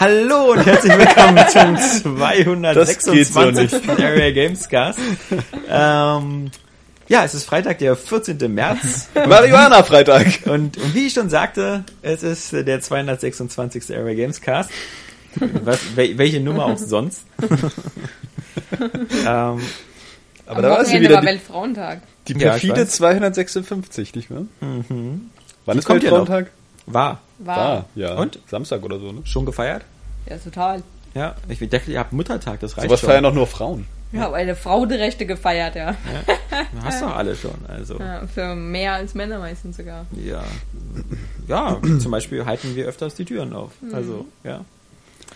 Hallo und herzlich willkommen zum Das geht so 226. Area Games Cast. Ähm, ja, es ist Freitag, der 14. März. Marihuana-Freitag. Und, und wie ich schon sagte, es ist der 226. Area Games Cast. Was, wel, welche Nummer auch sonst. ähm, Aber Am da war sie Wochenende wieder war die, Weltfrauentag. die Ja, perfide weiß. 256, nicht wahr? Mhm. Wann Die ist kommt ja Weltfrauentag? war War. Ja. Und? Samstag oder so, ne? schon gefeiert. Ja, total. Ja, ich dachte, ihr habt Muttertag, das reicht Sowas schon. feiern auch nur Frauen. Ja, weil eine Frau die Rechte gefeiert, ja. Hast doch alle schon, also. ja. Für mehr als Männer meistens sogar. Ja. Ja, zum Beispiel halten wir öfters die Türen auf. Also, ja.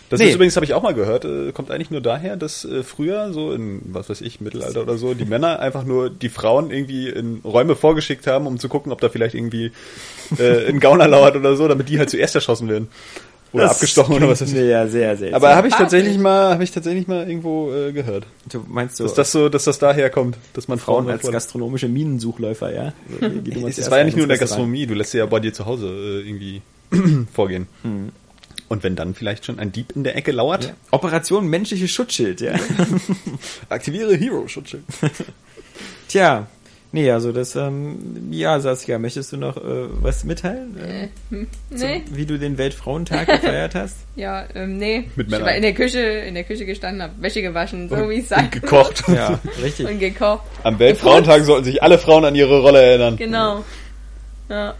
Das Nee. ist übrigens, habe ich auch mal gehört, äh, kommt eigentlich nur daher, dass äh, früher, so in, was weiß ich, Mittelalter oder so, die Männer einfach nur die Frauen irgendwie in Räume vorgeschickt haben, um zu gucken, ob da vielleicht irgendwie äh, ein Gauner lauert oder so, damit die halt zuerst erschossen werden. Oder abgestochen oder was weiß ich. Ja, sehr seltsam. Aber habe ich Sympathisch. tatsächlich mal, habe ich tatsächlich mal irgendwo äh, gehört. du meinst so, Dass das so, dass das daher kommt, dass man Frauen Frauen als gastronomische Minensuchläufer, ja? So, Es war ja nicht nur in der. Gastronomie, du lässt sie ja bei dir zu Hause äh, irgendwie vorgehen. Und wenn dann vielleicht schon ein Dieb in der Ecke lauert, Ja. Operation menschliches Schutzschild, ja. aktiviere Hero-Schutzschild. Tja, nee, also das, ähm, ja, Saskia, möchtest du noch äh, was mitteilen? Äh, Äh, hm, zum- nee. Wie du den Weltfrauentag gefeiert hast? Ja, ähm, nee. Mit ich Männern. war in der Küche, in der Küche gestanden, hab Wäsche gewaschen, so wie es sein Gekocht. Ja, richtig. Und gekocht. Am Weltfrauentag sollten sich alle Frauen an ihre Rolle erinnern. Genau. Ja.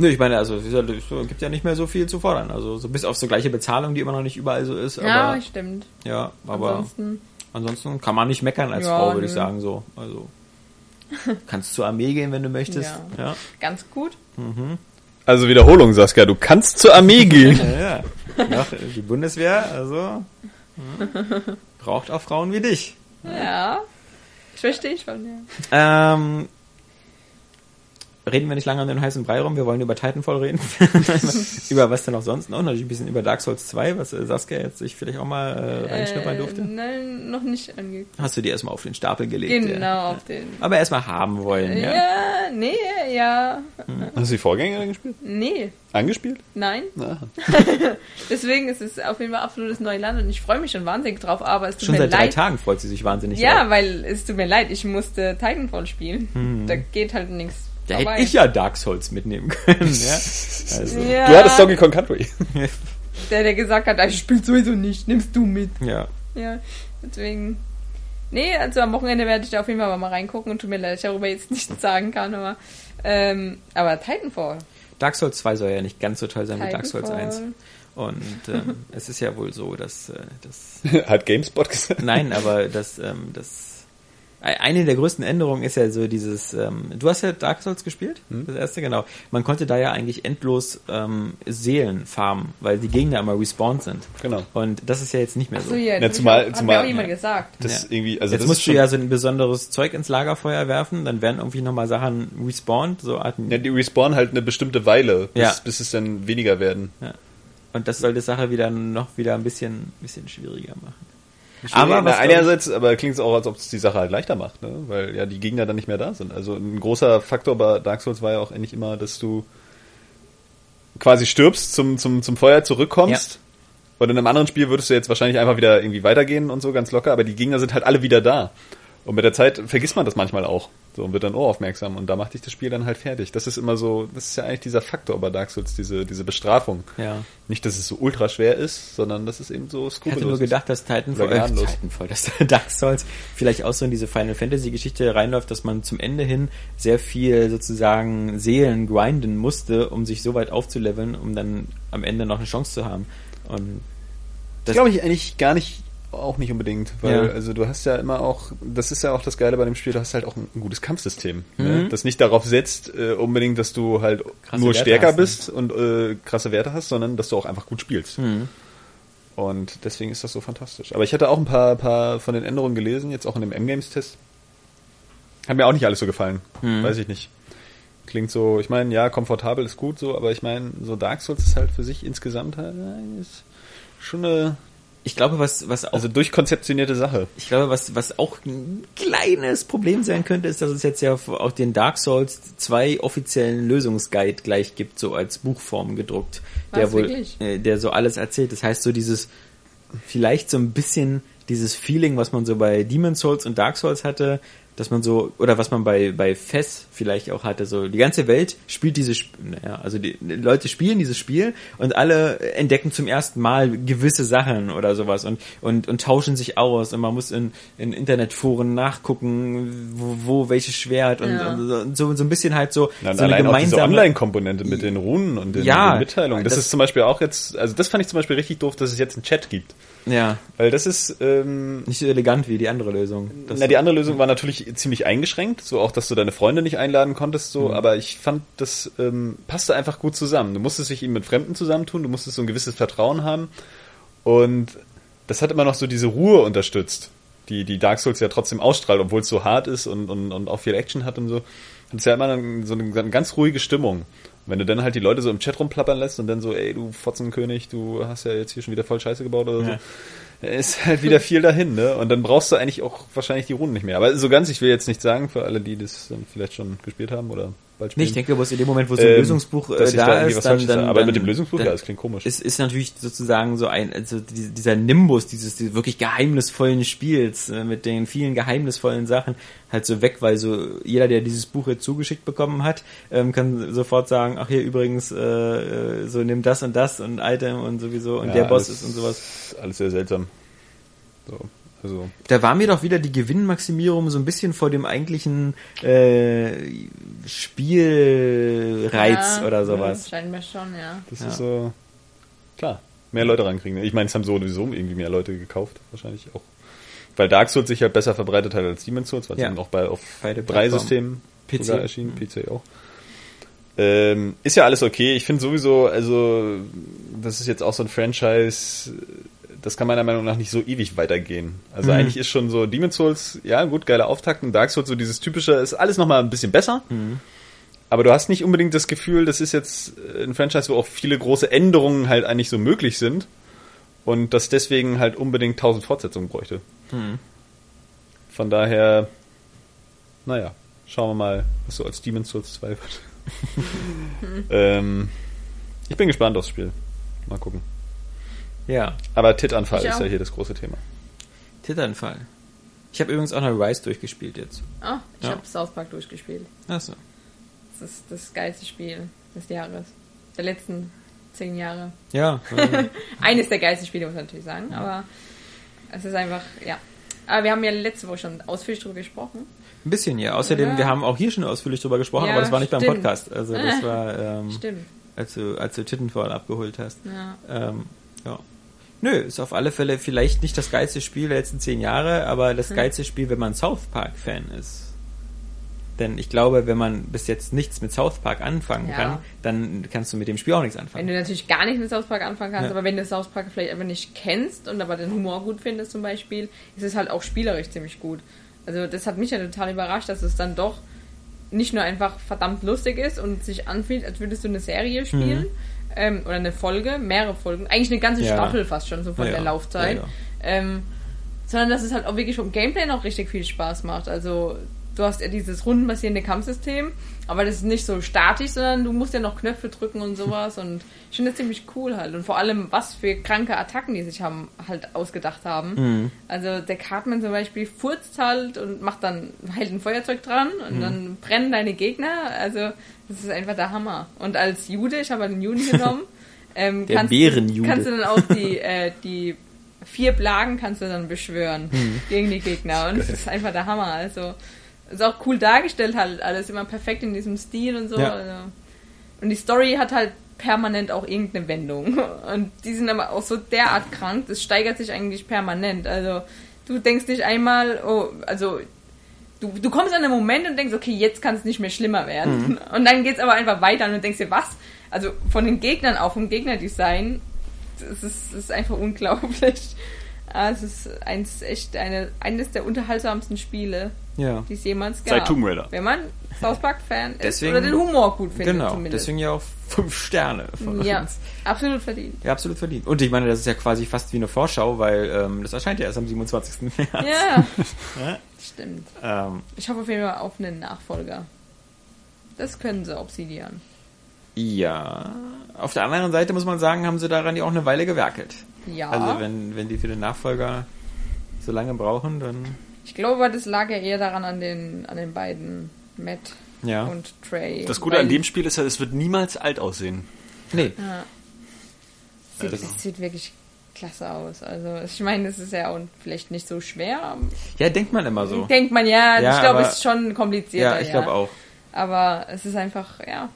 Nö, ich meine, also es ist ja- es gibt ja nicht mehr so viel zu fordern. Also so bis auf so gleiche Bezahlung, die immer noch nicht überall so ist. Ja, Aber, stimmt. ja, aber ansonsten, Ansonsten. kann man nicht meckern als Ja, Frau, würde ich sagen so. Also kannst zur Armee gehen, wenn du möchtest. Ja. Ja. Ganz gut. Also Wiederholung, Saskia, du kannst zur Armee gehen. Ja, ja. Noch, die Bundeswehr, also hm, braucht auch Frauen wie dich. Ja. Ich verstehe schon, ja. Ähm, reden wir nicht lange um den heißen Brei rum, wir wollen über Titanfall reden. über was denn auch sonst noch? Natürlich ein bisschen über Dark Souls 2, was äh, Saskia jetzt sich vielleicht auch mal äh, reinschnuppern Äh, durfte. nein, noch nicht angeguckt. Hast du dir erstmal auf den Stapel gelegt. Genau, Ja. auf den. Aber erstmal haben wollen, Ja, ja. nee, ja. Hast du die Vorgänger gespielt? Nee, Angespielt? nein. Deswegen ist es auf jeden Fall absolutes Neuland und ich freue mich schon wahnsinnig drauf, aber es tut Schon mir seit drei leid. Tagen freut sie sich wahnsinnig. Ja, drauf. weil es tut mir leid, ich musste Titanfall spielen. Da geht halt nichts. Da hätte ich ja Dark Souls mitnehmen können, ja. Also, Ja, Du hattest Donkey Kong Country. der, der gesagt hat, ich spiele sowieso nicht, nimmst du mit. ja. Ja, deswegen. Nee, also am Wochenende werde ich da auf jeden Fall mal reingucken und tut mir leid, dass ich darüber jetzt nichts sagen kann, aber. Ähm, aber Titanfall. Dark Souls 2 soll ja nicht ganz so toll sein wie Dark Souls 1. Titanfall. Und ähm, es ist ja wohl so, dass äh, das Hat GameSpot gesagt. Nein, aber das, ähm, das eine der größten Änderungen ist ja so dieses, ähm, du hast ja Dark Souls gespielt, Hm. das erste, genau. Man konnte da ja eigentlich endlos ähm, Seelen farmen, weil die Gegner immer respawned sind. Genau. Und das ist ja jetzt nicht mehr so. So, ja, Ja, das zumal- hat mir auch- hat zumal- mir auch jemand ja. gesagt. Das Ja. irgendwie, also jetzt das musst ist du ja so ein besonderes Zeug ins Lagerfeuer werfen, dann werden irgendwie nochmal Sachen respawned, so Arten. ja, die respawnen halt eine bestimmte Weile, bis, Ja. bis es dann weniger werden. Ja. Und das soll die Sache wieder noch wieder ein bisschen, bisschen schwieriger machen. Aber na, einerseits, aber klingt es auch, als ob es die Sache halt leichter macht, ne? weil ja die Gegner dann nicht mehr da sind. Also ein großer Faktor bei Dark Souls war ja auch eigentlich immer, dass du quasi stirbst, zum, zum, zum Feuer zurückkommst. Und in einem anderen Spiel würdest du jetzt wahrscheinlich einfach wieder irgendwie weitergehen und so ganz locker, aber die Gegner sind halt alle wieder da. Und mit der Zeit vergisst man das manchmal auch. So und wird dann aufmerksam und da macht dich das Spiel dann halt fertig. Das ist immer so, das ist ja eigentlich dieser Faktor bei Dark Souls, diese, diese Bestrafung. Ja. Nicht, dass es so ultra schwer ist, sondern dass es eben so Ich skrupellos hatte nur gedacht, dass Titanfall, äh. Titanfall, dass Dark Souls vielleicht auch so in diese Final Fantasy Geschichte reinläuft, dass man zum Ende hin sehr viel sozusagen Seelen grinden musste, um sich so weit aufzuleveln, um dann am Ende noch eine Chance zu haben. Und Das glaube ich eigentlich gar nicht, auch nicht unbedingt, weil Ja. also du hast ja immer auch, das ist ja auch das Geile bei dem Spiel, du hast halt auch ein, gutes Kampfsystem, Mhm. ne? das nicht darauf setzt äh, unbedingt, dass du halt Krasse nur Werte stärker hast, ne? bist und äh, krasse Werte hast, sondern dass du auch einfach gut spielst. Mhm. Und deswegen ist das so fantastisch. Aber ich hatte auch ein paar, paar von den Änderungen gelesen, jetzt auch in dem M-Games-Test. Hat mir auch nicht alles so gefallen, Mhm. weiß ich nicht. Klingt so, ich meine, ja, komfortabel ist gut so, aber ich meine, so Dark Souls ist halt für sich insgesamt halt, ist schon eine Ich glaube, was, was auch, Also durchkonzeptionierte Sache. ich glaube, was, was auch ein kleines Problem sein könnte, ist, dass es jetzt ja auch den Dark Souls zwei offiziellen Lösungsguide gleich gibt, so als Buchform gedruckt, der Was, wohl, wirklich? äh, der so alles erzählt. Das heißt, so dieses, vielleicht so ein bisschen dieses Feeling, was man so bei Demon's Souls und Dark Souls hatte, dass man so, oder was man bei, bei Fess vielleicht auch hatte, so die ganze Welt spielt dieses, naja, also die, Leute spielen dieses Spiel und alle entdecken zum ersten Mal gewisse Sachen oder sowas und, und, und tauschen sich aus und man muss in, in Internetforen nachgucken, wo, wo welches Schwert und, Ja. und so, so ein bisschen halt so, und so eine gemeinsame, Online-Komponente mit den Runen und den, Ja, den Mitteilungen. Das, das- ist zum Beispiel auch jetzt, also das fand ich zum Beispiel richtig doof, dass es jetzt einen Chat gibt. ja, Weil das ist, ähm, nicht so elegant wie die andere Lösung. Das, na, die andere Lösung war natürlich ziemlich eingeschränkt, so auch, dass du deine Freunde nicht einladen konntest, Mhm. so, aber ich fand, das ähm, passte einfach gut zusammen. Du musstest dich eben mit Fremden zusammentun, du musstest so ein gewisses Vertrauen haben und das hat immer noch so diese Ruhe unterstützt, die, die Dark Souls ja trotzdem ausstrahlt, obwohl es so hart ist und, und, und auch viel Action hat und so. Hat es ja immer so eine, eine ganz ruhige Stimmung. Und wenn du dann halt die Leute so im Chat rumplappern lässt und dann so, ey, du Fotzenkönig, du hast ja jetzt hier schon wieder voll Scheiße gebaut oder so, Ja. Ist halt wieder viel dahin, ne? Und dann brauchst du eigentlich auch wahrscheinlich die Runden nicht mehr. Aber so ganz, ich will jetzt nicht sagen, für alle, die das vielleicht schon gespielt haben oder bald Nee, spielen. ich denke bloß in dem Moment, wo so ein ähm, Lösungsbuch äh, da, irgendwie ist, dann, dann. Aber dann, mit dem Lösungsbuch, dann ja, das klingt komisch. ist, ist natürlich sozusagen so ein, also die- dieser Nimbus dieses, dieses wirklich geheimnisvollen Spiels äh, mit den vielen geheimnisvollen Sachen halt so weg, weil so jeder, der dieses Buch jetzt zugeschickt bekommen hat, ähm, kann sofort sagen, ach hier übrigens, äh, äh, so nimm das und das und Item und sowieso und Ja, der Boss alles- ist und sowas. Alles sehr seltsam. So, also. Da war mir doch wieder die Gewinnmaximierung so ein bisschen vor dem eigentlichen äh, Spielreiz Ja, oder sowas. Scheinbar schon, ja. Das Ja. ist so, klar, mehr Leute rankriegen. Ich meine, es haben sowieso irgendwie mehr Leute gekauft, wahrscheinlich auch. Weil Dark Souls sich ja besser verbreitet hat als Demon's Souls, weil es Ja. eben auch bei, auf Beide drei. Systemen PC. sogar erschienen, PC auch. Ähm, ist ja alles okay. Ich finde sowieso, also, das ist jetzt auch so ein Franchise, das kann meiner Meinung nach nicht so ewig weitergehen. Also Mhm. eigentlich ist schon so Demon's Souls, ja gut, geiler Auftakt und Dark Souls, so dieses typische, ist alles nochmal ein bisschen besser. Mhm. Aber du hast nicht unbedingt das Gefühl, das ist jetzt ein Franchise, wo auch viele große Änderungen halt eigentlich so möglich sind und das deswegen halt unbedingt tausend Fortsetzungen bräuchte. Hm. Von daher, naja, schauen wir mal, was so als Demon's Souls 2 wird. ähm, ich bin gespannt aufs Spiel. Mal gucken. Ja, Aber Titanfall Ich ist ja hier das große Thema. Titeranfall. Ich habe übrigens auch noch Rise durchgespielt jetzt. Ah, ich Ja. habe South Park durchgespielt. Achso. Das ist das geilste Spiel des Jahres. Der letzten zehn Jahre. Ja. Eines der geilsten Spiele, muss man natürlich sagen. Aber es ist einfach, ja. Aber wir haben ja letzte Woche schon ausführlich drüber gesprochen. ein bisschen, ja. Außerdem, Ja. wir haben auch hier schon ausführlich drüber gesprochen, Ja, aber das war nicht beim stimmt. Podcast. Also das war, ähm, Stimmt. als du, als du Titanfall abgeholt hast. Ja. Ähm, ja. Nö, ist auf alle Fälle vielleicht nicht das geilste Spiel der letzten zehn Jahre, aber das geilste Spiel, wenn man South Park-Fan ist. Denn ich glaube, wenn man bis jetzt nichts mit South Park anfangen Ja. kann, dann kannst du mit dem Spiel auch nichts Wenn anfangen. du natürlich gar nicht mit South Park anfangen kannst, Ja. aber wenn du South Park vielleicht einfach nicht kennst und aber den Humor gut findest zum Beispiel, ist es halt auch spielerisch ziemlich gut. Also das hat mich ja total überrascht, dass es dann doch nicht nur einfach verdammt lustig ist und sich anfühlt, als würdest du eine Serie spielen ähm, oder eine Folge, mehrere Folgen, eigentlich eine ganze. Ja. Staffel fast schon so von Ja, der. Laufzeit. Ähm, sondern dass es halt auch wirklich vom Gameplay noch richtig viel Spaß macht. Also du hast ja dieses rundenbasierende Kampfsystem, aber das ist nicht so statisch, sondern du musst ja noch Knöpfe drücken und sowas und ich finde das ziemlich cool halt. Und vor allem, was für kranke Attacken die sich haben halt ausgedacht haben. Mhm. Also der Cartman zum Beispiel furzt halt und macht dann hält ein Feuerzeug dran und dann brennen deine Gegner. Also das ist einfach der Hammer. Und als Jude, ich habe halt einen Juden genommen, ähm, Der kannst, Bärenjude. kannst du dann auch die, äh, die vier Plagen kannst du dann beschwören gegen die Gegner. Und das ist einfach der Hammer. Also ist auch cool dargestellt halt alles immer perfekt in diesem Stil und so. Ja. Also. Und die Story hat halt permanent auch irgendeine Wendung. Und die sind aber auch so derart krank, das steigert sich eigentlich permanent. Also du denkst nicht einmal, oh, also du, du kommst an einen Moment und denkst, okay, jetzt kann es nicht mehr schlimmer werden. Und dann geht's aber einfach weiter und du denkst dir, was? Also von den Gegnern auch, vom Gegnerdesign, das ist, das ist einfach unglaublich. Ah, Es ist eins, echt eine, eines der unterhaltsamsten Spiele Ja. die es jemals gab. Seit Tomb Raider. Wenn man South Park-Fan ist oder den Humor gut findet Genau, zumindest. deswegen ja auch fünf Sterne von ja, uns. absolut verdient. Ja, absolut verdient. Und ich meine, das ist ja quasi fast wie eine Vorschau, weil ähm, das erscheint ja erst am 27. März. Ja, Ja. stimmt. Ähm, Ich hoffe auf jeden Fall auf einen Nachfolger. Das können sie, Obsidian. ja. Auf der anderen Seite muss man sagen, haben sie daran ja auch eine Weile gewerkelt. Ja. Also wenn, wenn die für den Nachfolger so lange brauchen, dann Ich glaube, das lag ja eher daran an den, an den beiden, Matt ja. und Trey. Das Gute an dem Spiel ist ja, es wird niemals alt aussehen. nee, Ja. Sieht, Also- Es sieht wirklich klasse aus. Also ich meine, es ist ja auch vielleicht nicht so schwer. ja, denkt man immer so. Denkt man ja, Ja, ich glaube, es ist schon komplizierter. Ja, ich glaube auch. Aber es ist einfach, ja.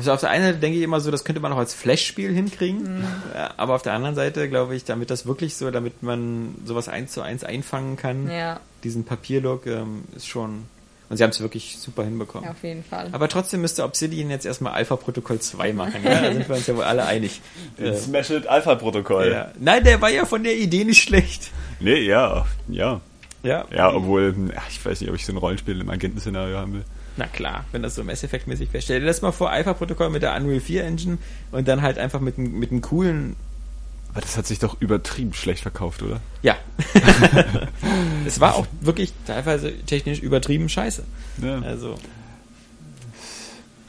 Also auf der einen Seite denke ich immer so, das könnte man auch als Flash-Spiel hinkriegen. Ja, aber auf der anderen Seite glaube ich, damit das wirklich so, damit man sowas eins zu eins einfangen kann, Ja, diesen Papierlook, ähm, ist schon. Und sie haben es wirklich super hinbekommen. auf jeden Fall. Aber trotzdem müsste Obsidian jetzt erstmal Alpha Protokoll 2 machen. Ja? Da sind wir uns ja wohl alle einig. Äh, Smashed Alpha Protokoll. ja. Nein, der war ja von der Idee nicht schlecht. Nee, ja, ja. Ja. Ja, obwohl, ja, ich weiß nicht, ob ich so ein Rollenspiel im Agentenszenario haben will. Na klar, wenn das so Mass Effect-mäßig wäre. Stell dir das mal vor, Alpha-Protokoll mit der Unreal 4 Engine und dann halt einfach mit, einem- mit einem coolen. Aber das hat sich doch übertrieben schlecht verkauft, oder? Ja. es war auch wirklich teilweise technisch übertrieben scheiße. Ja. Also.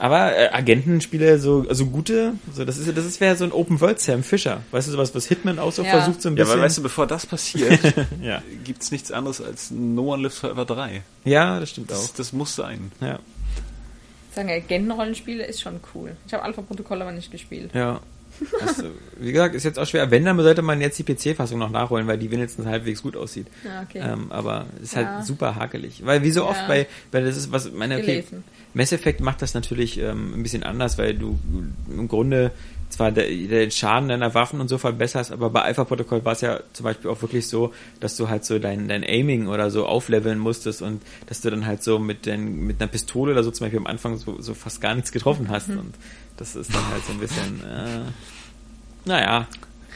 Aber äh, Agentenspiele, so also gute, so das ist das ist wäre so ein Open World Sam Fisher, weißt du sowas, was Hitman auch so Ja. versucht so ein Ja, bisschen. weil weißt du, bevor das passiert, ja. gibt's nichts anderes als No One Lives Forever 3. ja, das stimmt auch. Das, das muss sein. Ja, Sagen, Agentenrollenspiele ist schon cool. Ich habe Alpha-Protokoll aber nicht gespielt. ja. Also, wie gesagt, ist jetzt auch schwer. Wenn, dann sollte man jetzt die PC-Fassung noch nachholen, weil die wenigstens halbwegs gut aussieht. Ja, okay. Ähm, aber ist halt Ja. super hakelig. Weil wie so oft Ja. bei, weil das ist was, meine, okay, Gelesen. Mass Effect macht das natürlich ähm, ein bisschen anders, weil du im Grunde zwar der, den Schaden deiner Waffen und so verbesserst, aber bei Alpha Protokoll war es ja zum Beispiel auch wirklich so, dass du halt so dein, dein Aiming oder so aufleveln musstest und dass du dann halt so mit, den, mit einer Pistole oder so zum Beispiel am Anfang so, so fast gar nichts getroffen hast und das ist dann halt so ein bisschen, äh, naja,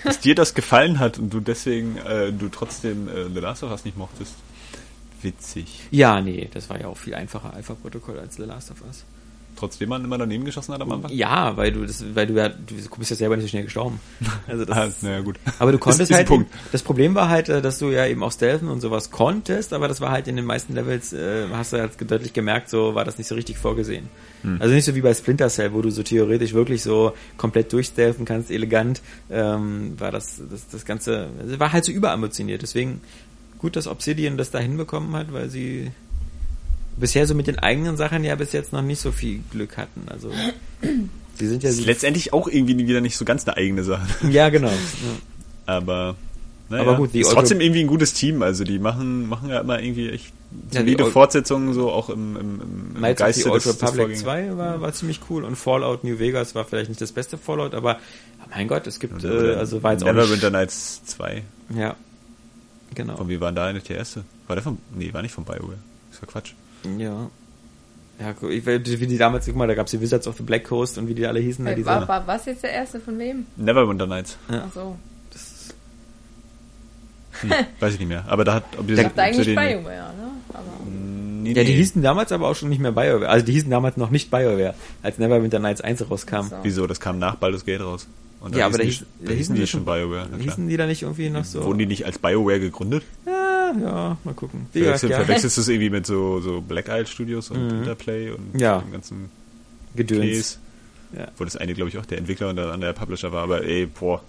Dass dir das gefallen hat und du deswegen, äh, du trotzdem äh, The Last of Us nicht mochtest. Witzig. ja, nee, das war ja auch viel einfacher Alpha Protokoll als The Last of Us. Trotzdem man immer daneben geschossen hat am Anfang? Ja, weil du das, weil du ja, du bist ja selber nicht so schnell gestorben. Also das Ah, naja, gut. Aber du konntest halt, Punkt. das Problem war halt, äh, dass du ja eben auch Stealthen und sowas konntest, aber das war halt in den meisten Levels, äh, hast du halt deutlich gemerkt, so war das nicht so richtig vorgesehen. Hm. Also nicht so wie bei Splinter Cell, wo du so theoretisch wirklich so komplett durchstealthen kannst, elegant, ähm, war das, das, das Ganze, also war halt so überambitioniert. Deswegen gut, dass Obsidian das da hinbekommen hat, weil sie bisher so mit den eigenen Sachen ja bis jetzt noch nicht so viel Glück hatten. Also, sie sind ja, Das ist letztendlich auch irgendwie wieder nicht so ganz eine eigene Sache. ja genau. Ja. Aber, naja, Aber gut, die ist trotzdem irgendwie ein gutes Team. Also die machen, machen ja immer irgendwie echt Ja, die solide Au- Fortsetzungen, so auch im, im, im, im Geiste Old des, des Republic Vorgängers. 2 war, war ziemlich cool und Fallout New Vegas war vielleicht nicht das beste Fallout, aber mein Gott, es gibt, äh, also war jetzt auch Neverwinter Nights 2. ja, genau, Von wie war denn da der erste? War der von, nee, war nicht von BioWare. Das war Quatsch. ja. Ja, ich, weiß, wie die damals, guck mal, da gab's die Wizards of the Black Coast und wie die alle hießen. da diese, war, war was jetzt der erste von wem? Neverwinter Nights. Ja. Ach so. das, Hm, weiß ich nicht mehr. Aber da hat, ob Ich dachte eigentlich BioWare, ne? Aber Nee, ja, die nee. hießen damals aber auch schon nicht mehr BioWare. Also die hießen damals noch nicht BioWare, als Neverwinter Nights 1 rauskam. So. Wieso? Das kam nach Baldur's Gate raus. Und Ja, aber da hießen hieß- die, da hießen die schon- BioWare. na. Hießen die da nicht irgendwie noch so? Wurden die nicht als BioWare gegründet? ja, ja, mal gucken. Wie ja, verwechselst du es irgendwie mit so, so Black Isle Studios und Mhm. Interplay und Ja. dem ganzen Gedöns. Käse? Ja. Wo das eine, glaube ich, auch der Entwickler und der andere der Publisher war. Aber ey, boah.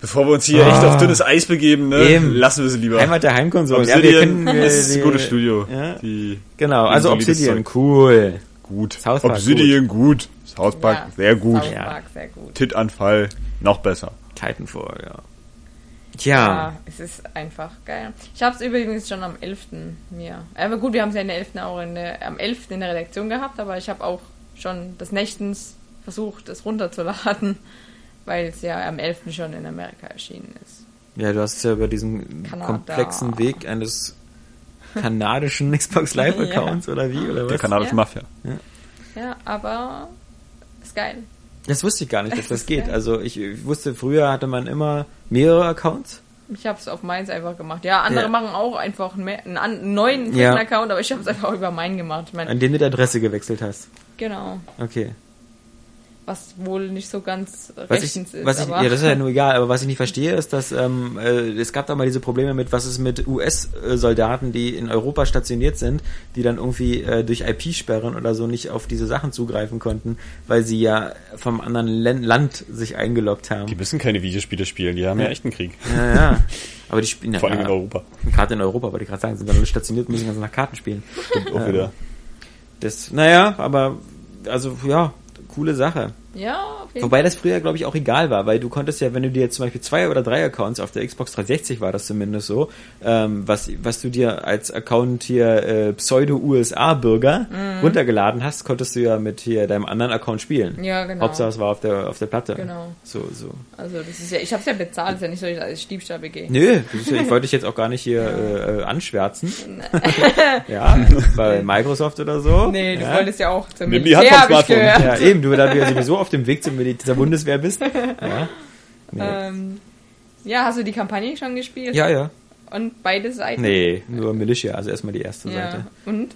Bevor wir uns hier Ah. echt auf dünnes Eis begeben, ne, Eben. lassen wir sie lieber. Heimat der Heimkonsolen. Ja, Obsidian wir können, äh, ist ein gutes Studio. Ja. Die Genau, also Obsidian, cool. gut. South Obsidian gut. South Park Ja, sehr gut. South Ja. Park, sehr gut. Titanfall noch besser. Titanfall, ja. Tja, Ja, es ist einfach geil. Ich habe es übrigens schon am 11. mir. Aber gut, wir haben es ja in der 11. auch in der, am 11. in der Redaktion gehabt, aber ich habe auch schon des Nächtens versucht, es runterzuladen, weil es ja am 11. schon in Amerika erschienen ist. ja, du hast es ja über diesen Kanada. komplexen Weg eines kanadischen Xbox Live Accounts oder wie oder Der was? kanadische Ja. Mafia. Ja, aber ist geil. Das wusste ich gar nicht, dass das ist geht. geil. Also ich, ich wusste, früher hatte man immer mehrere Accounts Ich habe es auf meins einfach gemacht. Ja, andere Ja. machen auch einfach einen, einen, einen neuen Ja. Account, aber ich habe es einfach über meinen gemacht. Ich meine, An dem du die Adresse gewechselt hast. genau. Okay. Was wohl nicht so ganz Was ich, rechtens ist. was ich, aber ja, das ist ja nur egal, aber was ich nicht verstehe, ist, dass ähm, äh, es gab da mal diese Probleme mit, was ist mit US-Soldaten, die in Europa stationiert sind, die dann irgendwie äh, durch IP-Sperren oder so nicht auf diese Sachen zugreifen konnten, weil sie ja vom anderen Len Land sich eingeloggt haben. Die müssen keine Videospiele spielen, die haben ja, echt einen Krieg. Ja, ja. Aber die spielen ja, Vor allem in Europa. Gerade in Europa, wollte ich gerade sagen, sind dann alle stationiert müssen ganz nach Karten spielen. Stimmt auch wieder. Das, naja, aber also ja, coole Sache. Ja, auf jeden Wobei das früher, glaube ich, auch egal war, weil du konntest ja, wenn du dir jetzt zum Beispiel zwei oder drei Accounts auf der Xbox 360 war das zumindest so, ähm, was, was du dir als Account hier äh, Pseudo-USA-Bürger runtergeladen hast, konntest du ja mit hier deinem anderen Account spielen. Mhm. Ja, genau. Hauptsache es war auf der auf der Platte. Genau. So, so. Also das ist ja, ich habe es ja bezahlt, ist ja nicht so, dass ich Diebstahl begehe. Nö, ja- ich wollte dich jetzt auch gar nicht hier äh, äh, anschwärzen. ja, bei Microsoft oder so. Nee, du ja. wolltest ja auch zum Nimm die Hand vom Smartphone. gehört. Ja, eben, du, da ja sowieso auf dem Weg zur Bundeswehr bist. Ja. Nee. Ähm, ja, hast du die Kampagne schon gespielt? ja, ja. Und beide Seiten? Nee, nur Militia, also erstmal die erste Ja. Seite. Und?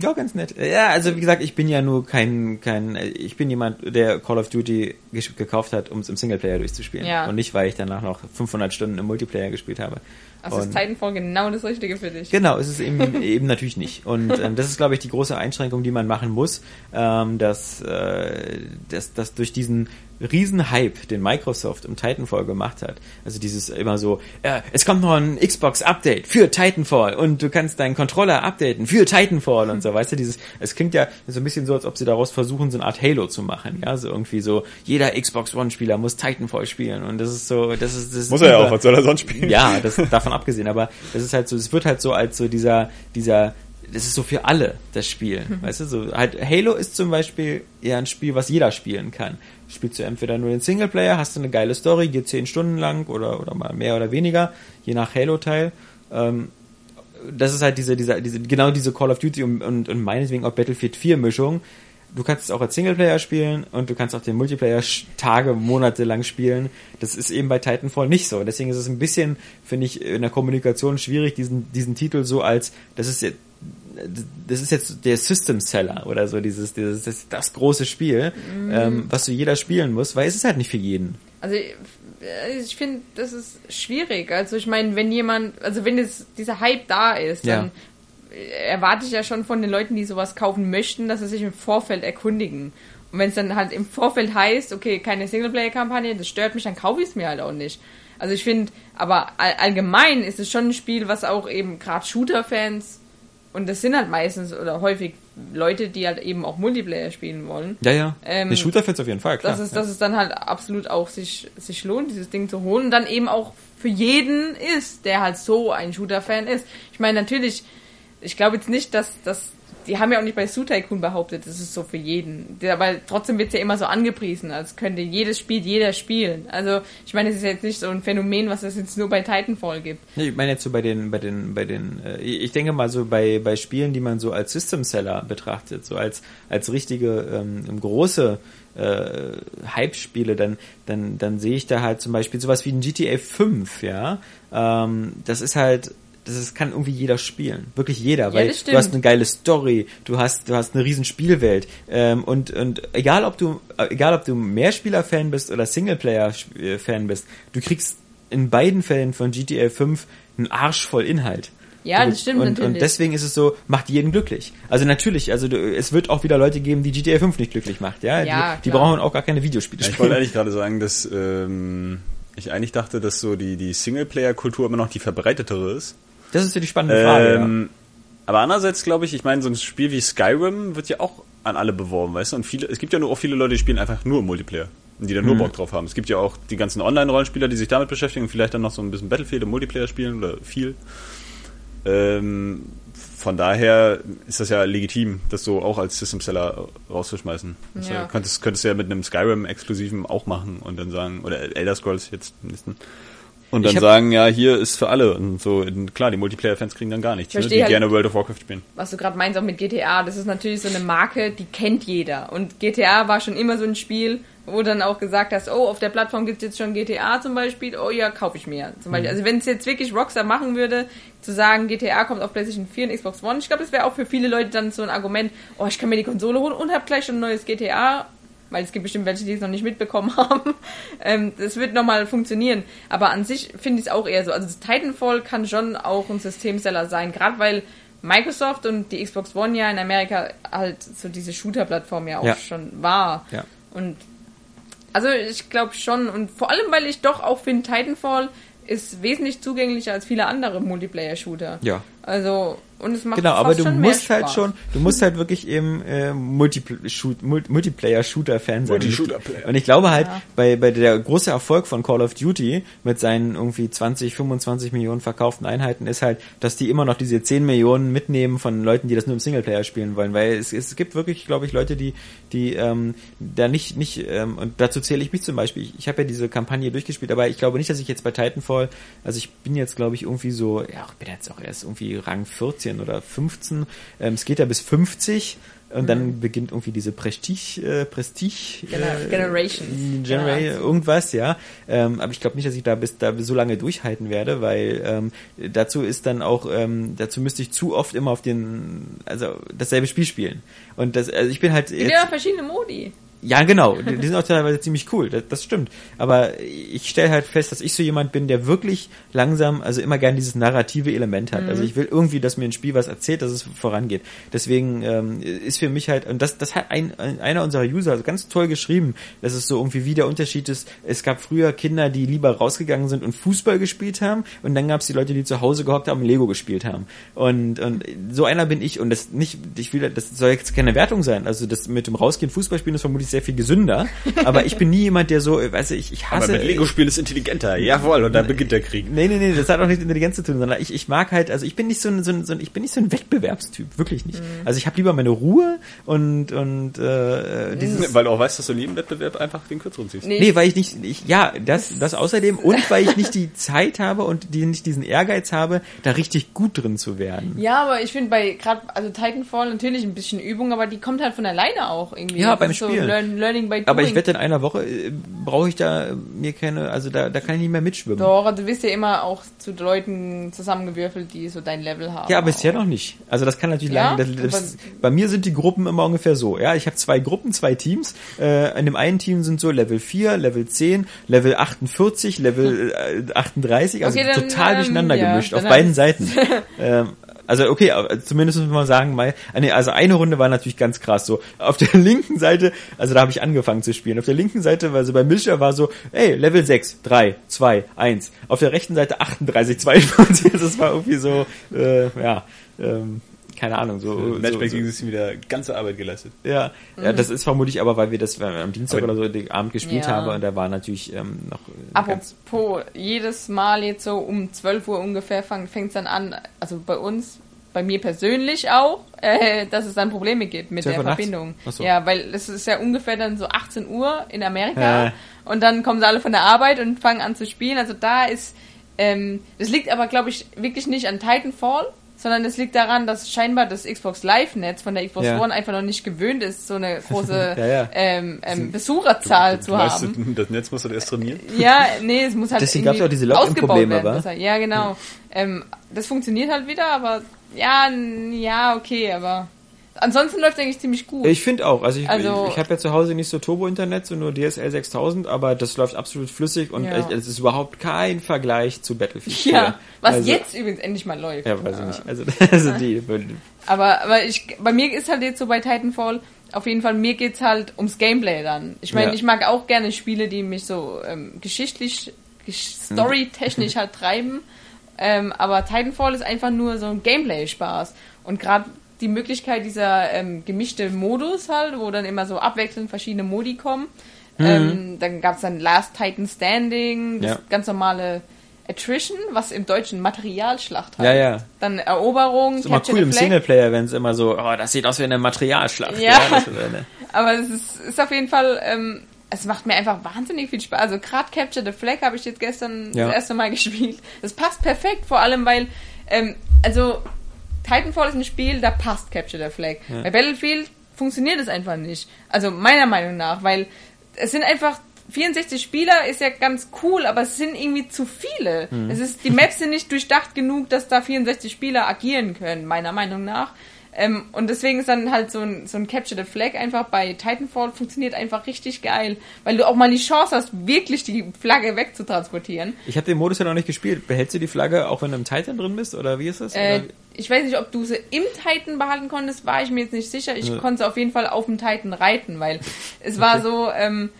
Ja, ganz nett. Ja, also wie gesagt, ich bin ja nur kein, kein, ich bin jemand, der Call of Duty gekauft hat, um es im Singleplayer durchzuspielen. Ja. Und nicht, weil ich danach noch 500 Stunden im Multiplayer gespielt habe. Also ist Und- Titanfall genau das Richtige für dich. Genau, es ist eben, eben natürlich nicht. Und ähm, das ist, glaube ich, die große Einschränkung, die man machen muss, ähm, dass, äh, dass, dass durch diesen riesen Hype, den Microsoft um Titanfall gemacht hat, also dieses immer so, äh, es kommt noch ein Xbox-Update für Titanfall und du kannst deinen Controller updaten für Titanfall und so, weißt du, dieses, es klingt ja so ein bisschen so, als ob sie daraus versuchen, so eine Art Halo zu machen, ja, so irgendwie so, jeder Xbox One-Spieler muss Titanfall spielen und das ist so, das ist, das ist Muss er ja auch, was soll er sonst spielen? ja, das davon abgesehen, aber es ist halt so, es wird halt so als so dieser, dieser, das ist so für alle das Spiel, weißt du, so halt Halo ist zum Beispiel eher ein Spiel, was jeder spielen kann. Spielst du entweder nur den Singleplayer, hast du eine geile Story, geht zehn Stunden lang oder oder mal mehr oder weniger, je nach Halo-Teil. Ähm, das ist halt diese, diese, diese, genau diese Call of Duty und, und, und meinetwegen auch Battlefield 4 Mischung. Du kannst es auch als Singleplayer spielen und du kannst auch den Multiplayer Tage, Monate lang spielen. Das ist eben bei Titanfall nicht so. Deswegen ist es ein bisschen, finde ich, in der Kommunikation schwierig, diesen, diesen Titel so als, das ist jetzt, das ist jetzt der System Seller oder so, dieses, dieses, das, das große Spiel, ähm, was so jeder spielen muss, weil es ist halt nicht für jeden. Also ich, ich finde, das ist schwierig. Also ich meine, wenn jemand, also wenn es dieser Hype da ist, Ja. dann erwarte ich ja schon von den Leuten, die sowas kaufen möchten, dass sie sich im Vorfeld erkundigen. Und wenn es dann halt im Vorfeld heißt, okay, keine Singleplayer-Kampagne, das stört mich, dann kaufe ich es mir halt auch nicht. Also ich finde, aber all, allgemein ist es schon ein Spiel, was auch eben gerade Shooter-Fans, und das sind halt meistens oder häufig Leute, die halt eben auch Multiplayer spielen wollen, Ja, ja. Ähm, die Shooter-Fans auf jeden Fall, klar. dass es, ja. dass es dann halt absolut auch sich, sich lohnt, dieses Ding zu holen und dann eben auch für jeden ist, der halt so ein Shooter-Fan ist. Ich meine, natürlich, ich glaube jetzt nicht, dass, dass die haben ja auch nicht bei Su Tycoon behauptet, das ist so für jeden. Aber trotzdem wird es ja immer so angepriesen, als könnte jedes Spiel jeder spielen. Also ich meine, es ist jetzt nicht so ein Phänomen, was es jetzt nur bei Titanfall gibt. Nee, ich meine jetzt so bei den, bei den, bei den, äh, ich denke mal so bei, bei Spielen, die man so als System Seller betrachtet, so als, als richtige ähm, große äh, Hype-Spiele, dann, dann, dann sehe ich da halt zum Beispiel sowas wie ein GTA 5, ja. Ähm, das ist halt, das ist, kann irgendwie jeder spielen. Wirklich jeder, weil das du hast eine geile Story, du hast, du hast eine riesen Spielwelt. Ähm, und, und egal ob du, egal ob du Mehrspieler-Fan bist oder Singleplayer-Fan bist, du kriegst in beiden Fällen von GTA 5 einen Arsch voll Inhalt. Ja, das stimmt und, natürlich. Und deswegen ist es so, macht jeden glücklich. Also natürlich, also du, es wird auch wieder Leute geben, die GTA 5 nicht glücklich macht, ja. Ja, die, die brauchen auch gar keine Videospiele Ja, ich wollte eigentlich gerade sagen, dass ähm, ich eigentlich dachte, dass so die, die Singleplayer-Kultur immer noch die verbreitetere ist. Das ist ja die spannende Frage. Ähm, Aber andererseits glaube ich, ich meine, so ein Spiel wie Skyrim wird ja auch an alle beworben, weißt du? Und viele, es gibt ja nur auch viele Leute, die spielen einfach nur Multiplayer. Und die da Mhm. nur Bock drauf haben. Es gibt ja auch die ganzen Online-Rollenspieler, die sich damit beschäftigen und vielleicht dann noch so ein bisschen Battlefield im Multiplayer spielen oder viel. Ähm, von daher ist das ja legitim, das so auch als System-Seller rauszuschmeißen. Das Ja. ja. könntest, könntest du ja mit einem Skyrim-Exklusiven auch machen und dann sagen, oder Elder Scrolls jetzt am nächsten. Und dann hab- sagen, ja, hier ist für alle. Und so, klar, die Multiplayer-Fans kriegen dann gar nichts, Ich ne, die halt- gerne World of Warcraft spielen. was du gerade meinst, auch mit GTA, das ist natürlich so eine Marke, die kennt jeder. Und GTA war schon immer so ein Spiel, wo dann auch gesagt hast, oh, auf der Plattform gibt es jetzt schon GTA zum Beispiel, oh ja, kaufe ich mir. Zum Beispiel. Mhm. Also wenn es jetzt wirklich Rockstar machen würde, zu sagen, GTA kommt auf PlayStation 4 und Xbox One, ich glaube, das wäre auch für viele Leute dann so ein Argument, oh, ich kann mir die Konsole holen und habe gleich schon ein neues GTA, weil es gibt bestimmt welche, die es noch nicht mitbekommen haben. ähm, das wird nochmal funktionieren. Aber an sich finde ich es auch eher so. Also Titanfall kann schon auch ein Systemseller sein, gerade weil Microsoft und die Xbox One ja in Amerika halt so diese Shooter-Plattform ja auch Ja. schon war. Ja. Und also ich glaube schon und vor allem, weil ich doch auch finde, Titanfall ist wesentlich zugänglicher als viele andere Multiplayer-Shooter. Ja. Also und es macht Genau, aber du musst halt schon, du musst halt wirklich eben äh, Multipl Shoot, Mul- Multiplayer-Shooter-Fan sein. Multi-Shooter-Player. Und ich glaube halt, Ja. bei, bei der große Erfolg von Call of Duty mit seinen irgendwie 20, 25 Millionen verkauften Einheiten ist halt, dass die immer noch diese 10 Millionen mitnehmen von Leuten, die das nur im Singleplayer spielen wollen. Weil es, es gibt wirklich, glaube ich, Leute, die, die ähm, da nicht, nicht, ähm, und dazu zähle ich mich zum Beispiel. Ich, ich habe ja diese Kampagne durchgespielt, aber ich glaube nicht, dass ich jetzt bei Titanfall, also ich bin jetzt, glaube ich, irgendwie so, ja, ich bin jetzt auch erst irgendwie Rang 14 oder 15. Ähm, es geht ja bis 50 und dann beginnt irgendwie diese Prestige, äh, Prestige äh, Generations. Genera irgendwas, ja. Ähm, aber ich glaube nicht, dass ich da bis da so lange durchhalten werde, weil ähm, dazu ist dann auch, ähm, dazu müsste ich zu oft immer auf den, also dasselbe Spiel spielen. Und das, also ich bin halt Es gibt ja verschiedene Modi. Ja, genau. Die, sind auch teilweise ziemlich cool. Das, das stimmt. Aber ich stelle halt fest, dass ich so jemand bin, der wirklich langsam, also immer gern dieses narrative Element hat. Also ich will irgendwie, dass mir ein Spiel was erzählt, dass es vorangeht. Deswegen ähm, ist für mich halt, und das, das hat ein, ein, einer unserer User ganz toll geschrieben, dass es so irgendwie wie der Unterschied ist. Es gab früher Kinder, die lieber rausgegangen sind und Fußball gespielt haben, und dann gab es die Leute, die zu Hause gehockt haben und Lego gespielt haben. Und, und so einer bin ich. Und das nicht, ich will, das soll jetzt keine Wertung sein. Also das mit dem Rausgehen Fußball spielen ist vermutlich sehr viel gesünder. Aber ich bin nie jemand, der so, weiß ich, ich Aber hasse. mit Lego-Spielen ist intelligenter. Jawohl, und dann beginnt der Krieg. Nee, nee, nee, das hat auch nichts mit Intelligenz zu tun, sondern ich, ich mag halt, also ich bin nicht so ein, so ein, so ein ich bin nicht so ein Wettbewerbstyp, wirklich nicht. Also ich habe lieber meine Ruhe und, und äh, dieses. Weil du auch weißt, dass du in jedem Wettbewerb einfach den kürzeren ziehst. Nee, Nee, weil ich nicht, ich, ja, das, das außerdem und weil ich nicht die Zeit habe und die, nicht diesen Ehrgeiz habe, da richtig gut drin zu werden. Ja, aber ich finde bei gerade also Titanfall natürlich ein bisschen Übung, aber die kommt halt von alleine auch irgendwie. Ja, beim so Spielen. Learn, Learning by doing. Aber ich wette, in einer Woche äh, brauche ich da äh, mir keine, also da, da kann ich nicht mehr mitschwimmen. Doch, du wirst ja immer auch zu Leuten zusammengewürfelt, die so dein Level haben. Ja, bisher auch. noch nicht. Also das kann natürlich Ja? lang. Das, das, Aber- bei mir sind die Gruppen immer ungefähr so. Ja, ich habe zwei Gruppen, zwei Teams. Äh, in dem einen Team sind so Level 4, Level 10, Level 48, Level äh, 38, also Okay, dann, total ähm, durcheinander ja, gemischt auf beiden Seiten. ähm, also okay, zumindest muss man sagen, mal, ah, also eine Runde war natürlich ganz krass so. Auf der linken Seite, also da habe ich angefangen zu spielen. Auf der linken Seite, also bei Mischer war so, ey, Level 6, 3, 2, 1. Auf der rechten Seite 38, 42. Das war irgendwie so, äh, ja, ähm, keine Ahnung, so. so, Matchmaking so ist wieder ganze Arbeit geleistet. ja, ja, das ist vermutlich aber, weil wir das am Dienstag Aber- oder so den Abend gespielt Ja. haben und da war natürlich ähm, noch äh, Apropos, jedes Mal jetzt so um 12 Uhr ungefähr fängt es dann an, also bei uns, bei mir persönlich auch, äh, dass es dann Probleme gibt mit 12 der? Verbindung. So. Ja, weil es ist ja ungefähr dann so 18 Uhr in Amerika Ja. und dann kommen sie alle von der Arbeit und fangen an zu spielen. Also da ist, ähm, das liegt aber glaube ich wirklich nicht an Titanfall, sondern es liegt daran, dass scheinbar das Xbox Live-Netz von der Xbox Ja. One einfach noch nicht gewöhnt ist, so eine große Ja, ja. Ähm, ähm, Besucherzahl zu du weißt, haben. das Netz musst du erst trainieren. Ja, nee, es muss halt Deswegen irgendwie gab's auch diese ausgebaut werden, wa? besser. Ja, genau. Ähm, das funktioniert halt wieder, aber ja, ja, okay, aber ansonsten läuft eigentlich ziemlich gut. Ich finde auch. Also ich, Also- ich, ich habe ja zu Hause nicht so Turbo-Internet, so nur DSL 6000, aber das läuft absolut flüssig und Ja. es, ist überhaupt kein Vergleich zu Battlefield. ja, was also, jetzt übrigens endlich mal läuft. Ja, weiß ich nicht. Also, also die, Aber, aber ich, bei mir ist halt jetzt so bei Titanfall, auf jeden Fall, mir geht's halt ums Gameplay dann. Ich meine, Ja. ich mag auch gerne Spiele, die mich so ähm, geschichtlich, gesch- storytechnisch halt treiben. Ähm, aber Titanfall ist einfach nur so ein Gameplay-Spaß. Und gerade die Möglichkeit dieser ähm, gemischte Modus halt, wo dann immer so abwechselnd verschiedene Modi kommen. Ähm, dann gab's dann Last Titan Standing, das Ja. ganz normale Attrition, was im Deutschen Materialschlacht heißt. Ja, ja. Dann Eroberung, ist immer Capture cool im. Singleplayer, wenn es immer so, oh, das sieht aus wie eine Materialschlacht. Ja. das ist eine, Aber es ist, ist auf jeden Fall, ähm, es macht mir einfach wahnsinnig viel Spaß. Also gerade Capture the Flag habe ich jetzt gestern Ja. das erste Mal gespielt. Das passt perfekt, vor allem weil, ähm, also Titanfall ist ein Spiel, da passt Capture the Flag. Bei Battlefield funktioniert es einfach nicht. Also meiner Meinung nach, weil es sind einfach 64 Spieler ist ja ganz cool, aber es sind irgendwie zu viele. Mhm. Es ist, die Maps sind nicht durchdacht genug, dass da 64 Spieler agieren können, meiner Meinung nach. Ähm, und deswegen ist dann halt so ein, so ein Capture the Flag einfach bei Titanfall funktioniert einfach richtig geil, weil du auch mal die Chance hast, wirklich die Flagge wegzutransportieren. Ich habe den Modus ja noch nicht gespielt. Behältst du die Flagge auch wenn du im Titan drin bist oder wie ist das? Äh, ich weiß nicht, ob du sie im Titan behalten konntest, war ich mir jetzt nicht sicher. Ich Ja. konnte sie auf jeden Fall auf dem Titan reiten, weil es war so ähm,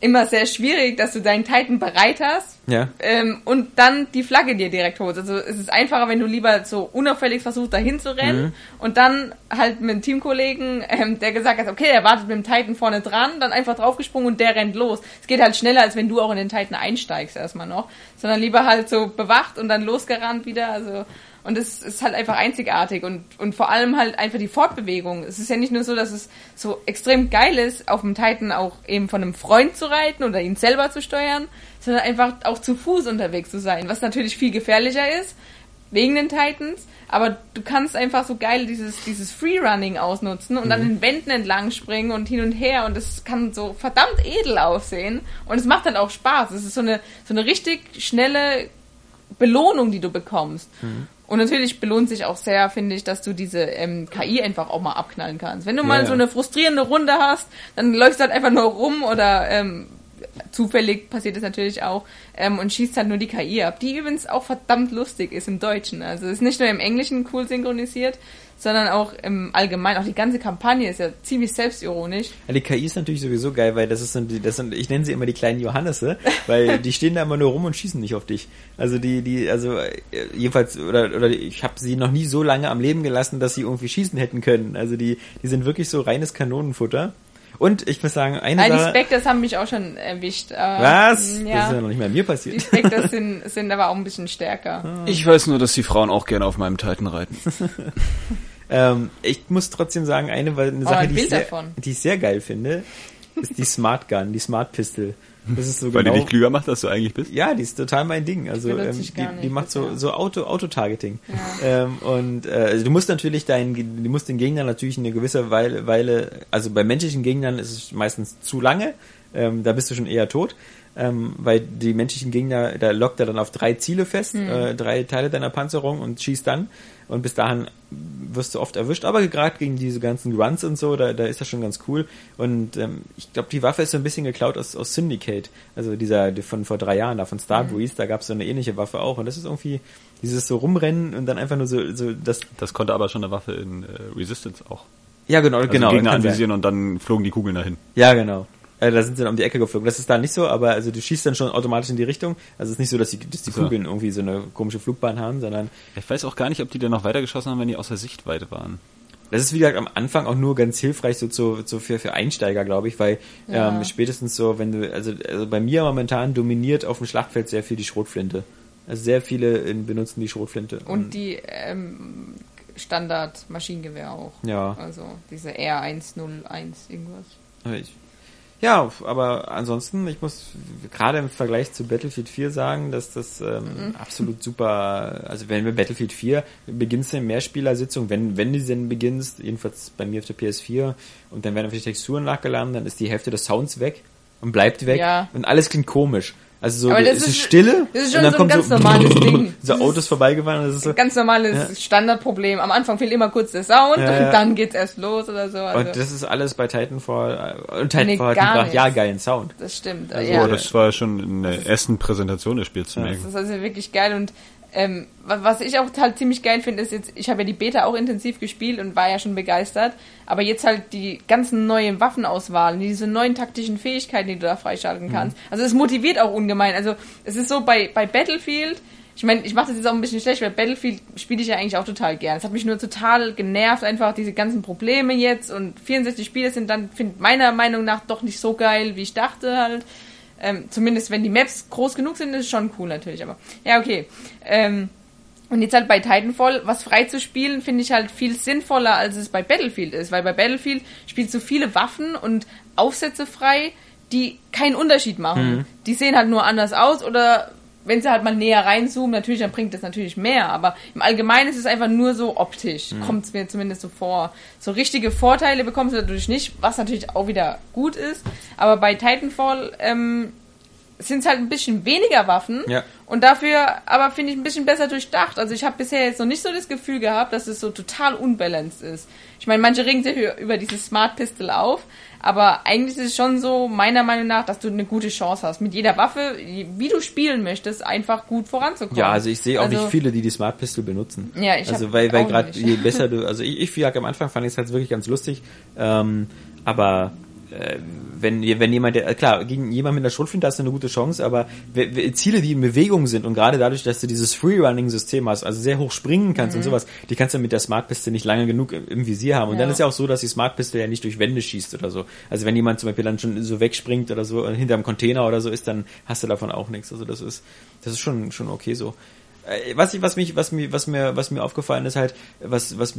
immer sehr schwierig, dass du deinen Titan bereit hast ja. ähm, und dann die Flagge dir direkt holst. Also es ist einfacher, wenn du lieber so unauffällig versuchst, dahin zu rennen Mhm. und dann halt mit einem Teamkollegen, ähm, der gesagt hat, okay, er wartet mit dem Titan vorne dran, dann einfach draufgesprungen und der rennt los. Es geht halt schneller, als wenn du auch in den Titan einsteigst erstmal noch, sondern lieber halt so bewacht und dann losgerannt wieder. Also und es ist halt einfach einzigartig und, und vor allem halt einfach die Fortbewegung. Es ist ja nicht nur so, dass es so extrem geil ist, auf dem Titan auch eben von einem Freund zu reiten oder ihn selber zu steuern, sondern einfach auch zu Fuß unterwegs zu sein, was natürlich viel gefährlicher ist, wegen den Titans, aber du kannst einfach so geil dieses, dieses Freerunning ausnutzen und an den Wänden entlang springen und hin und her und es kann so verdammt edel aussehen und es macht halt auch Spaß. Es ist so eine, so eine richtig schnelle Belohnung, die du bekommst. Und natürlich belohnt sich auch sehr, finde ich, dass du diese ähm, KI einfach auch mal abknallen kannst. Wenn du mal ja. so eine frustrierende Runde hast, dann läufst du halt einfach nur rum oder ähm, zufällig passiert es natürlich auch ähm, und schießt halt nur die KI ab, die übrigens auch verdammt lustig ist im Deutschen. Also es ist nicht nur im Englischen cool synchronisiert, sondern auch im Allgemeinen. Auch die ganze Kampagne ist ja ziemlich selbstironisch. Ja, die KI ist natürlich sowieso geil, weil das ist so, die- das sind, ich nenne sie immer die kleinen Johannese, weil die stehen da immer nur rum und schießen nicht auf dich. Also die, die, also äh, jedenfalls oder oder ich habe sie noch nie so lange am Leben gelassen, dass sie irgendwie schießen hätten können. Also die, die sind wirklich so reines Kanonenfutter. Und ich muss sagen, eine die Sache. Spectres haben mich auch schon erwischt. aber, Was? mm, Das Ja. ist ja noch nicht mal mir Die passiert. Spectres sind, sind aber auch ein bisschen stärker. Ich weiß nur, dass die Frauen auch gerne auf meinem Titan reiten. Ähm, ich muss trotzdem sagen, eine, weil eine Oh, Sache, ein die ich, sehr, davon. die ich sehr geil finde, ist die Smart Gun, die Smart Pistol. Das ist so Weil genau. die dich klüger macht, als du eigentlich bist. Ja, die ist total mein Ding. Also ähm, die, die macht so so Auto Auto-Targeting. Ähm, und äh, also du musst natürlich deinen, du musst den Gegner natürlich eine gewisse Weile, Weile, also bei menschlichen Gegnern ist es meistens zu lange. Ähm, da bist du schon eher tot. Ähm, weil die menschlichen Gegner, da lockt er dann auf drei Ziele fest, Hm. äh, drei Teile deiner Panzerung und schießt dann. Und bis dahin wirst du oft erwischt. Aber gerade gegen diese ganzen Runs und so, da, da ist das schon ganz cool. Und ähm, ich glaube, die Waffe ist so ein bisschen geklaut aus, aus Syndicate. Also dieser die von vor drei Jahren, da von Starbreeze, da gab es so eine ähnliche Waffe auch. Und das ist irgendwie dieses so rumrennen und dann einfach nur so, so das. Das konnte aber schon eine Waffe in äh, Resistance auch. Ja, genau, Also genau. Gegner anvisieren und dann flogen die Kugeln dahin. Ja, genau. Äh, da sind sie dann um die Ecke geflogen. Das ist da nicht so, aber also du schießt dann schon automatisch in die Richtung. Also es ist nicht so, dass die, dass die So. Kugeln irgendwie so eine komische Flugbahn haben, sondern Ich weiß auch gar nicht, ob die dann noch weitergeschossen haben, wenn die außer Sichtweite waren. Das ist wie gesagt am Anfang auch nur ganz hilfreich so, zu, so für, für Einsteiger, glaube ich, weil Ja. ähm, spätestens so, wenn du, also, also bei mir momentan dominiert auf dem Schlachtfeld sehr viel die Schrotflinte. Also sehr viele äh, benutzen die Schrotflinte. Und die ähm, Standard-Maschinengewehr auch. Ja. Also diese R101 irgendwas. Ich, ja, aber ansonsten, ich muss gerade im Vergleich zu Battlefield 4 sagen, dass das ähm, absolut super, also wenn wir Battlefield 4 beginnst du in Mehrspielersitzung, wenn, wenn du denn beginnst, jedenfalls bei mir auf der PS4, und dann werden einfach die Texturen nachgeladen, dann ist die Hälfte des Sounds weg und bleibt weg Ja. und alles klingt komisch. Also so, Aber das es ist, ist- Stille das ist und schon dann so ein kommt ganz so, normales Ding. so Autos vorbeigefahren und das ist so, Ganz normales Standardproblem. Am Anfang fehlt immer kurz der Sound Ja, ja. und dann geht's erst los oder so. Also, und das ist alles bei Titanfall, äh, und Nee, Titanfall gar hat einen nicht. ja geilen Sound. das stimmt. Also, ja. Oh, das war schon in der ersten Präsentation des Spiels zu Ja. merken. Das ist also wirklich geil und ähm, wa- was ich auch halt ziemlich geil finde, ist jetzt, ich habe ja die Beta auch intensiv gespielt und war ja schon begeistert, aber jetzt halt die ganzen neuen Waffenauswahlen, diese neuen taktischen Fähigkeiten, die du da freischalten kannst. Also es motiviert auch ungemein. Also es ist so bei, bei Battlefield, ich meine, ich mache das jetzt auch ein bisschen schlecht, weil Battlefield spiele ich ja eigentlich auch total gern. Es hat mich nur total genervt, einfach diese ganzen Probleme jetzt und 64 Spiele sind dann, find, meiner Meinung nach, doch nicht so geil, wie ich dachte halt. Ähm, zumindest wenn die Maps groß genug sind, ist es schon cool natürlich, aber ja, okay. Ähm, und jetzt halt bei Titanfall, was frei zu spielen, finde ich halt viel sinnvoller, als es bei Battlefield ist, weil bei Battlefield spielst du viele Waffen und Aufsätze frei, die keinen Unterschied machen. Die sehen halt nur anders aus oder wenn sie halt mal näher reinzoomen, natürlich, dann bringt das natürlich mehr. Aber im Allgemeinen ist es einfach nur so optisch. Mhm. Kommt es mir zumindest so vor. So richtige Vorteile bekommst du dadurch nicht, was natürlich auch wieder gut ist. Aber bei Titanfall ähm, sind es halt ein bisschen weniger Waffen. Ja. Und dafür aber finde ich ein bisschen besser durchdacht. Also ich habe bisher jetzt noch nicht so das Gefühl gehabt, dass es so total unbalanced ist. Ich meine, manche regen sich über dieses Smart Pistol auf, aber eigentlich ist es schon so, meiner Meinung nach, dass du eine gute Chance hast, mit jeder Waffe, wie du spielen möchtest, einfach gut voranzukommen. Ja, also ich sehe auch Also- nicht viele, die die Smart Pistol benutzen. Ja, ich Also weil, weil gerade je besser du, also ich, ich wie am Anfang fand ich es halt wirklich ganz lustig, ähm, aber äh, wenn, wenn jemand, der, klar, gegen jemand mit einer Schrotflinte hast du eine gute Chance, aber Ziele, die in Bewegung sind und gerade dadurch, dass du dieses Freerunning-System hast, also sehr hoch springen kannst und sowas, die kannst du mit der Smart Pistol nicht lange genug im, Visier haben. Und dann Ja. ist ja auch so, dass die Smart Pistol ja nicht durch Wände schießt oder so. Also wenn jemand zum Beispiel dann schon so wegspringt oder so, äh, hinterm Container oder so ist, dann hast du davon auch nichts. Also das ist, das ist schon, schon okay so. Äh, Was ich, was mich, was mir, was mir, was mir aufgefallen ist halt, was, was,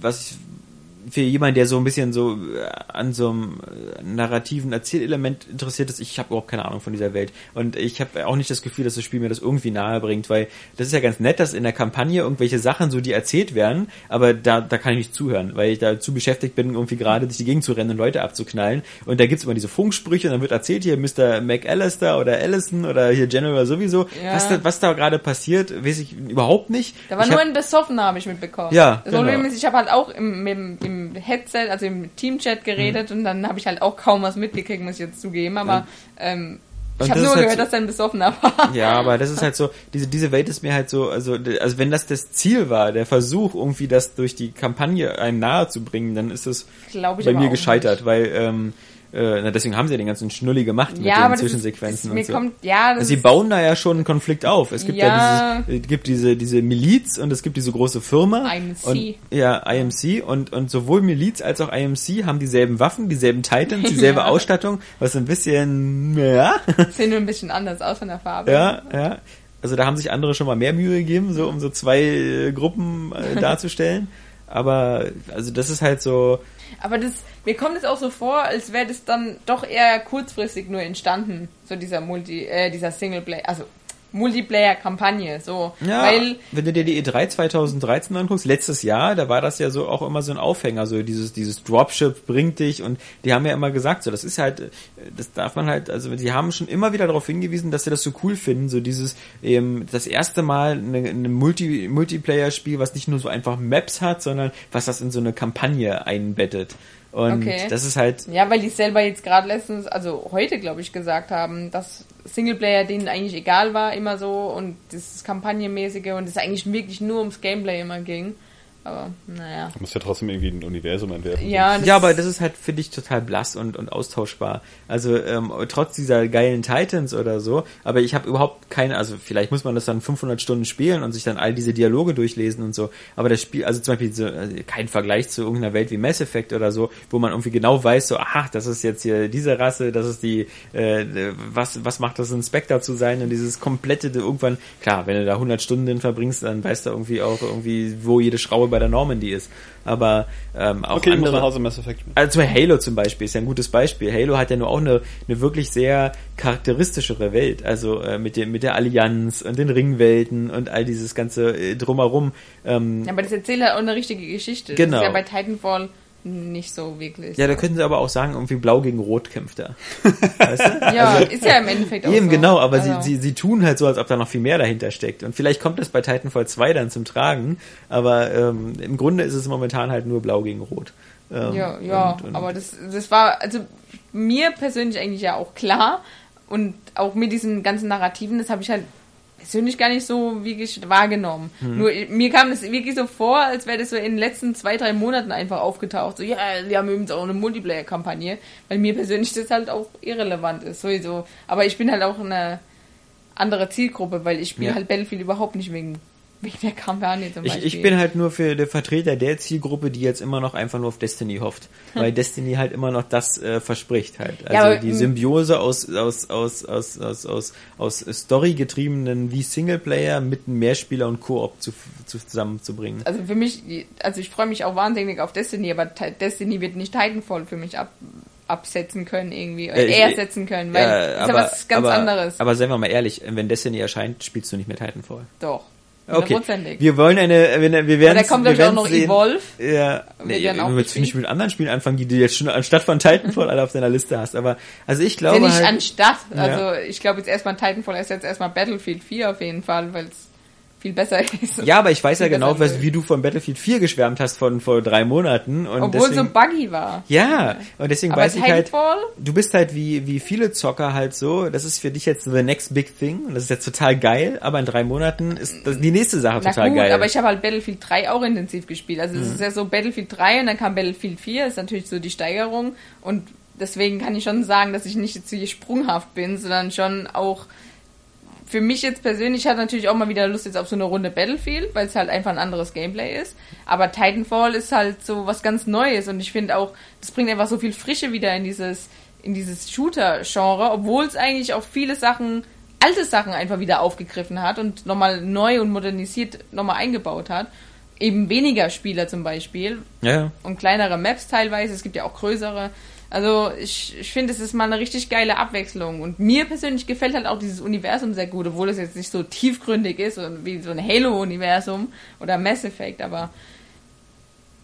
was für jemanden, der so ein bisschen so äh, an so einem äh, narrativen Erzählelement interessiert ist, ich habe überhaupt keine Ahnung von dieser Welt. Und ich habe auch nicht das Gefühl, dass das Spiel mir das irgendwie nahe bringt, weil das ist ja ganz nett, dass in der Kampagne irgendwelche Sachen so, die erzählt werden, aber da, da kann ich nicht zuhören, weil ich da zu beschäftigt bin, irgendwie gerade durch die Gegend zu rennen und Leute abzuknallen. Und da gibt's immer diese Funksprüche und dann wird erzählt, hier Mr. McAllister oder Allison oder hier General sowieso. Ja. Was, da, was da gerade passiert, weiß ich überhaupt nicht. Da war ich nur hab- ein Besoffener, habe ich mitbekommen. Ja, Problem genau. ist, ich habe halt auch im, im, im Headset, also im Teamchat geredet und dann habe ich halt auch kaum was mitgekriegt, muss ich jetzt zugeben. Aber ähm, ich habe nur halt gehört, so- dass er ein Besoffener war. Ja, aber das ist halt so, diese, diese Welt ist mir halt so, also, also wenn das das Ziel war, der Versuch, irgendwie das durch die Kampagne einem nahe zu bringen, dann ist es bei mir gescheitert, weil, ähm, äh, na, deswegen haben sie ja den ganzen Schnulli gemacht mit Ja, den ist, Zwischensequenzen mir und so. kommt, ja, Also sie ist, bauen da ja schon einen Konflikt auf. Es gibt ja, Ja. dieses, es gibt diese, diese Miliz und es gibt diese große Firma. IMC. Und, ja, IMC und, und sowohl Miliz als auch IMC haben dieselben Waffen, dieselben Titans, dieselbe. Ausstattung, was ein bisschen, ja, sehen nur ein bisschen anders aus von der Farbe. ja, ja. Also da haben sich andere schon mal mehr Mühe gegeben, so um so zwei äh, Gruppen äh, darzustellen. Aber also das ist halt so, Aber das, mir kommt es auch so vor, als wäre das dann doch eher kurzfristig nur entstanden, so dieser Multi, äh, dieser Singleplayer, also Multiplayer-Kampagne, so. ja, Weil, wenn du dir die E3 2013 anguckst, letztes Jahr, da war das ja so auch immer so ein Aufhänger, so dieses, dieses Dropship bringt dich und die haben ja immer gesagt, so, das ist halt, das darf man halt, also die haben schon immer wieder darauf hingewiesen, dass sie das so cool finden, so dieses, ähm, das erste Mal eine, eine Multi, Multiplayer-Spiel, was nicht nur so einfach Maps hat, sondern was das in so eine Kampagne einbettet. Und Okay. das ist halt, ja, weil die selber jetzt gerade letztens, also heute, glaube ich, gesagt haben, dass Singleplayer denen eigentlich egal war, immer so, und das Kampagnenmäßige und es eigentlich wirklich nur ums Gameplay immer ging. Aber, naja. Du musst ja trotzdem irgendwie ein Universum entwerfen. Ja, das Ja, aber das ist halt, finde ich, total blass und, und austauschbar. Also ähm, trotz dieser geilen Titans oder so, aber ich habe überhaupt keine, also vielleicht muss man das dann 500 Stunden spielen und sich dann all diese Dialoge durchlesen und so, aber das Spiel, also zum Beispiel so, also kein Vergleich zu irgendeiner Welt wie Mass Effect oder so, wo man irgendwie genau weiß, so, aha, das ist jetzt hier diese Rasse, das ist die, äh, was, was macht das, ein Spectre zu sein und dieses komplette, irgendwann, klar, wenn du da 100 Stunden drin verbringst, dann weißt du irgendwie auch irgendwie, wo jede Schraube bei der Normandy ist. Aber ähm, auch Okay, andere, nach Hause Mass Effect also Halo zum Beispiel ist ja ein gutes Beispiel. Halo hat ja nur auch eine, eine wirklich sehr charakteristischere Welt. Also äh, mit, dem, mit der Allianz und den Ringwelten und all dieses ganze äh, drumherum. Ähm, Ja, aber das erzählt halt auch eine richtige Geschichte. Genau. Das ist ja bei Titanfall nicht so wirklich. ja, da könnten sie aber auch sagen, irgendwie blau gegen rot kämpft er. Weißt du? Ja, ist ja im Endeffekt auch Eben so. genau, aber Also, sie, sie, sie tun halt so, als ob da noch viel mehr dahinter steckt. Und vielleicht kommt das bei Titanfall 2 dann zum Tragen, aber ähm, im Grunde ist es momentan halt nur blau gegen rot. Ähm, Ja, ja, und- und- aber das, das war, also mir persönlich eigentlich ja auch klar und auch mit diesen ganzen Narrativen, das habe ich halt persönlich gar nicht so wirklich wahrgenommen. Hm. Nur mir kam das wirklich so vor, als wäre das so in den letzten zwei, drei Monaten einfach aufgetaucht. So, ja, wir haben übrigens auch eine Multiplayer-Kampagne, weil mir persönlich das halt auch irrelevant ist, sowieso. Aber ich bin halt auch eine andere Zielgruppe, weil ich spiele Ja. halt Battlefield überhaupt nicht wegen, wegen der Kampagne zum Ich, Beispiel. ich bin halt nur für der Vertreter der Zielgruppe, die jetzt immer noch einfach nur auf Destiny hofft, weil Destiny halt immer noch das äh, verspricht halt. Also Ja, aber, die Symbiose aus aus aus aus aus aus, aus Story getriebenen wie Singleplayer mit einem Mehrspieler und Koop zu, zu zusammenzubringen. also für mich, also ich freue mich auch wahnsinnig auf Destiny, aber Ti- Destiny wird nicht Titanfall für mich ab, absetzen können irgendwie. Äh, ersetzen können, weil Ja, ist ja was ganz aber, anderes. Aber seien wir mal ehrlich, wenn Destiny erscheint, spielst du nicht mehr Titanfall. Doch. Okay. Wir wollen eine, wir, wir werden da kommt, glaub ich, auch noch Evolve. Ja, Wird nee, dann auch nicht mit anderen Spielen anfangen, die du jetzt schon anstatt von Titanfall alle auf deiner Liste hast. Aber also ich Ja, glaube nicht halt, anstatt. Ja. Also ich glaube jetzt erstmal Titanfall ist jetzt erstmal Battlefield 4 auf jeden Fall, weil es viel besser ist. ja, aber ich weiß ja genau, was, wie du von Battlefield 4 geschwärmt hast von vor drei Monaten und Obwohl deswegen, so buggy war. ja, und deswegen Aber weiß ich halt, du bist halt wie, wie viele Zocker halt so, das ist für dich jetzt the next big thing und das ist jetzt total geil, aber in drei Monaten ist das die nächste Sache na total gut, geil. aber ich habe halt Battlefield 3 auch intensiv gespielt. Also es Mhm. ist ja so Battlefield 3 und dann kam Battlefield 4, ist natürlich so die Steigerung und deswegen kann ich schon sagen, dass ich nicht jetzt hier sprunghaft bin, sondern schon auch für mich jetzt persönlich hat natürlich auch mal wieder Lust jetzt auf so eine Runde Battlefield, weil es halt einfach ein anderes Gameplay ist. Aber Titanfall ist halt so was ganz Neues und ich finde auch, das bringt einfach so viel Frische wieder in dieses, in dieses Shooter-Genre, obwohl es eigentlich auch viele Sachen, alte Sachen einfach wieder aufgegriffen hat und nochmal neu und modernisiert nochmal eingebaut hat. Eben weniger Spieler zum Beispiel, ja, und kleinere Maps teilweise. Es gibt ja auch größere. Also ich, ich finde, es ist mal eine richtig geile Abwechslung. Und mir persönlich gefällt halt auch dieses Universum sehr gut, obwohl es jetzt nicht so tiefgründig ist und wie so ein Halo-Universum oder Mass Effect, aber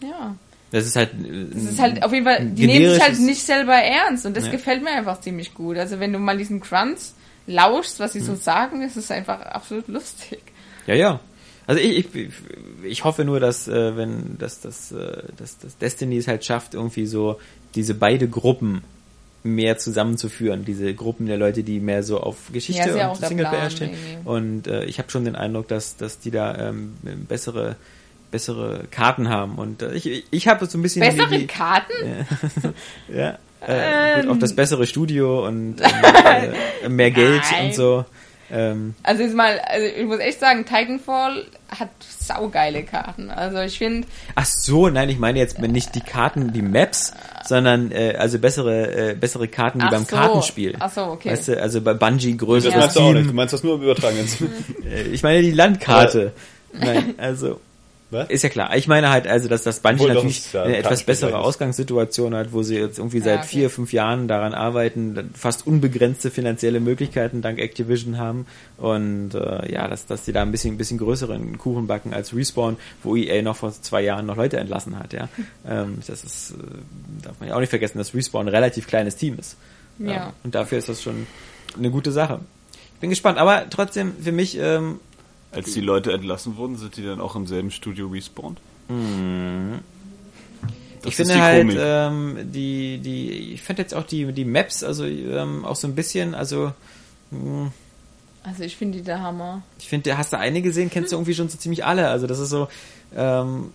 ja. Das ist halt, Es ist halt auf jeden Fall, die nehmen sich halt nicht selber ernst und das Ja. gefällt mir einfach ziemlich gut. Also wenn du mal diesen Grunts lauschst, was sie so sagen, ist es einfach absolut lustig. Ja, ja. Also ich, ich, ich hoffe nur, dass äh, wenn dass das äh, dass, dass Destiny es halt schafft, irgendwie so diese beide Gruppen mehr zusammenzuführen, diese Gruppen der Leute, die mehr so auf Geschichte Ja, ja und Singleplayer stehen. Und äh, ich habe schon den Eindruck, dass dass die da ähm, bessere bessere Karten haben und äh, ich ich habe so ein bisschen Bessere die, Karten? ja äh, gut, Ähm. auch das bessere Studio und ähm, äh, mehr Geld Nein. und so. Ähm, Also jetzt mal, also ich muss echt sagen, Titanfall hat saugeile Karten. Also ich finde, Ach so, nein, ich meine jetzt nicht die Karten, die Maps, sondern äh, also bessere äh, bessere Karten wie beim so. Kartenspiel. Ach so, okay. Weißt du, also bei Bungie größeres Das meinst du auch nicht. Du meinst das nur im übertragenen. Äh, Ich meine die Landkarte. Nein, also Was? ist ja klar. Ich meine halt also, dass das Bungie doch, natürlich ja eine etwas bessere. Ausgangssituation hat, wo sie jetzt irgendwie Ja, seit okay. vier, fünf Jahren daran arbeiten, fast unbegrenzte finanzielle Möglichkeiten dank Activision haben und äh, ja, dass, dass die da ein bisschen, ein bisschen größeren Kuchen backen als Respawn, wo EA noch vor zwei Jahren noch Leute entlassen hat, ja. ähm, das ist, äh, darf man ja auch nicht vergessen, dass Respawn ein relativ kleines Team ist. Ja. Und dafür ist das schon eine gute Sache. Bin gespannt, aber trotzdem für mich, ähm, Als die Leute entlassen wurden, sind die dann auch im selben Studio respawned. Das ich finde die halt, Komik. ähm, die, die, ich fand jetzt auch die, die Maps, also ähm, auch so ein bisschen, also mh, also ich finde die der Hammer. ich finde, hast du eine gesehen, kennst du irgendwie schon so ziemlich alle. Also das ist so, ähm,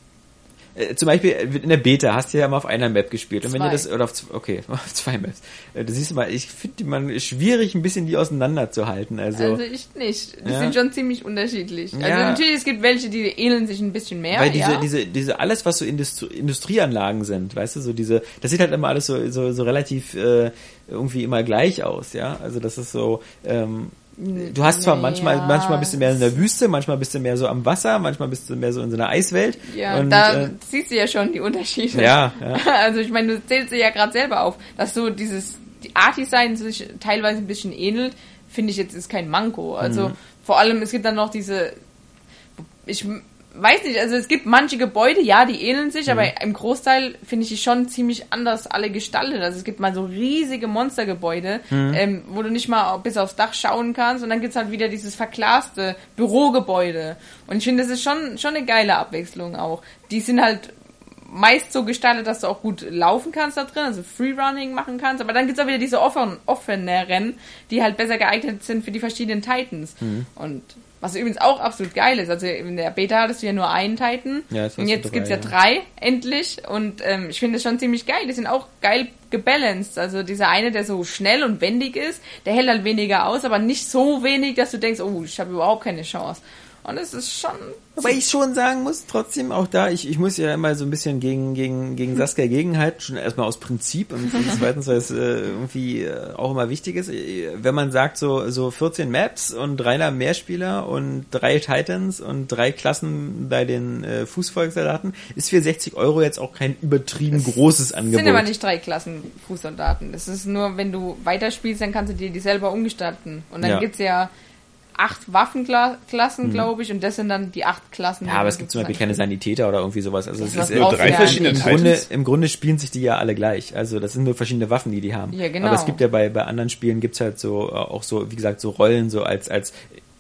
äh, zum Beispiel in der Beta hast du ja immer auf einer Map gespielt. Und wenn du Zwei. das, oder auf, okay, auf zwei Maps. Äh, Du siehst mal, ich finde die man schwierig, ein bisschen die auseinanderzuhalten. Also, Also ich nicht. Die Ja. sind schon ziemlich unterschiedlich. Also Ja. natürlich, es gibt welche, die ähneln sich ein bisschen mehr. Weil diese, ja. diese, diese, alles, was so Industrie, Industrieanlagen sind, weißt du, so diese, das sieht halt immer alles so, so, so relativ äh, irgendwie immer gleich aus, ja. Also das ist so, ähm, du hast zwar manchmal, ja. manchmal bist du mehr in der Wüste, manchmal bist du mehr so am Wasser, manchmal bist du mehr so in so einer Eiswelt. ja, und, da äh, siehst du ja schon die Unterschiede. Ja, ja. Also ich meine, du zählst dir ja gerade selber auf, dass so dieses die Art-Design sich teilweise ein bisschen ähnelt, finde ich jetzt ist kein Manko. Also Mhm. vor allem, es gibt dann noch diese, ich weiß nicht, also es gibt manche Gebäude, ja, die ähneln sich, Mhm. aber im Großteil finde ich die schon ziemlich anders alle gestaltet. Also es gibt mal so riesige Monstergebäude, Mhm. ähm, wo du nicht mal bis aufs Dach schauen kannst und dann gibt's halt wieder dieses verglaste Bürogebäude. Und ich finde, das ist schon, schon eine geile Abwechslung auch. Die sind halt meist so gestaltet, dass du auch gut laufen kannst da drin, also Freerunning machen kannst, aber dann gibt's auch wieder diese offen, offeneren, die halt besser geeignet sind für die verschiedenen Titans. Mhm. Und was übrigens auch absolut geil ist, also in der Beta hattest du ja nur einen Titan. Ja, und jetzt drei, gibt's ja ja. drei, endlich. Und ähm, ich finde das schon ziemlich geil, die sind auch geil gebalanced, also dieser eine, der so schnell und wendig ist, der hält halt weniger aus, aber nicht so wenig, dass du denkst, oh, ich habe überhaupt keine Chance. Und es ist schon. Wobei ich schon sagen muss, trotzdem auch da, ich, ich muss ja immer so ein bisschen gegen, gegen, gegen Saskia gegenhalten, schon erstmal aus Prinzip und, und zweitens, weil es äh, irgendwie äh, auch immer wichtig ist. Wenn man sagt, so, so 14 Maps und drei Mehrspieler und drei Titans und drei Klassen bei den äh, Fußvolkssoldaten, ist für 60 Euro jetzt auch kein übertrieben großes Angebot. sind aber nicht drei Klassen Fußsoldaten. Das ist nur, wenn du weiterspielst, dann kannst du dir die selber umgestalten. Und dann Ja. gibt's ja acht Waffenklassen, glaube ich, und das sind dann die acht Klassen. Mhm. Ja, aber es gibt zum Beispiel keine Sanitäter oder irgendwie sowas. Also es Das ist ist drei sehr- verschiedene im Titans. Grunde, Im Grunde spielen sich die ja alle gleich. Also das sind nur verschiedene Waffen, die die haben. Ja, genau. Aber es gibt ja bei, bei anderen Spielen gibt's halt so äh, auch so, wie gesagt, so Rollen so als als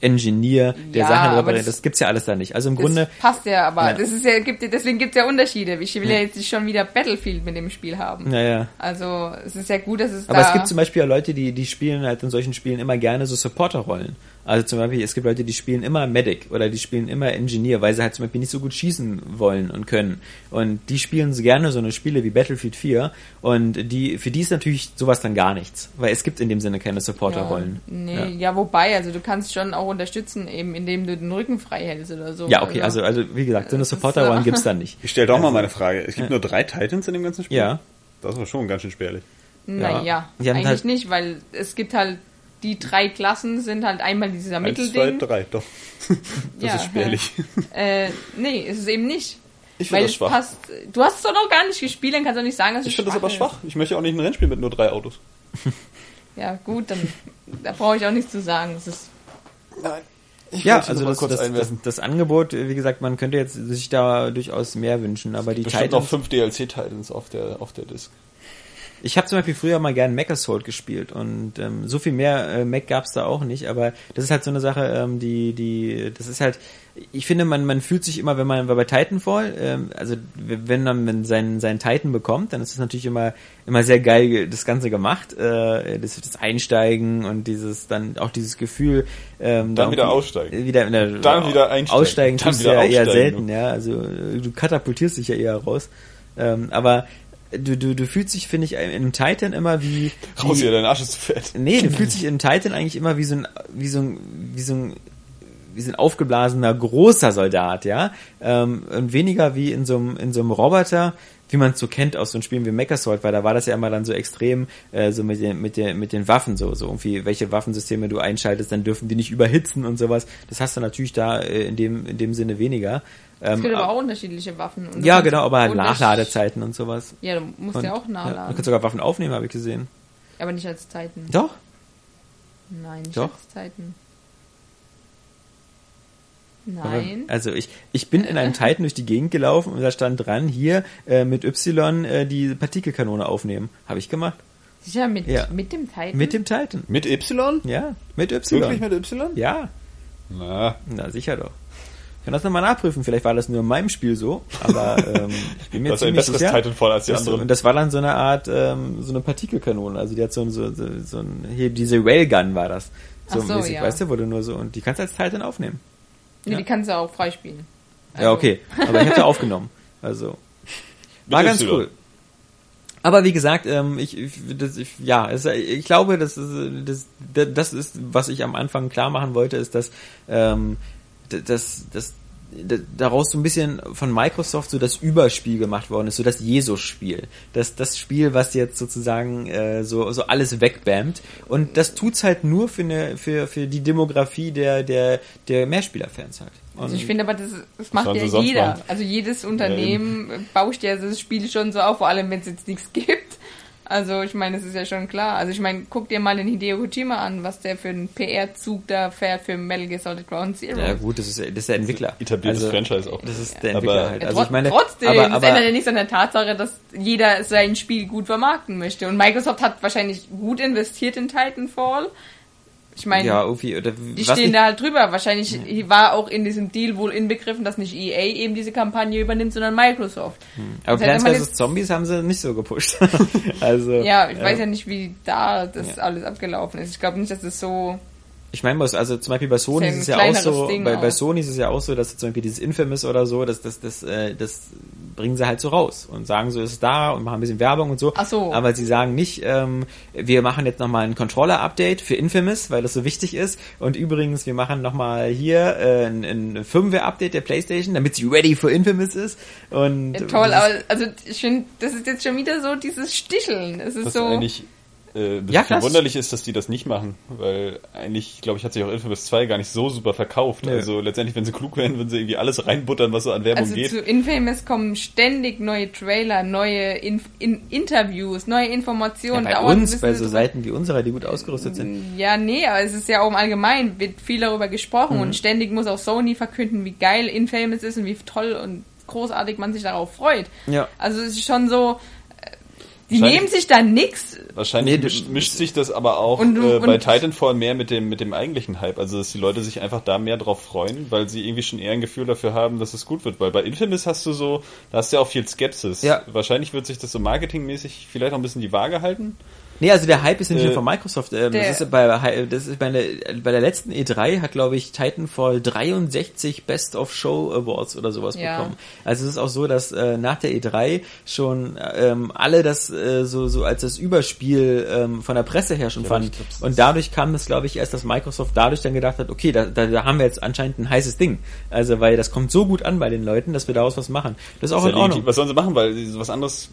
Engineer, der Ja, Sachen aber repariert. das- Das, gibt's ja alles da nicht. Also im Das Grunde passt ja, aber Ja. das ist ja, gibt, ja- deswegen gibt's ja Unterschiede. Ich will ja jetzt nicht schon wieder Battlefield mit dem Spiel haben. naja. Also es ist ja gut, dass es Aber da. es gibt zum Beispiel ja Leute, die, die spielen halt in solchen Spielen immer gerne so Supporter-Rollen. Also zum Beispiel, es gibt Leute, die spielen immer Medic oder die spielen immer Engineer, weil sie halt zum Beispiel nicht so gut schießen wollen und können. Und die spielen so gerne so eine Spiele wie Battlefield 4 und die, für die ist natürlich sowas dann gar nichts. Weil es gibt in dem Sinne keine Supporter-Rollen. Ja, nee, Ja. ja. wobei, also du kannst schon auch unterstützen, eben indem du den Rücken frei hältst oder so. Ja, okay, also, also wie gesagt, so eine ist, Supporter-Rollen äh, gibt's dann nicht. Ich stelle doch mal meine Frage. Es gibt nur drei Titans in dem ganzen Spiel? Ja. Das ist aber schon ganz schön spärlich. Naja, Ja. Eigentlich halt- nicht, weil es gibt halt die drei Klassen sind halt einmal dieser Eins, zwei, Mittelding. drei, doch. Das Ja, ist spärlich. Äh, nee, ist es eben nicht. Ich finde das es schwach. passt. Du hast es doch noch gar nicht gespielt, dann kannst du auch nicht sagen, dass es Ich finde das aber ist. schwach. Ich möchte auch nicht ein Rennspiel mit nur drei Autos. Ja, gut, dann da brauche ich auch nichts zu sagen. Es ist Nein. Ich Ja, also noch das, kurz das, das, das Angebot, wie gesagt, man könnte jetzt sich da durchaus mehr wünschen, aber die Bestimmt noch Titans, fünf DLC-Titans auf der, auf der Disc. Ich habe zum Beispiel früher mal gern Mac Assault gespielt und ähm, so viel mehr äh, Mac gab's da auch nicht, aber das ist halt so eine Sache, ähm, die, die, das ist halt, ich finde, man, man fühlt sich immer, wenn man bei Titanfall, ähm, also wenn man seinen, seinen Titan bekommt, dann ist es natürlich immer, immer sehr geil das Ganze gemacht, äh, das, das Einsteigen und dieses, dann auch dieses Gefühl, ähm, Dann da wieder aussteigen. Wieder, in der, Dann wieder einsteigen. Aussteigen Dann tust du wieder ja eher aufsteigen, selten, ja, also du katapultierst dich ja eher raus, ähm, aber du, du, du fühlst dich, finde ich, in einem Titan immer wie, Raus hier, dein Arsch ist zu fett. Nee, du fühlst dich in Titan eigentlich immer wie so ein, wie so ein, wie so ein, wie so ein aufgeblasener großer Soldat, ja, ähm, und weniger wie in so einem, in so einem Roboter, wie man es so kennt aus so einem Spielen wie Mechasort, weil da war das ja immer dann so extrem, äh, so mit den, mit den, mit den Waffen, so, so irgendwie, welche Waffensysteme du einschaltest, dann dürfen die nicht überhitzen und sowas. Das hast du natürlich da äh, in dem, in dem Sinne weniger. Es Ähm, gibt aber auch unterschiedliche Waffen. und ja, genau, aber halt Nachladezeiten und sowas. Ja, du musst Und, ja auch Ja, du nachladen. kannst sogar Waffen aufnehmen, habe ich gesehen. aber nicht als Zeiten. Doch. Nein, nicht Doch. als Zeiten. Nein. Also ich, ich bin in einem Titan durch die Gegend gelaufen und da stand dran, hier äh, mit Y äh, die Partikelkanone aufnehmen. Habe ich gemacht. Sicher mit, Ja. mit dem Titan? Mit dem Titan. Mit Y? Ja, mit Y. Wirklich mit Y? Ja, Na, na sicher doch. Ich kann das nochmal nachprüfen, vielleicht war das nur in meinem Spiel so, aber ähm, ich bin mir das ist ein ziemlich besseres sicher. Titanfall als die Das, anderen. und das war dann so eine Art, ähm, so eine Partikelkanone. Also die hat so, ein- so, so, so ein, hier diese Railgun war das. So, Ach so, mäßig, ja. weißt du, du nur so, und die kannst du als Titan aufnehmen. Nee, Ja. die kannst du auch freispielen. Ja, okay. Aber ich habe da aufgenommen. Also war ganz cool. Aber wie gesagt, ähm, ich, ich, das, ich ja, es, ich glaube, das ist, das, das ist, was ich am Anfang klar machen wollte, ist, dass ähm, dass, dass d- daraus so ein bisschen von Microsoft so das Überspiel gemacht worden ist, so das Jesus-Spiel. Das, das Spiel, was jetzt sozusagen äh, so, so alles wegbammt. Und das tut's halt nur für, eine, für, für die Demografie der, der, der Mehrspielerfans halt. Und Also ich finde aber, das, das macht ja jeder. machen? Also jedes Unternehmen bauscht ja das Spiel schon so auf, vor allem wenn es jetzt nichts gibt. Also ich meine, das ist ja schon klar. Also ich meine, guck dir mal den Hideo Kojima an, was der für einen PR-Zug da fährt für Metal Gear Solid Ground Zero. Ja gut, das ist, das ist der Entwickler. Etabliertes Also, Franchise auch. Das ist der Aber- Entwickler halt. Ja, Also ich meine, trotzdem, aber, das ändert ja aber nichts an der Tatsache, dass jeder sein Spiel gut vermarkten möchte. Und Microsoft hat wahrscheinlich gut investiert in Titanfall. Ich meine, ja, irgendwie, oder die stehen da halt drüber. Wahrscheinlich war auch in diesem Deal wohl inbegriffen, dass nicht EA eben diese Kampagne übernimmt, sondern Microsoft. aber Das hätte Plants vs. Zombies haben sie nicht so gepusht. also, Ja, ich weiß äh, ja nicht, wie da das Ja. alles abgelaufen ist. Ich glaube nicht, dass es so Ich meine, also zum Beispiel bei Sony Ist ja ist es ja auch so, Ding bei, bei auch. Sony ist es ja auch so, dass zum Beispiel dieses Infamous oder so, das, das, das, äh, das bringen sie halt so raus und sagen so, ist es da und machen ein bisschen Werbung und so. Ach so. Aber sie sagen nicht, ähm, wir machen jetzt nochmal ein Controller-Update für Infamous, weil das so wichtig ist. Und übrigens, wir machen nochmal hier äh, ein, ein Firmware-Update der Playstation, damit sie ready for Infamous ist. Und Ja, toll, das aber also ich finde, das ist jetzt schon wieder so dieses Sticheln. Es ist so. eigentlich äh, bisschen Ja, krass. verwunderlich ist, dass die das nicht machen, weil eigentlich, glaube ich, hat sich auch Infamous 2 gar nicht so super verkauft. Nö. Also letztendlich, wenn sie klug wären, würden sie irgendwie alles reinbuttern, was so an Werbung Also geht. zu Infamous kommen ständig neue Trailer, neue Inf in Interviews, neue ja, Informationen. bei dauernd uns, bei so Seiten wie unserer, die gut ausgerüstet sind. Ja, nee, aber es ist ja auch im Allgemeinen, wird viel darüber gesprochen Mhm. und ständig muss auch Sony verkünden, wie geil Infamous ist und wie toll und großartig man sich darauf freut. Ja. Also es ist schon so, die nehmen sich da nix. Wahrscheinlich Nee, mischt, mischt sich das aber auch Und äh, bei Titanfall mehr mit dem, mit dem eigentlichen Hype. Also, dass die Leute sich einfach da mehr drauf freuen, weil sie irgendwie schon eher ein Gefühl dafür haben, dass es gut wird. Weil bei Infamous hast du so, da hast du ja auch viel Skepsis. Ja. Wahrscheinlich wird sich das so marketingmäßig vielleicht auch ein bisschen die Waage halten. Nee, also der Hype ist nicht Äh, nur von Microsoft. Ähm, der- das ist bei, das ist bei, der, bei der letzten E3 hat, glaube ich, Titanfall 63 Best of Show Awards oder sowas Ja. bekommen. Also es ist auch so, dass äh, nach der E3 schon ähm, alle das äh, so, so als das Überspiel ähm, von der Presse her schon Ja, fanden. das Und dadurch kam es, glaube ich, erst, dass Microsoft dadurch dann gedacht hat, okay, da, da, da haben wir jetzt anscheinend ein heißes Ding. Also weil das kommt so gut an bei den Leuten, dass wir daraus was machen. Das ist auch Ist in Ordnung. Was sollen sie machen? Weil was anderes,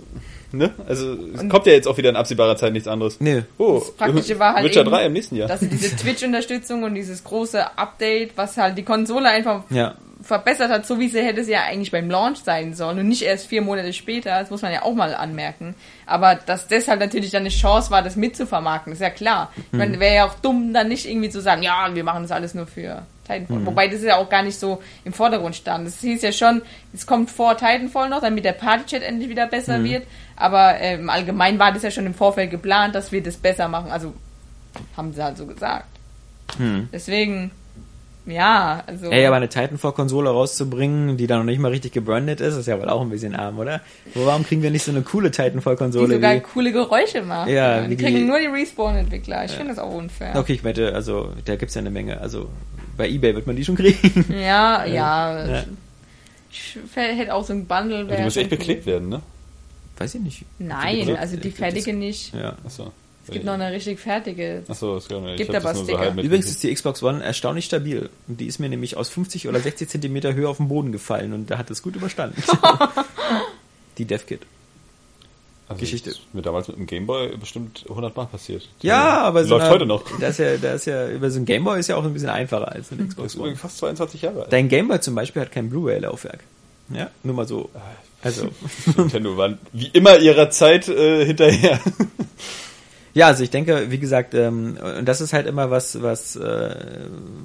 ne? Also, es kommt ja jetzt auch wieder in absehbarer Zeit nichts anderes. Nö. Oh, Das Praktische war halt Witcher eben, 3 im nächsten Jahr. dass sie diese Twitch-Unterstützung und dieses große Update, was halt die Konsole einfach Ja. verbessert hat, so wie sie hätte sie ja eigentlich beim Launch sein sollen und nicht erst vier Monate später, das muss man ja auch mal anmerken. Aber dass das halt natürlich dann eine Chance war, das mitzuvermarkten, ist ja klar. Ich Mhm. meine, wäre ja auch dumm, dann nicht irgendwie zu sagen, ja, wir machen das alles nur für Titanfall. Wobei das ja auch gar nicht so im Vordergrund stand. Das hieß ja schon, es kommt vor Titanfall noch, damit der Partychat endlich wieder besser wird. Aber äh, im Allgemeinen war das ja schon im Vorfeld geplant, dass wir das besser machen. Also haben sie halt so gesagt. Deswegen, ja, also. Ey, aber eine Titanfall-Konsole rauszubringen, die da noch nicht mal richtig gebrandet ist, ist ja wohl auch ein bisschen arm, oder? Wo, warum kriegen wir nicht so eine coole die Titanfall-Konsole sogar wie... coole Geräusche macht. Ja, die die- kriegen nur die Respawn-Entwickler. Ich finde das auch unfair. Okay, ich wette, also da gibt's ja eine Menge. Also bei Ebay wird man die schon kriegen. Ja, ja. Ja. Ich hätte auch so ein Bundle. du wäre musst echt beklebt werden, ne? Weiß ich nicht. Nein, also die fertige nicht. Ja. Achso. Es gibt noch eine richtig fertige. Achso, das man Gibt aber das so Sticker. mitgekriegt. Übrigens ist die Xbox One erstaunlich stabil. Und die ist mir nämlich aus 50 oder 60 Zentimeter Höhe auf den Boden gefallen und da hat es gut überstanden. die DevKit. Also Geschichte. Das ist mir damals mit dem Gameboy bestimmt 100 Mal passiert. Ja, aber so Läuft eine- heute noch. Das ist ja, das ist ja, über so ein Gameboy ist ja auch ein bisschen einfacher als ein Das Xbox ist One. übrigens fast 22 Jahre alt. Dein Gameboy zum Beispiel hat kein Blu-ray-Laufwerk. Ja, nur mal so. Also. Nintendo waren wie immer ihrer Zeit äh, hinterher. Ja, also ich denke, wie gesagt, ähm, und das ist halt immer was, was, äh,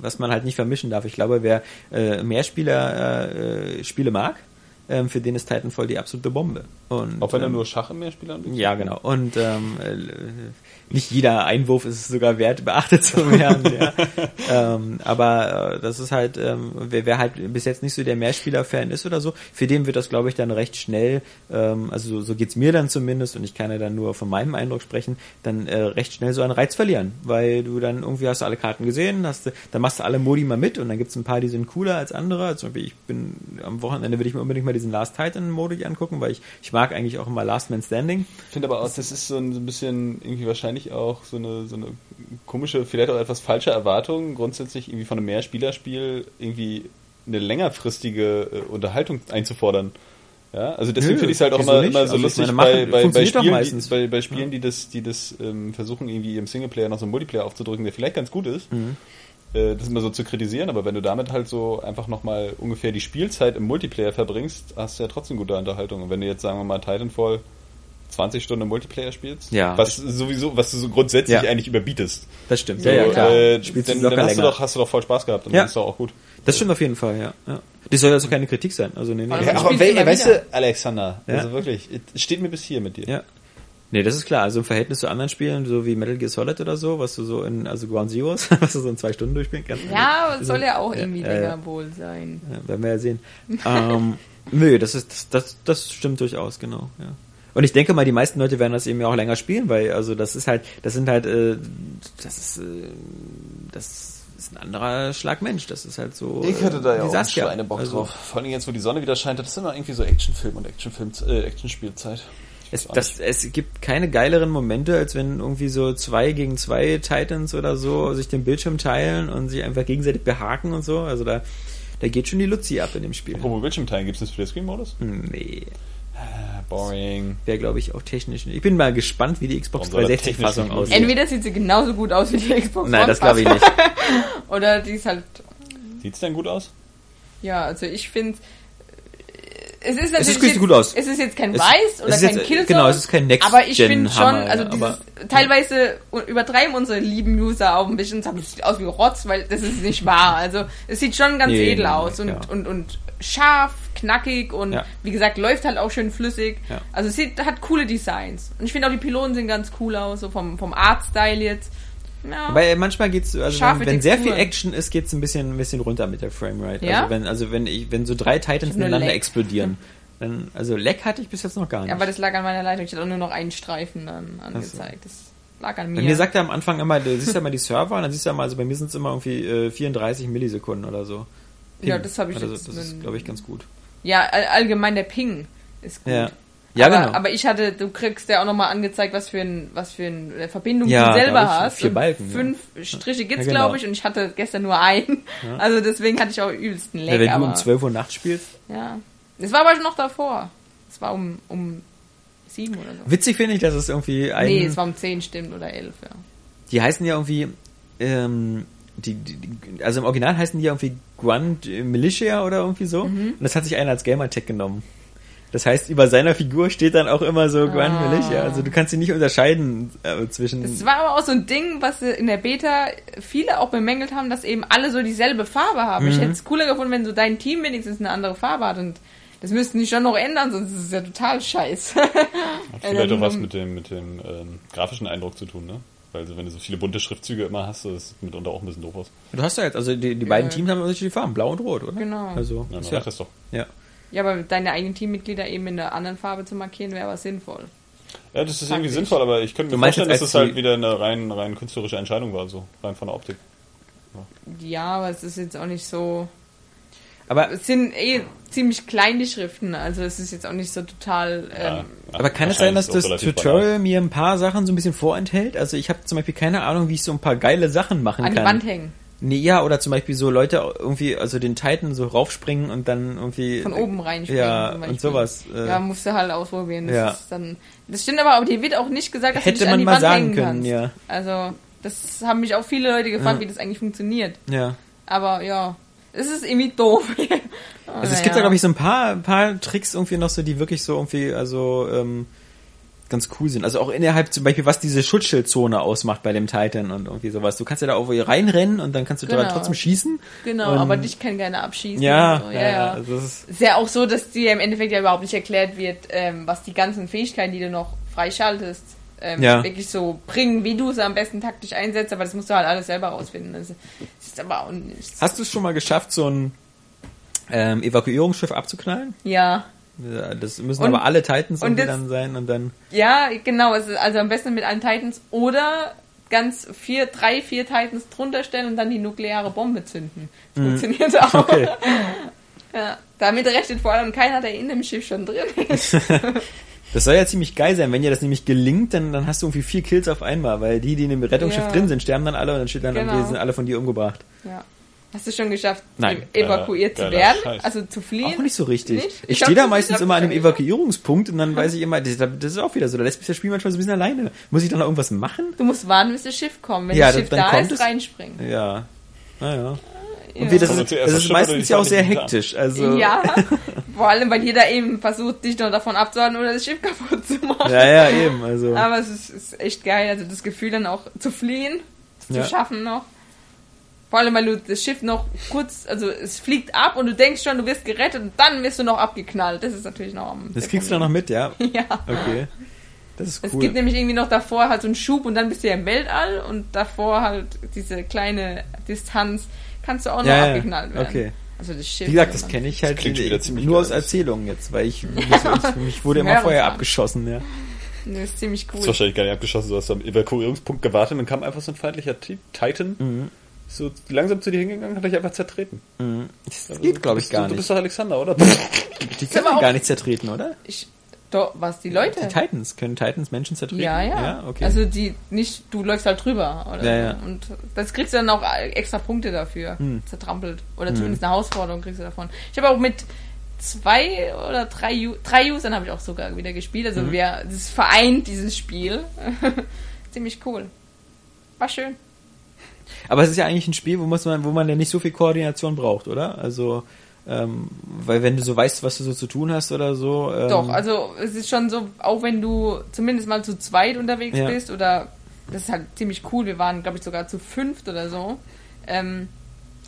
was man halt nicht vermischen darf. Ich glaube, wer äh, Mehrspieler äh, äh, Spiele mag, ähm, für den ist Titanfall die absolute Bombe. Und, Auch wenn er ähm, nur Schach im Mehrspieler anbietet. ja, genau. Und ähm, äh, nicht jeder Einwurf ist es sogar wert, beachtet zu werden. ja. ähm, aber äh, das ist halt, ähm, wer, wer halt bis jetzt nicht so der Mehrspieler-Fan ist oder so, für den wird das, glaube ich, dann recht schnell, ähm, also so, so geht's mir dann zumindest, und ich kann ja dann nur von meinem Eindruck sprechen, dann äh, recht schnell so einen Reiz verlieren. Weil du dann irgendwie hast du alle Karten gesehen, hast du, dann machst du alle Modi mal mit und dann gibt's ein paar, die sind cooler als andere. Zum Beispiel, ich bin am Wochenende will ich mir unbedingt mal diesen Last Titan-Modi angucken, weil ich, ich mag eigentlich auch immer Last Man Standing. Ich finde aber auch, das ist so ein, so ein bisschen irgendwie wahrscheinlich auch so eine, so eine komische, vielleicht auch etwas falsche Erwartung, grundsätzlich irgendwie von einem Mehrspielerspiel irgendwie eine längerfristige äh, Unterhaltung einzufordern. Ja, also deswegen finde ich es halt auch immer, nicht? immer so Also lustig meine, bei, bei, bei Spielen, die, bei, bei Spielen, die das, die das ähm, versuchen, irgendwie im Singleplayer noch so einen Multiplayer aufzudrücken, der vielleicht ganz gut ist, Mhm. Äh, das immer so zu kritisieren, aber wenn du damit halt so einfach nochmal ungefähr die Spielzeit im Multiplayer verbringst, hast du ja trotzdem gute Unterhaltung. Und wenn du jetzt, sagen wir mal, Titanfall 20 Stunden im Multiplayer spielst, Ja. was sowieso, was du so grundsätzlich Ja. eigentlich überbietest. Das stimmt. So, ja, ja, klar. Äh, Spielst dann, dann hast, du doch, hast du doch voll Spaß gehabt und Ja. dann ist doch auch gut. Das stimmt auf jeden Fall, ja. ja. Das soll also keine Kritik sein. Also nee, nee. Aber Ja, du aber we weißt du, Alexander, Ja. also wirklich, es steht mir bis hier mit dir. Ja. Nee, das ist klar. Also im Verhältnis zu anderen Spielen, so wie Metal Gear Solid oder so, was du so in, also Ground Zeroes, was du so in zwei Stunden durchspielen kannst. Ja, aber es ist soll ja auch irgendwie ja, länger ja. wohl sein. Ja, werden wir ja sehen. ähm, nö, das ist, das, das, das stimmt durchaus, genau, ja. Und ich denke mal, die meisten Leute werden das eben ja auch länger spielen, weil, also das ist halt, das sind halt, äh, das ist, äh, das ist ein anderer Schlag Mensch. Das ist halt so. Ich hatte da ja wie auch eine Bock Also, drauf. Vor allem jetzt, wo die Sonne wieder scheint, das ist immer irgendwie so Actionfilm und Actionfilm, äh, Actionspielzeit. Es, das, es gibt keine geileren Momente, als wenn irgendwie so zwei gegen zwei Titans oder so sich den Bildschirm teilen und sich einfach gegenseitig behaken und so. Also da, da geht schon die Luzi ab in dem Spiel. Apropos Bildschirmteilen, gibt es einen Splitscreen-Modus? Nee, Boring. wäre glaube ich auch technisch. Ich bin mal gespannt, wie die Xbox Warum soll das 360 Fassung technisch nicht aussieht. Entweder sieht sie genauso gut aus wie die Xbox Nein, das glaube ich nicht. Oder die ist halt, Sieht's denn gut aus? ja, also ich finde, es ist Es natürlich sieht jetzt, gut aus. Es ist jetzt kein Es- Weiß es oder kein jetzt- Killzone. genau, es ist kein Next Aber ich finde schon, also dieses, aber- teilweise übertreiben unsere lieben User auch ein bisschen und sagen, das sieht aus wie Rotz, weil das ist nicht wahr. Also es sieht schon ganz Nee, edel nee, aus und, ja. und, und scharf, knackig und Ja. wie gesagt, läuft halt auch schön flüssig. Ja. Also es sieht, hat coole Designs. Und ich finde auch die Pylonen sehen ganz cool aus, so vom, vom Artstyle jetzt. Ja. Weil manchmal geht's, also Scharfe wenn, wenn sehr viel. Action ist, geht's ein bisschen, ein bisschen runter mit der Framerate. Ja? Also wenn, also wenn ich, wenn so drei Titans miteinander Lag. explodieren, dann, also Leck hatte ich bis jetzt noch gar nicht. Ja, aber das lag an meiner Leitung. Ich hatte auch nur noch einen Streifen dann angezeigt. Das lag an mir. Bei mir sagt er am Anfang immer, du siehst ja mal die Server und dann siehst du ja mal, also bei mir sind es immer irgendwie äh, 34 Millisekunden oder so. Ja, das habe ich also, jetzt Das ist, glaube ich, ganz gut. ja, all, allgemein der Ping ist gut. Ja. Ja, aber, genau. aber ich hatte, du kriegst ja auch nochmal angezeigt, was für ein, was für eine Verbindung Ja, du selber hast. vier Balken, ja. Fünf Striche gibt's, Ja, genau. glaube ich, und ich hatte gestern nur einen. Also deswegen hatte ich auch übelsten Lag. Ja, wenn aber, du um 12 Uhr nachts spielst. Ja. Es war aber schon noch davor. Es war um, um sieben oder so. Witzig finde ich, dass es irgendwie ein, Nee, es war um zehn stimmt oder elf, ja. die heißen ja irgendwie, ähm, die, die, die, also im Original heißen die ja irgendwie Grand Militia oder irgendwie so. Mhm. Und das hat sich einer als Gamertag genommen. Das heißt, über seiner Figur steht dann auch immer so Grand Ah. Militia. Also du kannst sie nicht unterscheiden äh, zwischen. Es war aber auch so ein Ding, was in der Beta viele auch bemängelt haben, dass eben alle so dieselbe Farbe haben. Mhm. Ich hätte es cooler gefunden, wenn so dein Team wenigstens eine andere Farbe hat und das müssten die schon noch ändern, sonst ist es ja total scheiße. Hat vielleicht auch was mit dem, mit dem ähm, grafischen Eindruck zu tun, ne? Weil so, wenn du so viele bunte Schriftzüge immer hast, das sieht mitunter auch ein bisschen doof aus. Du hast ja jetzt, also die, die beiden Ja. Teams haben unterschiedliche Farben, blau und rot, oder? Genau. Also, Ja, ist ja, das doch. ja. Ja, aber deine eigenen Teammitglieder eben in der anderen Farbe zu markieren, wäre aber sinnvoll. Ja, das ist irgendwie Praktisch. sinnvoll, aber ich könnte mir vorstellen, dass es als halt wieder eine rein, rein künstlerische Entscheidung war, so rein von der Optik. Ja, aber es ist jetzt auch nicht so. Aber, Es sind eh ziemlich klein die Schriften, also es ist jetzt auch nicht so total. Ja, Ähm, ja, aber kann es sein, dass das Tutorial mir ein paar Sachen so ein bisschen vorenthält? Also ich habe zum Beispiel keine Ahnung, wie ich so ein paar geile Sachen machen an die kann. Wand hängen. Nee, ja, oder zum Beispiel so Leute irgendwie, also den Titan so raufspringen und dann irgendwie. Von oben reinspringen. Ja, und sowas. Äh, Ja, musst du halt ausprobieren. Das Ja. ist dann. Das stimmt aber, aber dir wird auch nicht gesagt, dass Hätte du dich man an die mal Wand sagen hängen können, kannst. ja. Also, das haben mich auch viele Leute gefragt, Ja. wie das eigentlich funktioniert. ja. Aber ja, es ist irgendwie doof. Also es gibt da, glaube ich, so ein paar, paar Tricks irgendwie noch so, die wirklich so irgendwie, also ähm, ganz cool sind. Also auch innerhalb zum Beispiel, was diese Schutzschildzone ausmacht bei dem Titan und irgendwie sowas. Du kannst ja da auch reinrennen und dann kannst du da Genau. trotzdem schießen. Genau, aber dich kann gerne abschießen. Ja, so. ja, ja. Also das ist, Ist ja auch so, dass dir im Endeffekt ja überhaupt nicht erklärt wird, ähm, was die ganzen Fähigkeiten, die du noch freischaltest, ähm, Ja. wirklich so bringen, wie du sie am besten taktisch einsetzt, aber das musst du halt alles selber rausfinden. Das ist aber auch nichts. hast du es schon mal geschafft, so ein ähm, Evakuierungsschiff abzuknallen? Ja. Das müssen Und- aber alle Titans und irgendwie das- dann sein und dann. Ja, genau. Also am besten mit allen Titans oder ganz vier, drei, vier Titans drunter stellen und dann die nukleare Bombe zünden. Funktioniert auch. Mhm. Okay. Ja, damit rechnet vor allem keiner, der in dem Schiff schon drin ist. Das soll ja ziemlich geil sein. Wenn dir das nämlich gelingt, dann, dann hast du irgendwie vier Kills auf einmal, weil die, die in dem Rettungsschiff Ja. drin sind, sterben dann alle und dann steht dann Genau. irgendwie, sind alle von dir umgebracht. Ja. Hast du schon geschafft, Nein. ev- evakuiert Geiler- zu werden? Scheiß. Also zu fliehen? Auch nicht so richtig. Nicht? Ich Ich stehe da meistens immer an einem. Evakuierungspunkt und dann weiß ich immer, das, das ist auch wieder so, da lässt mich das Spiel manchmal so ein bisschen alleine. Muss ich dann noch irgendwas machen? Du musst warten, bis das Schiff kommt. Wenn Ja, das Schiff dann da kommt ist, es. reinspringen. Ja. Naja. Ja. Und wie das, ist, das ist meistens ja auch sehr hektisch. Also, Ja, vor allem, weil jeder eben versucht, dich noch davon abzuhalten oder das Schiff kaputt zu machen. ja, ja, eben. Also, Aber es ist, ist echt geil, also das Gefühl dann auch zu fliehen, es Ja. zu schaffen noch. Vor allem, weil du das Schiff noch kurz, also es fliegt ab und du denkst schon, du wirst gerettet und dann wirst du noch abgeknallt. Das ist natürlich noch am. das kriegst du dann noch mit, ja. Ja. Okay. Das ist Es cool. gibt nämlich irgendwie noch davor halt so einen Schub und dann bist du ja im Weltall und davor halt diese kleine Distanz kannst du auch noch Ja, ja, abgeknallt werden. okay. Also das Schiff. Wie gesagt, das kenne ich halt klingt schon wieder ziemlich nur aus. Erzählungen jetzt, weil ich, mich, ich mich wurde immer vorher kann. abgeschossen, ja. Das ist ziemlich Das ist cool. wahrscheinlich gar nicht abgeschossen, du hast am Evakuierungspunkt gewartet und dann kam einfach so ein feindlicher Ti- Titan Mhm. So langsam zu dir hingegangen, hat dich einfach zertreten. Das Also, geht, glaube du ich, gar Du nicht. bist doch Alexander, oder? Die können auch- gar nicht zertreten, oder? Ich, doch, was, die Leute? Die Titans. Können Titans Menschen zertreten? Ja, ja. Ja, okay. Also die nicht, du läufst halt drüber. Oder Ja, ja. Und das kriegst du dann auch extra Punkte dafür. Hm. Zertrampelt. Oder zumindest eine Herausforderung kriegst du davon. Ich habe auch mit zwei oder drei, U drei Usern habe ich auch sogar wieder gespielt. Hm. Also wir, das vereint, dieses Spiel. Ziemlich cool. War schön. Aber es ist ja eigentlich ein Spiel, wo muss man, wo man ja nicht so viel Koordination braucht, oder? Also, ähm, weil wenn du so weißt, was du so zu tun hast oder so. Ähm, Doch, also es ist schon so, auch wenn du zumindest mal zu zweit unterwegs Ja. bist oder das ist halt ziemlich cool, wir waren glaube ich sogar zu fünft oder so, ähm,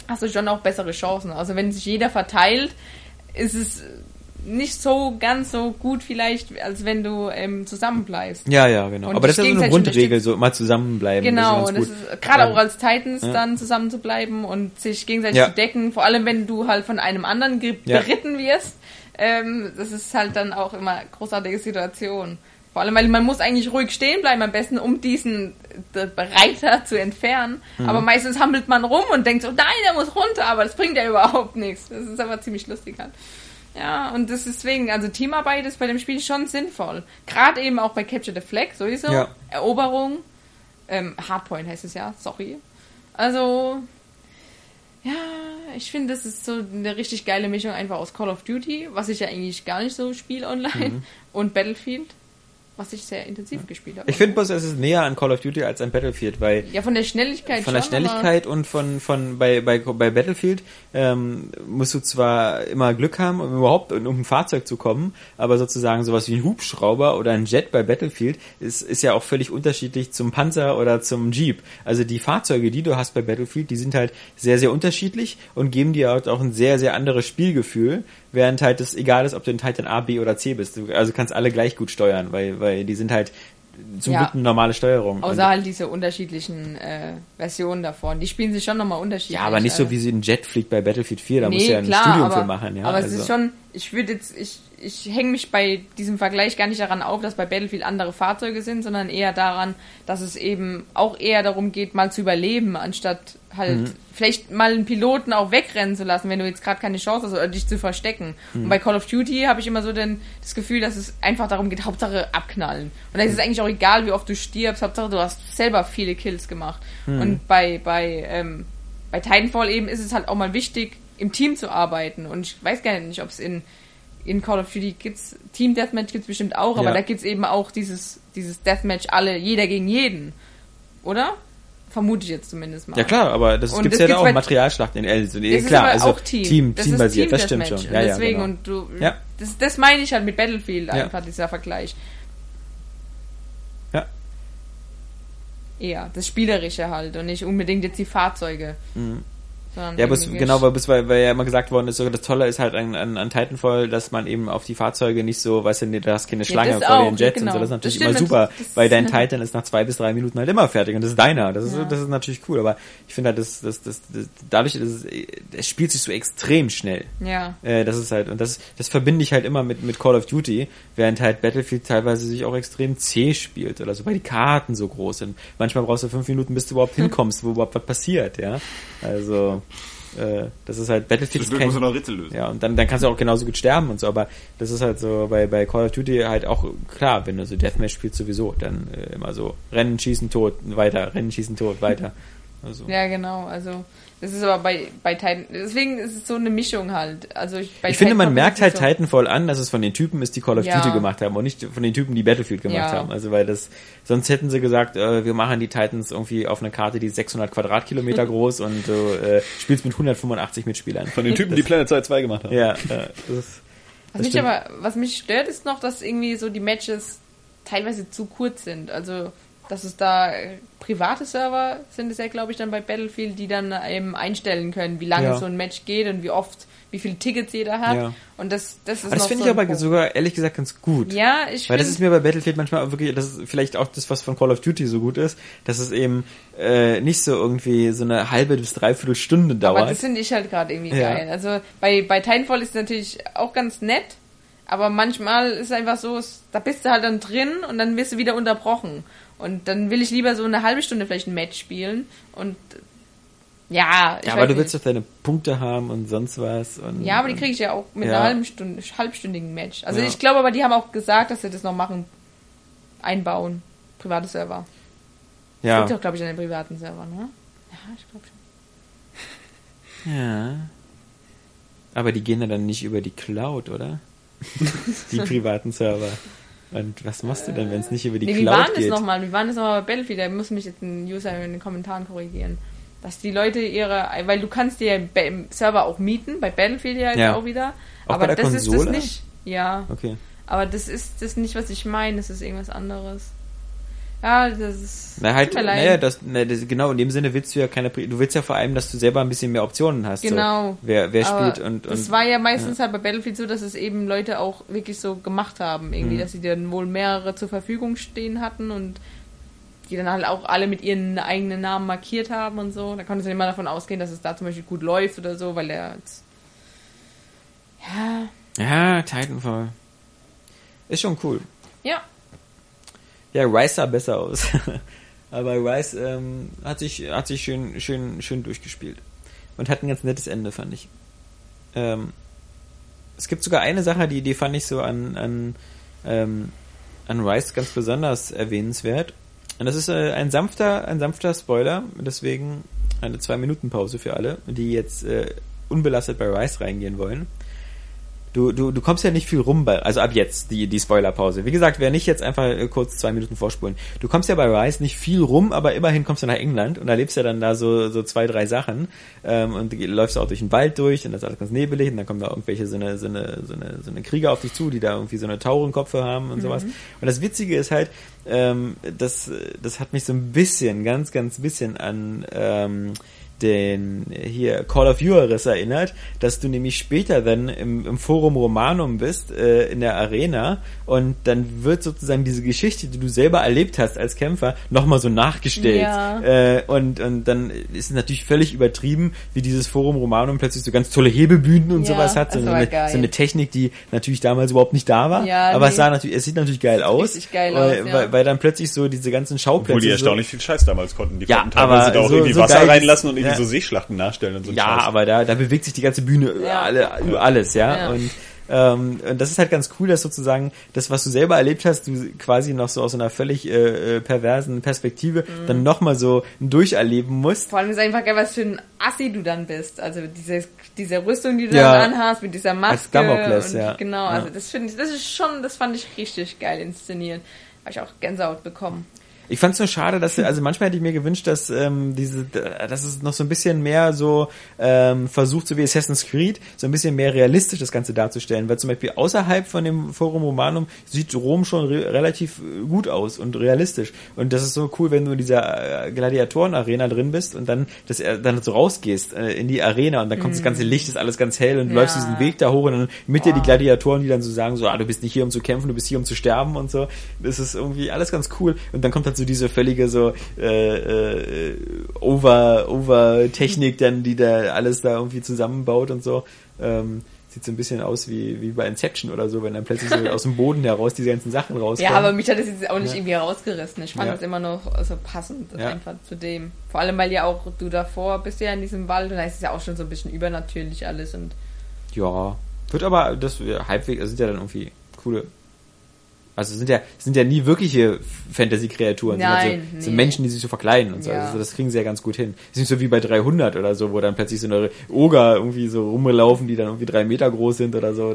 hast du schon auch bessere Chancen. Also wenn sich jeder verteilt, ist es nicht so ganz so gut vielleicht, als wenn du ähm, zusammenbleibst. Ja, ja, genau. Und Aber das ist ja so eine Grundregel, so immer zusammenbleiben. Genau, das und ist ist gerade Ähm, auch als Titans ja. dann zusammen zu bleiben und sich gegenseitig Ja. zu decken, vor allem wenn du halt von einem anderen ge- Ja. wirst, ähm, das ist halt dann auch immer eine großartige Situation. Vor allem, weil man muss eigentlich ruhig stehen bleiben am besten, um diesen äh, Reiter zu entfernen. Mhm. Aber meistens hampelt man rum und denkt so, nein, der muss runter, aber das bringt ja überhaupt nichts. Das ist aber ziemlich lustig halt. Ja, und das ist deswegen, also Teamarbeit ist bei dem Spiel schon sinnvoll. Gerade eben auch bei Capture the Flag sowieso. Ja. Eroberung. Ähm, Hardpoint heißt es ja, sorry. Also, ja, ich finde, das ist so eine richtig geile Mischung einfach aus Call of Duty, was ich ja eigentlich gar nicht so spiele online, Mhm. und Battlefield, was ich sehr intensiv gespielt habe. Ich finde bloß, es ist näher an Call of Duty als an Battlefield, weil ja, von der Schnelligkeit von der schon, aber- Schnelligkeit und von, von bei, bei, bei Battlefield ähm, musst du zwar immer Glück haben, um überhaupt um ein Fahrzeug zu kommen, aber sozusagen sowas wie ein Hubschrauber oder ein Jet bei Battlefield ist, ist ja auch völlig unterschiedlich zum Panzer oder zum Jeep. Also die Fahrzeuge, die du hast bei Battlefield, die sind halt sehr, sehr unterschiedlich und geben dir halt auch ein sehr, sehr anderes Spielgefühl, während halt es egal ist, ob du in Titan A, B oder C bist. Du, also kannst alle gleich gut steuern, weil, weil die sind halt zum Ja. Glück eine normale Steuerung. Außer halt diese unterschiedlichen äh, Versionen davon. Die spielen sich schon nochmal unterschiedlich. Ja, aber nicht so also. wie sie ein Jet fliegt bei Battlefield 4, da nee, musst du ja ein klar, Studium aber, für machen, ja. Aber es also, ist schon, ich würde jetzt, ich, ich hänge mich bei diesem Vergleich gar nicht daran auf, dass bei Battlefield andere Fahrzeuge sind, sondern eher daran, dass es eben auch eher darum geht, mal zu überleben, anstatt halt Mhm. vielleicht mal einen Piloten auch wegrennen zu lassen, wenn du jetzt gerade keine Chance hast oder dich zu verstecken. Mhm. Und bei Call of Duty habe ich immer so den, das Gefühl, dass es einfach darum geht, Hauptsache abknallen. Und dann ist es eigentlich auch egal, wie oft du stirbst, Hauptsache du hast selber viele Kills gemacht. Mhm. Und bei, bei, ähm, bei Titanfall eben ist es halt auch mal wichtig, im Team zu arbeiten. Und ich weiß gar nicht, ob es in, in Call of Duty gibt's Team Deathmatch gibt's bestimmt auch, aber Ja. da gibt's eben auch dieses, dieses Deathmatch alle, jeder gegen jeden. Oder? Vermute ich jetzt zumindest mal. ja klar, aber das Und gibt's das ja da auch bei- Materialschlachten in also, Das ist klar, also auch Team. Team, das teambasiert, das stimmt schon. Und Ja, ja, deswegen, genau. und du, Ja. das, das meine ich halt mit Battlefield Ja. einfach, dieser Vergleich. Ja. Eher, das Spielerische halt und nicht unbedingt jetzt die Fahrzeuge. Mhm. Ja, es, irgendwie- genau, weil, bis- weil, weil ja immer gesagt worden ist, so, das Tolle ist halt an, an, an Titanfall, dass man eben auf die Fahrzeuge nicht so, weißt du, nee, du hast keine Schlange das vor den Jets genau. und so, das ist natürlich Das immer super, das- das- weil dein Titan ist nach zwei bis drei Minuten halt immer fertig und das ist deiner, das ist, Ja. das ist natürlich cool, aber ich finde halt, das, das, das, das, dadurch, dass es, es spielt sich so extrem schnell. Ja. Äh, das ist halt, und das, das verbinde ich halt immer mit, mit Call of Duty, während halt Battlefield teilweise sich auch extrem zäh spielt oder so, weil die Karten so groß sind. Manchmal brauchst du fünf Minuten, bis du überhaupt hinkommst, wo überhaupt was passiert, ja. Also, äh, das ist halt Battlefield ist Zwischendurch muss kein, er noch Rätsel lösen. ja, und dann, dann kannst du auch genauso gut sterben und so, aber das ist halt so bei, bei Call of Duty halt auch klar, wenn du so Deathmatch spielst sowieso, dann äh, immer so Rennen, Schießen, Tot, weiter, Rennen, Schießen, Tot, weiter. Also. Ja, genau. Also das ist aber bei, bei Titan, deswegen ist es so eine Mischung halt. Also ich, bei ich finde, man merkt ist halt so, Titanfall an, dass es von den Typen ist, die Call of Ja. Duty gemacht haben und nicht von den Typen, die Battlefield gemacht Ja. haben. Also weil das, sonst hätten sie gesagt, äh, wir machen die Titans irgendwie auf einer Karte, die ist 600 Quadratkilometer groß und du äh, spielst mit 185 Mitspielern. Von den Typen, die Planet Side 2 gemacht haben. Ja, äh, das, Was das mich stimmt. aber, was mich stört, ist noch, dass irgendwie so die Matches teilweise zu kurz sind. Also, dass es da äh, private Server sind es ja, glaube ich, dann bei Battlefield, die dann eben einstellen können, wie lange Ja. so ein Match geht und wie oft, wie viele Tickets jeder hat. Ja. Und das, das ist Aber das finde so ich aber Punkt. sogar ehrlich gesagt ganz gut. Ja, ich Weil das ist mir bei Battlefield manchmal auch wirklich, das ist vielleicht auch das, was von Call of Duty so gut ist, dass es eben äh, nicht so irgendwie so eine halbe bis dreiviertel Stunde dauert. Aber das finde ich halt gerade irgendwie Ja. geil. Also bei, bei Titanfall ist es natürlich auch ganz nett, aber manchmal ist es einfach so, da bist du halt dann drin und dann wirst du wieder unterbrochen. Und dann will ich lieber so eine halbe Stunde vielleicht ein Match spielen und Ja, ich Ja, aber du willst doch deine Punkte haben und sonst was. Und, Ja, aber die kriege ich ja auch mit Ja. einer halben Stunde, halbstündigen Match. Also Ja. ich glaube aber, die haben auch gesagt, dass sie das noch machen. Einbauen. Private Server. Ja. Gibt auch, glaube ich, einen privaten Server, ne? Ja, ich glaube schon. ja. Aber die gehen ja dann nicht über die Cloud, oder? die privaten Server. Und was machst du denn, wenn es nicht über die Nee, wie Cloud waren das geht? nochmal? Wie waren das nochmal bei Battlefield? Da muss mich jetzt ein User in den Kommentaren korrigieren. Dass die Leute ihre, weil du kannst dir ja im Server auch mieten, bei Battlefield ja, Ja. auch wieder. Auch aber das ist Konsole? das nicht. Ja, Okay. aber das ist das nicht, was ich meine. Das ist irgendwas anderes. Ja, das ist. Na halt, naja, das, na, das, genau, in dem Sinne willst du ja keine, du willst ja vor allem, dass du selber ein bisschen mehr Optionen hast. Genau. So, wer, wer Aber spielt und, und. das war ja meistens halt bei Battlefield so, dass es eben Leute auch wirklich so gemacht haben, irgendwie, Mhm. dass sie dann wohl mehrere zur Verfügung stehen hatten und die dann halt auch alle mit ihren eigenen Namen markiert haben und so. Da konntest du immer davon ausgehen, dass es da zum Beispiel gut läuft oder so, weil jetzt, ja, ja, Titanfall. Ist schon cool. ja, Ja, Rice sah besser aus. Aber Rice ähm, hat sich, hat sich schön, schön, schön durchgespielt. Und hat ein ganz nettes Ende, fand ich. Ähm, es gibt sogar eine Sache, die, die fand ich so an, an, ähm, an Rice ganz besonders erwähnenswert. Und das ist äh, ein sanfter, ein sanfter Spoiler, deswegen eine zwei Minuten Pause für alle, die jetzt äh, unbelastet bei Rice reingehen wollen. Du, du, du kommst ja nicht viel rum bei, also ab jetzt, die, die Spoilerpause. Wie gesagt, wer nicht jetzt einfach äh, kurz zwei Minuten vorspulen. Du kommst ja bei Rise nicht viel rum, aber immerhin kommst du nach England und erlebst ja dann da so, so zwei, drei Sachen, ähm, und läufst auch durch den Wald durch und das ist alles ganz nebelig und dann kommen da irgendwelche so eine, so eine, so eine, so eine Krieger auf dich zu, die da irgendwie so eine Taurenkopfe haben und sowas. Und das Witzige ist halt, ähm, das, das hat mich so ein bisschen, ganz, ganz bisschen an, ähm, den hier Call of Juarez erinnert, dass du nämlich später dann im, im Forum Romanum bist, äh, in der Arena und dann wird sozusagen diese Geschichte, die du selber erlebt hast als Kämpfer, nochmal so nachgestellt. Ja. Äh, und, und dann ist es natürlich völlig übertrieben, wie dieses Forum Romanum plötzlich so ganz tolle Hebebühnen und Ja, sowas hat. So das war eine, geil. so eine Technik, die natürlich damals überhaupt nicht da war. Ja, aber es nee. sah natürlich, es sieht natürlich geil aus. geil weil, aus, ja. weil, weil dann plötzlich so diese ganzen Schauplätze. Obwohl die so, erstaunlich viel Scheiß damals konnten. Die Ja, konnten teilweise aber da auch so- irgendwie so Wasser reinlassen und irgendwie ja. so Seeschlachten nachstellen und so Ja, Scheiß. aber da, da bewegt sich die ganze Bühne über Ja. alle, über alles, ja. Ja. Und, ähm, und das ist halt ganz cool, dass sozusagen das, was du selber erlebt hast, du quasi noch so aus einer völlig äh, äh, perversen Perspektive Mhm. dann nochmal so durcherleben musst. Vor allem ist einfach geil, was für ein Assi du dann bist. Also diese, diese Rüstung, die du Ja. dann anhast, mit dieser Maske. Damokles, und ja. Genau, Ja. also das finde ich, das ist schon, das fand ich richtig geil inszeniert. Habe ich auch Gänsehaut bekommen. Ich fand es nur schade, dass also manchmal hätte ich mir gewünscht, dass ähm, diese, dass es noch so ein bisschen mehr so ähm, versucht, so wie Assassin's Creed, so ein bisschen mehr realistisch das Ganze darzustellen, weil zum Beispiel außerhalb von dem Forum Romanum sieht Rom schon re relativ äh, gut aus und realistisch und das ist so cool, wenn du in dieser äh, Gladiatoren-Arena drin bist und dann das äh, dann so rausgehst äh, in die Arena und dann kommt das ganze Licht, ist alles ganz hell und Ja. läufst diesen Weg da hoch und dann mit dir die Oh. Gladiatoren, die dann so sagen, so, ah, du bist nicht hier, um zu kämpfen, du bist hier, um zu sterben und so. Das ist irgendwie alles ganz cool. Und dann kommt halt so diese völlige so äh, äh, over over Technik dann, die da alles da irgendwie zusammenbaut und so. Ähm, sieht so ein bisschen aus wie, wie bei Inception oder so, wenn dann plötzlich so aus dem Boden heraus diese ganzen Sachen rauskommen. Ja, aber mich hat das jetzt auch nicht Ja. irgendwie rausgerissen. Ich fand Ja. es immer noch also passend Ja. einfach zu dem. Vor allem, weil ja auch du davor bist ja in diesem Wald und da ist es ja auch schon so ein bisschen übernatürlich alles und Ja, wird aber das ja, halbwegs, das sind ja dann irgendwie coole. Also es sind ja sind ja nie wirkliche Fantasy-Kreaturen, sondern Nein, so, so nee. Menschen, die sich so verkleiden und so. Ja. Also das kriegen sie ja ganz gut hin. Das ist nicht so wie bei 300 oder so, wo dann plötzlich so eine Oger irgendwie so rumlaufen, die dann irgendwie drei Meter groß sind oder so.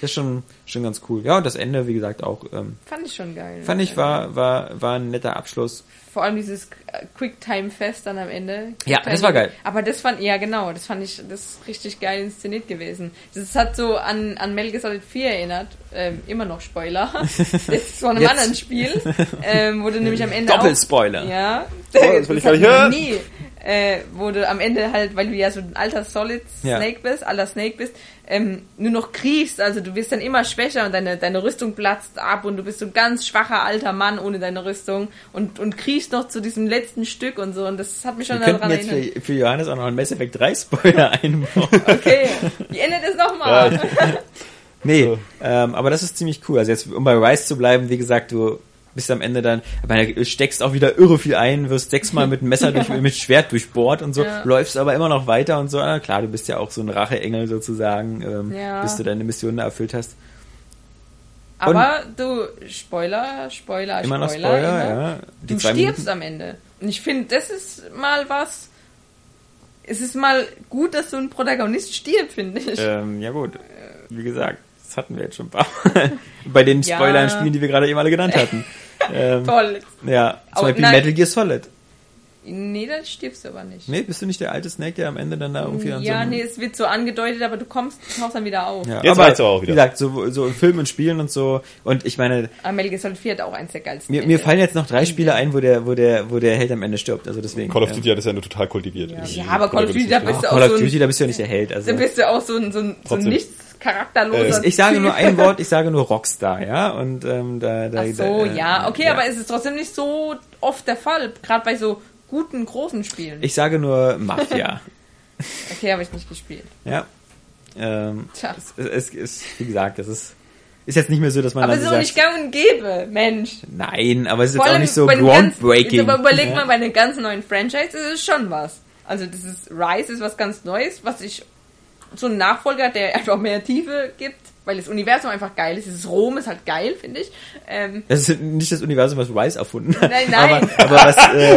Das ist schon schon ganz cool. Ja, und das Ende, wie gesagt, auch ähm, fand ich schon geil. fand ich war war war ein netter Abschluss. Vor allem dieses Quicktime-Fest dann am Ende. Ja, das war geil. Aber das fand, ja genau, das fand ich, das ist richtig geil inszeniert gewesen. Das hat so an, an Metal Gear Solid 4 erinnert, ähm, immer noch Spoiler. das ist von einem Jetzt. anderen Spiel, ähm, du nämlich am Ende Doppelspoiler. Auch, ja. das will ich gar nicht hören. Nie. Äh, wo du am Ende halt, weil du ja so ein alter Solid Ja. Snake bist, alter Snake bist, ähm, nur noch kriechst, also du wirst dann immer schwächer und deine, deine Rüstung platzt ab und du bist so ein ganz schwacher alter Mann ohne deine Rüstung und, und kriechst noch zu diesem letzten Stück und so und das hat mich schon Wir daran jetzt erinnert. für, für Johannes auch noch einen Mass Effect 3 Spoiler einbauen. Okay, ich ändere das nochmal. Nee, So. ähm, aber das ist ziemlich cool. Also jetzt, um bei Rise zu bleiben, wie gesagt, du, bist am Ende dann, aber du steckst auch wieder irre viel ein, wirst sechsmal mit Messer durch, mit Schwert durchbohrt und so, Ja. läufst aber immer noch weiter und so. Ah, klar, du bist ja auch so ein Racheengel sozusagen, ähm, Ja. bis du deine Mission da erfüllt hast. Aber du, Spoiler, Spoiler, Immer noch Spoiler. Spoiler, immer. ja. Die Du stirbst Minuten- am Ende. Und ich finde, das ist mal was. Es ist mal gut, dass so ein Protagonist stirbt, finde ich. Ähm, ja gut, wie gesagt, das hatten wir jetzt schon ein paar Mal. Bei den Ja. Spoilern-Spielen, die wir gerade eben alle genannt hatten. ähm, Toll. ja, zum Aber Beispiel nein. Metal Gear Solid. Nee, dann stirbst du aber nicht. Nee, bist du nicht der alte Snake, der am Ende dann da irgendwie an so ja, einem... nee, es wird so angedeutet, aber du kommst, du tauchst dann wieder auf. Ja, Jetzt aber aber auch wieder. Wie gesagt, so, so in Filmen und Spielen und so. Und ich meine, Aber Metal Gear Solid 4 hat auch eins der geilsten. mir, mir fallen jetzt noch drei Spiele ein, wo der, wo der, wo der Held am Ende stirbt. Also deswegen. Call of. Duty hat es ja nur total kultiviert. Ja, ja, aber Call of Duty, da bist du auch Call of so ein- Duty, da bist du ja nicht der Held. Also Dann bist du auch so ein, so ein, so ein nichts charakterloser ich, ich sage nur ein Wort, ich sage nur Rockstar, ja. Und ähm, da, da, Ach so, da, äh, ja. Okay, aber es ist trotzdem nicht so oft der Fall. Gerade bei so guten, großen Spielen. Ich sage nur Mafia. okay, habe ich nicht gespielt. ja. Ähm, Tja. es, es ist, wie gesagt, das ist, ist jetzt nicht mehr so, dass man Aber es ist auch nicht gang und gäbe, Mensch. nein, aber es ist Vor jetzt auch nicht so den groundbreaking. Jetzt aber überleg ja. mal, bei einer ganz neuen Franchise ist es schon was. Also das ist Rise ist was ganz Neues, was ich so einen Nachfolger, der einfach mehr Tiefe gibt, weil das Universum einfach geil ist. Dieses Rom ist halt geil, finde ich. Ähm, Das ist nicht das Universum, was Rice erfunden hat. Nein, nein. Aber, aber was, äh,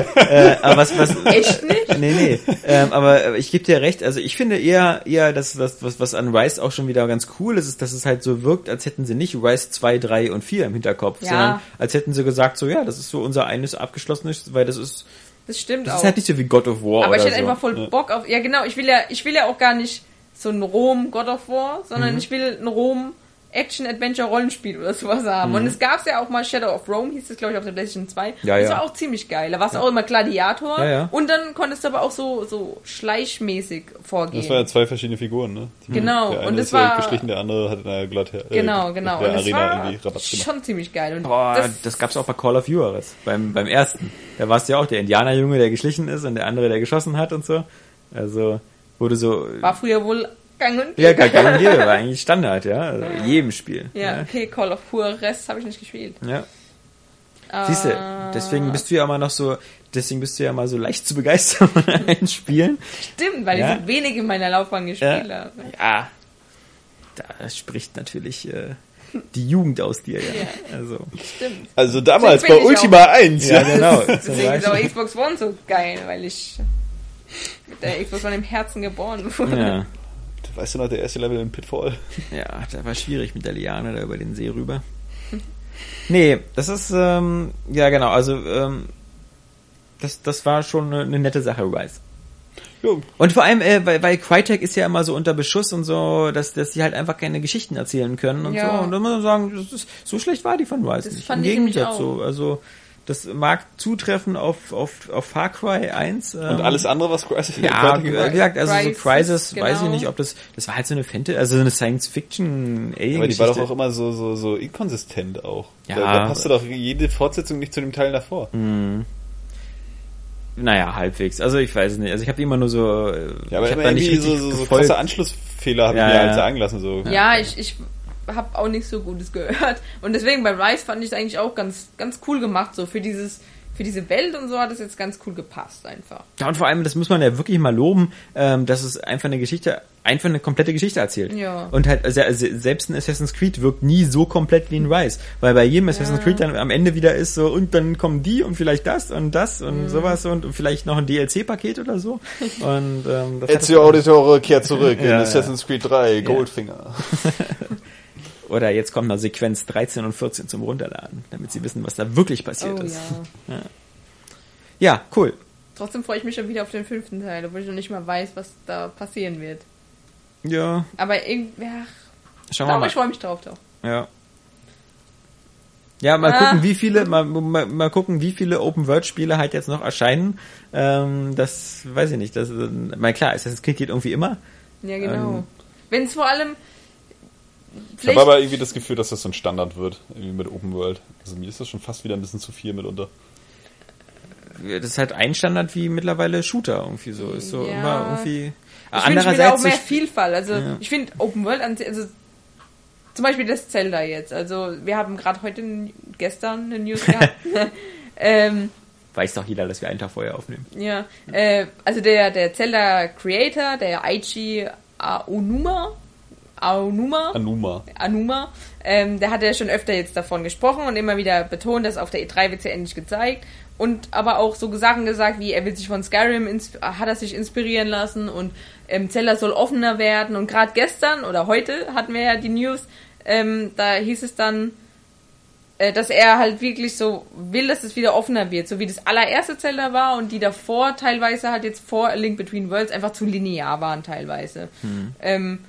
äh, aber was, was, Echt nicht? Nee, nee. Ähm, aber ich gebe dir recht. Also ich finde eher, eher, dass was, was, was an Rice auch schon wieder ganz cool ist, ist, dass es halt so wirkt, als hätten sie nicht Rice 2, 3 und 4 im Hinterkopf, Ja. sondern als hätten sie gesagt, so ja, das ist so unser eines abgeschlossenes, weil das ist, das stimmt das auch. ist halt nicht so wie God of War Aber ich hätte so. einfach voll Bock auf. Ja, genau. Ich will ja, ich will ja auch gar nicht so ein Rom God of War, sondern Mhm. ich will ein Rom Action Adventure Rollenspiel oder sowas haben. Und es gab's ja auch mal Shadow of Rome, hieß es glaube ich auf der PlayStation 2. Mhm. Ja, das ja. war auch ziemlich geil. Da warst du auch immer Gladiator Ja, ja. und dann konntest du aber auch so so schleichmäßig vorgehen. Das waren ja zwei verschiedene Figuren, ne? Genau, Der eine und das ja war- geschlichen, der andere hat in der glatt äh, genau, genau. Der Und es Arena war irgendwie Rabatt gemacht. schon ziemlich geil. Und Boah, das, das, gab's auch bei Call of Juarez, beim, beim ersten. Da warst du ja auch der Indianerjunge, der geschlichen ist und der andere, der geschossen hat und so. Also, wurde so, war früher wohl gang und ja, gar kein Gebe, war eigentlich Standard, ja. Also, in jedem Spiel. Ja, okay, Call of Juarez habe ich nicht gespielt. Ja. Siehst du, deswegen bist du ja immer noch so, deswegen bist du ja mal so leicht zu begeistern von allen Spielen. Stimmt, weil Ja. ich so wenig in meiner Laufbahn gespielt habe. Ja. Da spricht natürlich äh, die Jugend aus dir, ja. Ja. Also. Stimmt. Also damals bei Ultima 1. Ja, genau. Deswegen ist auch Xbox One so geil, weil ich der Xbox One im Herzen geboren wurde. Ja. Weißt du noch, der erste Level in Pitfall? ja, da war schwierig mit der Liane da über den See rüber. Nee, das ist, ähm, ja genau, also ähm, das, das war schon eine, eine nette Sache, Rise. Jo. Und vor allem, äh, weil, weil Crytek ist ja immer so unter Beschuss und so, dass, dass die halt einfach keine Geschichten erzählen können und Ja. so. Und dann muss man sagen, das ist, so schlecht war die von Rise Das nicht. fand Im auch. so. Also das mag zutreffen auf, auf, auf Far Cry 1. Ähm, Und alles andere, was Crysis Ja, wie gesagt, also so Crisis, Crisis, weiß ich genau. nicht, ob das, das war halt so eine Fantasy, also so eine Science-Fiction alien Aber die war doch auch immer so, so, so inkonsistent auch. Ja. Da, da passte doch jede Fortsetzung nicht zu dem Teil davor. Naja, halbwegs. Also ich weiß es nicht. Also ich habe immer nur so, äh, Ja, aber ich immer hab da nicht irgendwie so, so, so krasse Anschlussfehler habe Ja, ich mir ja. halt sagen lassen. So. Ja, ich, ich habe auch nicht so Gutes gehört. Und deswegen bei Rise fand ich es eigentlich auch ganz, ganz cool gemacht. So für dieses, für diese Welt und so hat es jetzt ganz cool gepasst einfach. Ja, und vor allem, das muss man ja wirklich mal loben, ähm, dass es einfach eine Geschichte, einfach eine komplette Geschichte erzählt. Ja. Und halt, also, also selbst ein Assassin's Creed wirkt nie so komplett wie ein Rise. Weil bei jedem Assassin's Creed dann am Ende wieder ist so, und dann kommen die und vielleicht das und das und Mhm. sowas und vielleicht noch ein DLC-Paket oder so. Und ähm, das Ezio Auditore kehrt zurück in Ja, ja. Assassin's Creed 3, Goldfinger. Oder jetzt kommt noch Sequenz 13 und 14 zum Runterladen, damit sie wissen, was da wirklich passiert Oh ist. ja. Ja, cool. Trotzdem freue ich mich schon wieder auf den fünften Teil, obwohl ich noch nicht mal weiß, was da passieren wird. Ja, Aber irgendwie, ja, schauen wir aber mal. ich freue mich drauf doch. Ja. Ja, mal Ah. gucken, wie viele, mal, mal, mal gucken, wie viele Open-World-Spiele halt jetzt noch erscheinen. Ähm, das weiß ich nicht. Das, mal klar, Assassin's Creed geht irgendwie immer. Ja, genau. Ähm. Wenn es vor allem. Ich habe aber irgendwie das Gefühl, dass das so ein Standard wird, irgendwie mit Open World. Also mir ist das schon fast wieder ein bisschen zu viel mitunter. Das ist halt ein Standard wie mittlerweile Shooter irgendwie so. Ist so Ja. immer irgendwie. Ich wünsche mir da auch mehr Vielfalt. Also Ja. ich finde Open World, an- also zum Beispiel das Zelda jetzt. Also wir haben gerade heute gestern eine News gehabt. ähm, Weiß doch jeder, dass wir einen Tag vorher aufnehmen. ja, äh, also der, der Zelda Creator, der Aichi Aonuma, Aonuma, Anuma. Anuma, ähm, der hat ja schon öfter jetzt davon gesprochen und immer wieder betont, dass auf der E3 wird ja endlich gezeigt. Und aber auch so Sachen gesagt, wie er will sich von Skyrim, hat er sich inspirieren lassen und ähm, Zelda soll offener werden. Und gerade gestern oder heute hatten wir ja die News, ähm, da hieß es dann, äh, dass er halt wirklich so will, dass es wieder offener wird, so wie das allererste Zelda war und die davor teilweise halt jetzt vor A Link Between Worlds einfach zu linear waren teilweise. Ähm,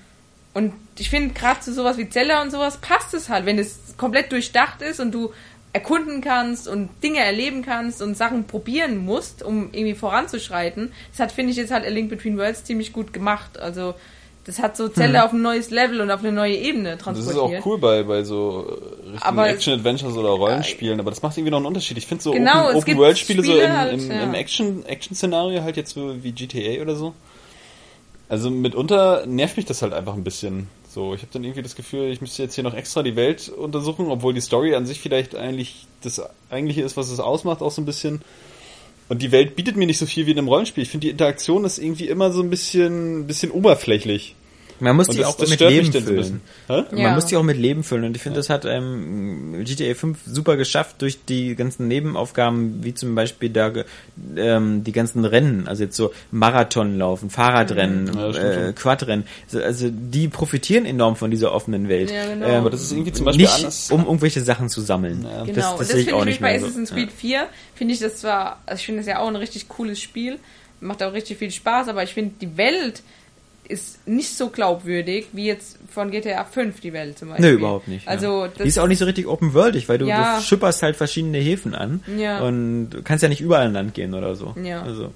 und ich finde, gerade zu sowas wie Zelda und sowas passt es halt, wenn es komplett durchdacht ist und du erkunden kannst und Dinge erleben kannst und Sachen probieren musst, um irgendwie voranzuschreiten. Das hat, finde ich, jetzt halt A Link Between Worlds ziemlich gut gemacht. Also, das hat so Zelda auf ein neues Level und auf eine neue Ebene Das transportiert. ist auch cool bei, bei so äh, Action-Adventures oder Rollenspielen, aber das macht irgendwie noch einen Unterschied. Ich finde so Genau, es Open- Open-World-Spiele so Spiele im, halt, im, ja. im Action- Action-Szenario halt jetzt so wie GTA oder so. Also mitunter nervt mich das halt einfach ein bisschen. So, ich habe dann irgendwie das Gefühl, ich müsste jetzt hier noch extra die Welt untersuchen, obwohl die Story an sich vielleicht eigentlich das eigentliche ist, was es ausmacht, auch so ein bisschen. Und die Welt bietet mir nicht so viel wie in einem Rollenspiel. Ich finde, die Interaktion ist irgendwie immer so ein bisschen, bisschen oberflächlich. Man muss Und die das, auch das mit Leben füllen. Ja. Man muss die auch mit Leben füllen und ich finde, das hat ähm, GTA 5 super geschafft durch die ganzen Nebenaufgaben, wie zum Beispiel da ähm, die ganzen Rennen, also jetzt so Marathon laufen, Fahrradrennen, Ja, äh. Quadrennen. Also, also die profitieren enorm von dieser offenen Welt. Ja, genau. Ähm, Aber das ist irgendwie zum Beispiel nicht anders. um irgendwelche Sachen zu sammeln. Ja. Genau, Das, das und das sehe ich finde auch ich nicht bei so. Assassin's Creed 4, finde ich das zwar, also ich finde das ja auch ein richtig cooles Spiel, macht auch richtig viel Spaß, aber ich finde die Welt ist nicht so glaubwürdig wie jetzt von GTA 5 die Welt zum Beispiel. Nö, überhaupt nicht. Also ja. das die ist auch nicht so richtig open-worldig, weil du, Ja. du schipperst halt verschiedene Häfen an Ja. und du kannst ja nicht überall an Land gehen oder so. Ja. Also,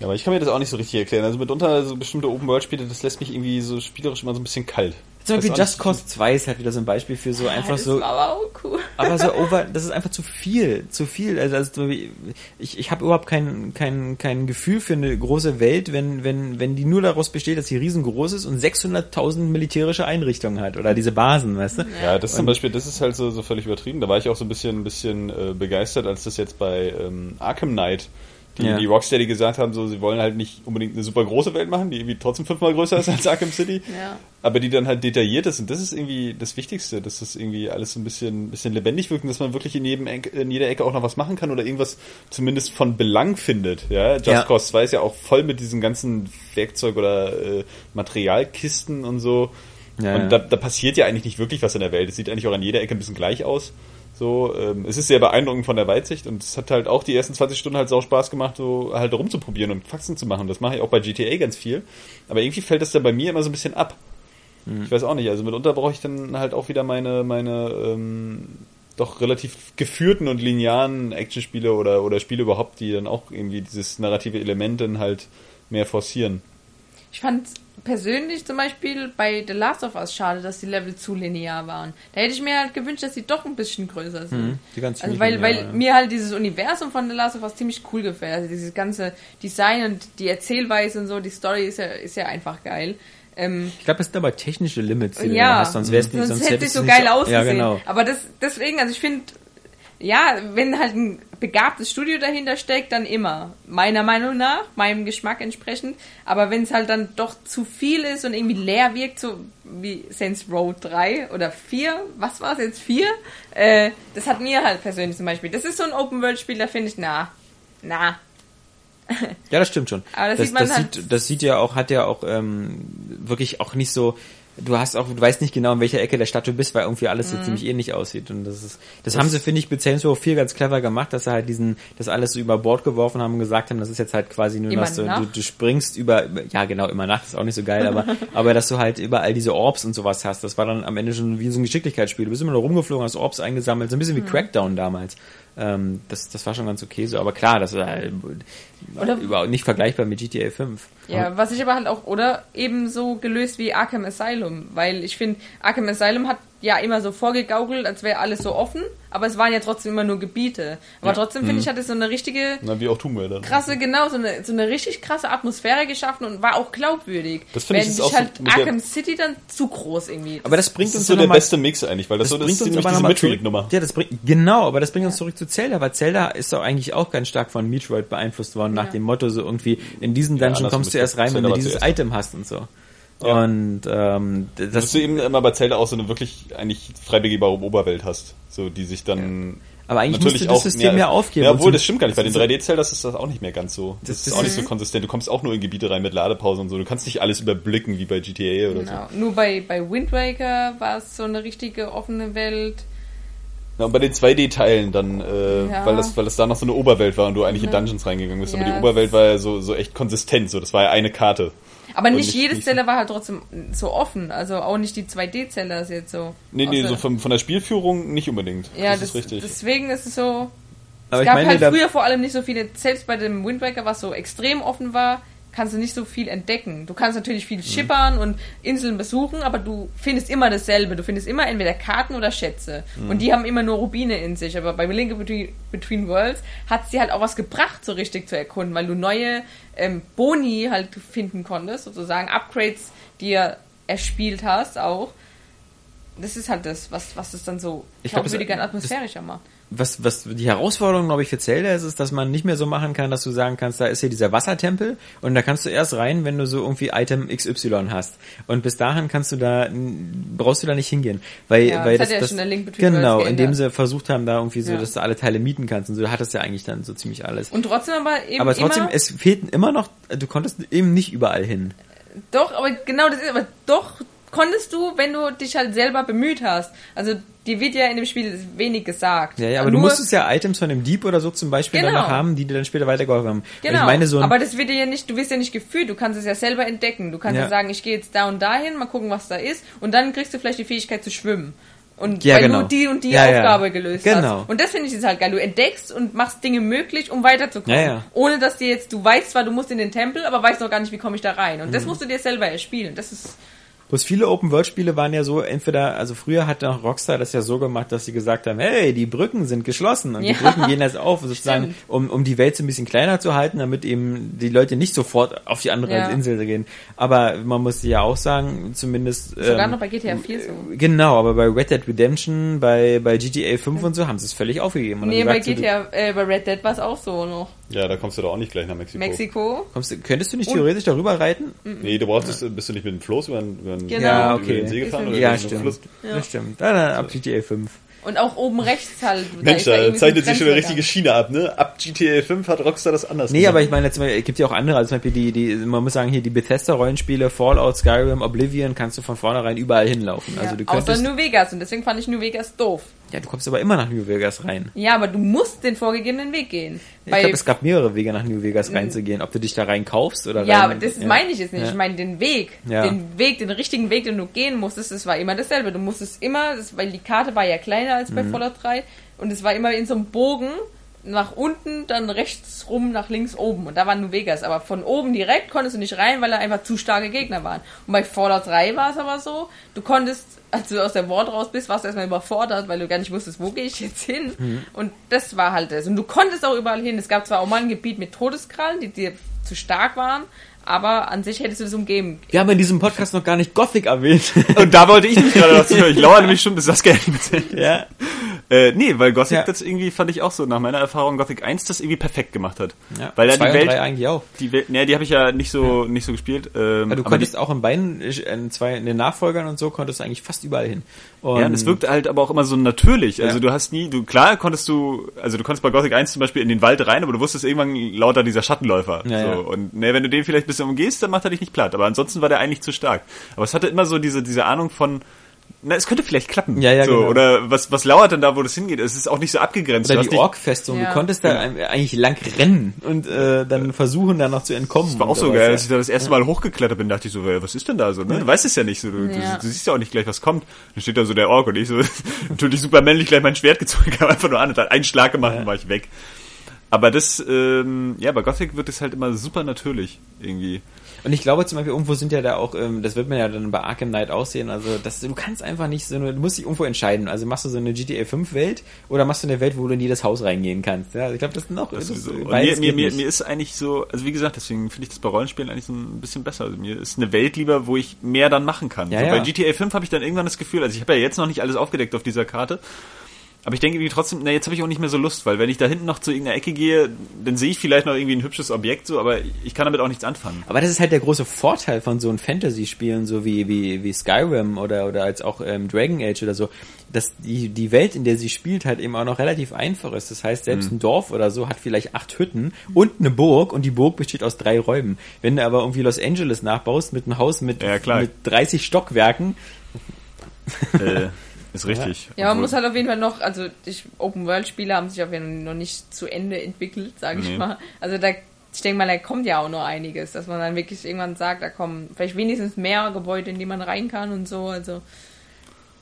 Ja, aber ich kann mir das auch nicht so richtig erklären. Also mitunter so bestimmte Open-World-Spiele, das lässt mich irgendwie so spielerisch immer so ein bisschen kalt. Zum Beispiel Just Cause 2 ist halt wieder so ein Beispiel für so einfach das so war aber auch cool. aber so over, das ist einfach zu viel, zu viel. Also, also ich, ich habe überhaupt kein, kein, kein Gefühl für eine große Welt, wenn, wenn, wenn die nur daraus besteht, dass sie riesengroß ist und 600.000 militärische Einrichtungen hat oder diese Basen, weißt du? Ja, das zum Beispiel, das ist halt so, so völlig übertrieben. Da war ich auch so ein bisschen, ein bisschen äh, begeistert, als das jetzt bei ähm, Arkham Knight, die, Ja. die Rocksteady gesagt haben, so, sie wollen halt nicht unbedingt eine super große Welt machen, die irgendwie trotzdem fünfmal größer ist als Arkham City, Ja. aber die dann halt detailliert ist. Und das ist irgendwie das Wichtigste, dass das irgendwie alles so ein bisschen, bisschen lebendig wirkt und dass man wirklich in, jedem Ecke, in jeder Ecke auch noch was machen kann oder irgendwas zumindest von Belang findet. Ja, Just Ja. Cause 2 ist ja auch voll mit diesem ganzen Werkzeug oder äh, Materialkisten und so. Ja, und ja. da, da passiert ja eigentlich nicht wirklich was in der Welt. Es sieht eigentlich auch an jeder Ecke ein bisschen gleich aus. So, ähm, es ist sehr beeindruckend von der Weitsicht und es hat halt auch die ersten 20 Stunden halt sau Spaß gemacht, so halt rumzuprobieren und Faxen zu machen. Das mache ich auch bei GTA ganz viel. Aber irgendwie fällt das dann bei mir immer so ein bisschen ab. Hm. Ich weiß auch nicht. Also mitunter brauche ich dann halt auch wieder meine, meine ähm, doch relativ geführten und linearen Actionspiele oder, oder Spiele überhaupt, die dann auch irgendwie dieses narrative Element dann halt mehr forcieren. Ich fand persönlich zum Beispiel bei The Last of Us schade, dass die Level zu linear waren. Da hätte ich mir halt gewünscht, dass sie doch ein bisschen größer sind. Mhm, die ganz also weil, linear, weil ja. mir halt dieses Universum von The Last of Us ziemlich cool gefällt. Also dieses ganze Design und die Erzählweise und so, die Story ist ja, ist ja einfach geil. Ähm, Ich glaube, das sind aber technische Limits, die du ja, da hast, sonst wär's nicht, sonst, sonst hätte es so du geil ausgesehen. Ja, genau. Aber das, deswegen, also ich finde, ja, wenn halt ein begabtes Studio dahinter steckt, dann immer. Meiner Meinung nach, meinem Geschmack entsprechend. Aber wenn es halt dann doch zu viel ist und irgendwie leer wirkt, so wie Saints Row 3 oder 4, was war es jetzt, 4? Äh, das hat mir halt persönlich zum Beispiel. Das ist so ein Open-World-Spiel, da finde ich, na, na. Ja, das stimmt schon. Aber das das, sieht man das, halt- sieht, das sieht ja auch, hat ja auch ähm, wirklich auch nicht so. Du hast auch, du weißt nicht genau, in welcher Ecke der Stadt du bist, weil irgendwie alles so Mhm. ziemlich ähnlich aussieht. Und das ist, das, haben sie, finde ich, bei Saints Row 4 ganz clever gemacht, dass sie halt diesen, das alles so über Bord geworfen haben und gesagt haben, das ist jetzt halt quasi nur Immer so, du, Nacht? du springst über, ja genau, immer Nacht ist auch nicht so geil, aber, aber dass du halt überall diese Orbs und sowas hast, das war dann am Ende schon wie so ein Geschicklichkeitsspiel. Du bist immer nur rumgeflogen, hast Orbs eingesammelt, so ein bisschen wie Crackdown damals. Ähm, das, das war schon ganz okay so, aber klar, das ist halt überhaupt nicht vergleichbar mit GTA 5. Ja, was ich aber halt auch, oder ebenso gelöst wie Arkham Asylum, weil ich finde, Arkham Asylum hat ja immer so vorgegaukelt, als wäre alles so offen, aber es waren ja trotzdem immer nur Gebiete. Aber Ja. trotzdem finde ich, hat es so eine richtige Na, wie auch Tomb Raider. krasse, genau, so eine, so eine richtig krasse Atmosphäre geschaffen und war auch glaubwürdig. Das finde ich, ist auch so halt der- Arkham City dann zu groß irgendwie. Aber das bringt Das uns ist so ja der mal- beste Mix eigentlich, weil das, so das ist ziemlich aber diese Metroid-Nummer. Ja, das bringt, genau, aber das bringt uns zurück zu Zelda, weil Zelda ist doch eigentlich auch ganz stark von Metroid beeinflusst worden, nach Ja. dem Motto, so irgendwie, in diesen Dungeon andersrum kommst du erst rein, wenn du dieses. Item hast und so. Ja. Und ähm, Dass das, du eben immer bei Zelda auch so eine wirklich eigentlich frei begehbare Oberwelt hast, so die sich dann aber eigentlich natürlich musst du das auch System ja aufgeben. Ja, obwohl zum- das stimmt gar nicht. Bei den das- 3D-Zeldas ist das auch nicht mehr ganz so. Das, Das- ist auch nicht so konsistent. Du kommst auch nur in Gebiete rein mit Ladepausen und so. Du kannst nicht alles überblicken wie bei GTA oder Genau. Nur bei, bei Wind Waker war es so eine richtige offene Welt. so. Ja, und bei den 2D-Teilen dann, äh, Ja. weil das, weil das da noch so eine Oberwelt war und du eigentlich in Ja. Dungeons reingegangen bist. Aber Ja, die Oberwelt war ja so, so echt konsistent. So, das war ja eine Karte. Aber nicht nicht- jedes nicht- Zeller war halt trotzdem so offen. Also auch nicht die 2D-Zeller ist jetzt so. Nee, nee, so von, von der Spielführung nicht unbedingt. Ja, das, das ist richtig. deswegen ist es so. aber es ich gab meine, halt früher vor allem nicht so viele, selbst bei dem Wind Waker, was so extrem offen war, kannst du nicht so viel entdecken. Du kannst natürlich Mhm. viel schippern und Inseln besuchen, aber du findest immer dasselbe. Du findest immer entweder Karten oder Schätze. Mhm. Und die haben immer nur Rubine in sich. Aber bei Link Between, Between Worlds hat sie halt auch was gebracht, so richtig zu erkunden, weil du neue ähm, Boni halt finden konntest, sozusagen Upgrades, die ihr erspielt hast auch. Das ist halt das, was, was es dann so Ich glaub, das- glaubwürdiger und das- atmosphärischer macht. Was, was die Herausforderung, glaube ich, für Zelda ist, ist, dass man nicht mehr so machen kann, dass du sagen kannst, da ist hier dieser Wassertempel und da kannst du erst rein, wenn du so irgendwie Item XY hast. Und bis dahin kannst du da, brauchst du da nicht hingehen. Weil, Ja, weil das hat ja schon der Link Between Genau, indem sie versucht haben, da irgendwie so, Ja. dass du alle Teile mieten kannst und so, hat das ja eigentlich dann so ziemlich alles. Und trotzdem aber eben aber trotzdem, es fehlten immer noch, du konntest eben nicht überall hin. doch, aber genau das ist, aber doch konntest du, wenn du dich halt selber bemüht hast. Also, die wird ja in dem Spiel wenig gesagt. Ja, ja, aber Nur- du musstest ja Items von dem Dieb oder so zum Beispiel Genau. dann noch haben, die dir dann später weitergeholfen haben. Genau, ich meine, so aber das wird dir ja nicht, du wirst ja nicht gefühlt, du kannst es ja selber entdecken. Du kannst ja, Ja. sagen, ich gehe jetzt da und dahin, mal gucken, was da ist, und dann kriegst du vielleicht die Fähigkeit zu schwimmen. Und Ja, weil genau. du die und die Ja, ja. Aufgabe gelöst Genau. hast. Und das finde ich jetzt halt geil. Du entdeckst und machst Dinge möglich, um weiterzukommen. Ja, ja. Ohne dass dir jetzt, du weißt zwar, du musst in den Tempel, aber weißt noch gar nicht, wie komme ich da rein. Und Mhm. das musst du dir selber erspielen. Das ist, Bloß viele Open-World-Spiele waren ja so, entweder, also früher hat auch Rockstar das ja so gemacht, dass sie gesagt haben, hey, die Brücken sind geschlossen und Ja. die Brücken gehen jetzt auf, sozusagen, Stimmt. um, um die Welt so ein bisschen kleiner zu halten, damit eben die Leute nicht sofort auf die andere Ja. Insel gehen. Aber man muss ja auch sagen, zumindest... sogar ähm, noch bei GTA 4 so. Genau, aber bei Red Dead Redemption, bei, bei GTA 5 und so haben sie es völlig aufgegeben. Und Nee, bei gesagt, GTA, äh, bei Red Dead war es auch so noch. Ja, da kommst du doch auch nicht gleich nach Mexiko. Mexiko. Kommst, du- könntest du nicht theoretisch darüber reiten? Nee, du brauchst, bist du nicht mit dem Floß über, den- über, den- Genau. Ja, über den okay. See gefahren? Oder mit- Ja, stimmt. Fluss? Das stimmt. Dann, dann ab GTA 5. Und auch oben rechts halt. Mensch, ist ja da ein zeichnet sich schon eine richtige Schiene ab, ne? Ab GTA 5 hat Rockstar das anders Nee, gemacht. aber ich meine, es gibt ja auch andere, also zum Beispiel die, die, man muss sagen, hier die Bethesda-Rollenspiele, Fallout, Skyrim, Oblivion, kannst du von vornherein überall hinlaufen. Also du Ja, außer könntest, New Vegas und deswegen fand ich New Vegas doof. Ja, du kommst aber immer nach New Vegas rein. Ja, aber du musst den vorgegebenen Weg gehen. Ich glaube, es gab mehrere Wege nach New Vegas reinzugehen. Ob du dich da rein kaufst oder ja, rein, aber das meine ich jetzt nicht. Ja. Ich meine den Weg. Ja. Den Weg, den richtigen Weg, den du gehen musstest, das war immer dasselbe. Du musstest immer, das, weil die Karte war ja kleiner als Mhm. bei Fallout 3 und es war immer in so einem Bogen nach unten, dann rechts rum, nach links oben. Und da war New Vegas. Aber von oben direkt konntest du nicht rein, weil da einfach zu starke Gegner waren. Und bei Fallout 3 war es aber so, du konntest, als du aus der Wort raus bist, warst du erstmal überfordert, weil du gar nicht wusstest, wo gehe ich jetzt hin. Mhm. Und das war halt das. Und du konntest auch überall hin. Es gab zwar auch mal ein Gebiet mit Todeskrallen, die dir zu stark waren, aber an sich hättest du das umgeben. Wir haben in diesem Podcast noch gar nicht Gothic erwähnt. Und da wollte ich mich gerade dazu hören. Ich lauere nämlich schon, bis das erzählt. ja. Äh, nee, weil Gothic Ja. das irgendwie, fand ich auch so, nach meiner Erfahrung, Gothic 1 das irgendwie perfekt gemacht hat. ja. Weil ja Zwei die Welt, eigentlich auch. die Welt, ne, die habe ich ja nicht so, nicht so gespielt. Ähm, Ja, du konntest die, auch in beiden, in zwei, in den Nachfolgern und so, konntest du eigentlich fast überall hin. Und ja, und es wirkte halt aber auch immer so natürlich. Also Ja. du hast nie, du, klar konntest du, also du konntest bei Gothic 1 zum Beispiel in den Wald rein, aber du wusstest irgendwann lauter dieser Schattenläufer. Ja, so. ja. Und ne, wenn du den vielleicht ein bisschen umgehst, dann macht er dich nicht platt. Aber ansonsten war der eigentlich zu stark. Aber es hatte immer so diese, diese Ahnung von, na, es könnte vielleicht klappen. Ja, ja, so, genau. Oder was, was lauert denn da, wo das hingeht? Es ist auch nicht so abgegrenzt. Oder Du die Ork-Festung. Ja. Du konntest da ein- eigentlich lang rennen und äh, dann versuchen, da noch zu entkommen. Das war auch so geil, ja. als ich da das erste Mal hochgeklettert bin, dachte ich so, was ist denn da so, ne? Du weißt es ja nicht so, du, Ja. du, du siehst ja auch nicht gleich, was kommt. Dann steht da so der Ork und ich so, natürlich super männlich gleich mein Schwert gezogen, habe einfach nur an und hat einen Schlag gemacht und war ich weg. Aber das, ähm, ja, bei Gothic wird es halt immer super natürlich irgendwie. Und ich glaube zum Beispiel, irgendwo sind ja da auch, ähm, das wird man ja dann bei Arkham Knight aussehen, also das, du kannst einfach nicht so, eine, du musst dich irgendwo entscheiden. Also machst du so eine GTA 5 Welt oder machst du eine Welt, wo du in jedes Haus reingehen kannst. Ja, ich glaube, das sind auch Das. Und beides mir, mir, mir, mir ist eigentlich so, also wie gesagt, deswegen finde ich das bei Rollenspielen eigentlich so ein bisschen besser. Also mir ist eine Welt lieber, wo ich mehr dann machen kann. Ja, so, ja. Bei GTA 5 habe ich dann irgendwann das Gefühl, also ich habe ja jetzt noch nicht alles aufgedeckt auf dieser Karte, aber ich denke irgendwie trotzdem, na jetzt habe ich auch nicht mehr so Lust, weil wenn ich da hinten noch zu irgendeiner Ecke gehe, dann sehe ich vielleicht noch irgendwie ein hübsches Objekt so, aber ich kann damit auch nichts anfangen. Aber das ist halt der große Vorteil von so einem Fantasy-Spielen, so wie, wie, wie Skyrim oder, oder als auch ähm, Dragon Age oder so, dass die, die Welt, in der sie spielt, halt eben auch noch relativ einfach ist. Das heißt, selbst ein Dorf oder so hat vielleicht acht Hütten und eine Burg und die Burg besteht aus drei Räumen. Wenn du aber irgendwie Los Angeles nachbaust mit einem Haus mit, Ja, mit 30 Stockwerken, äh, ist richtig. Ja, man Obwohl- muss halt auf jeden Fall noch, also Open-World-Spiele haben sich auf jeden Fall noch nicht zu Ende entwickelt, sage ich Nee. mal. Also da, ich denke mal, da kommt ja auch noch einiges, dass man dann wirklich irgendwann sagt, da kommen vielleicht wenigstens mehr Gebäude, in die man rein kann und so. Also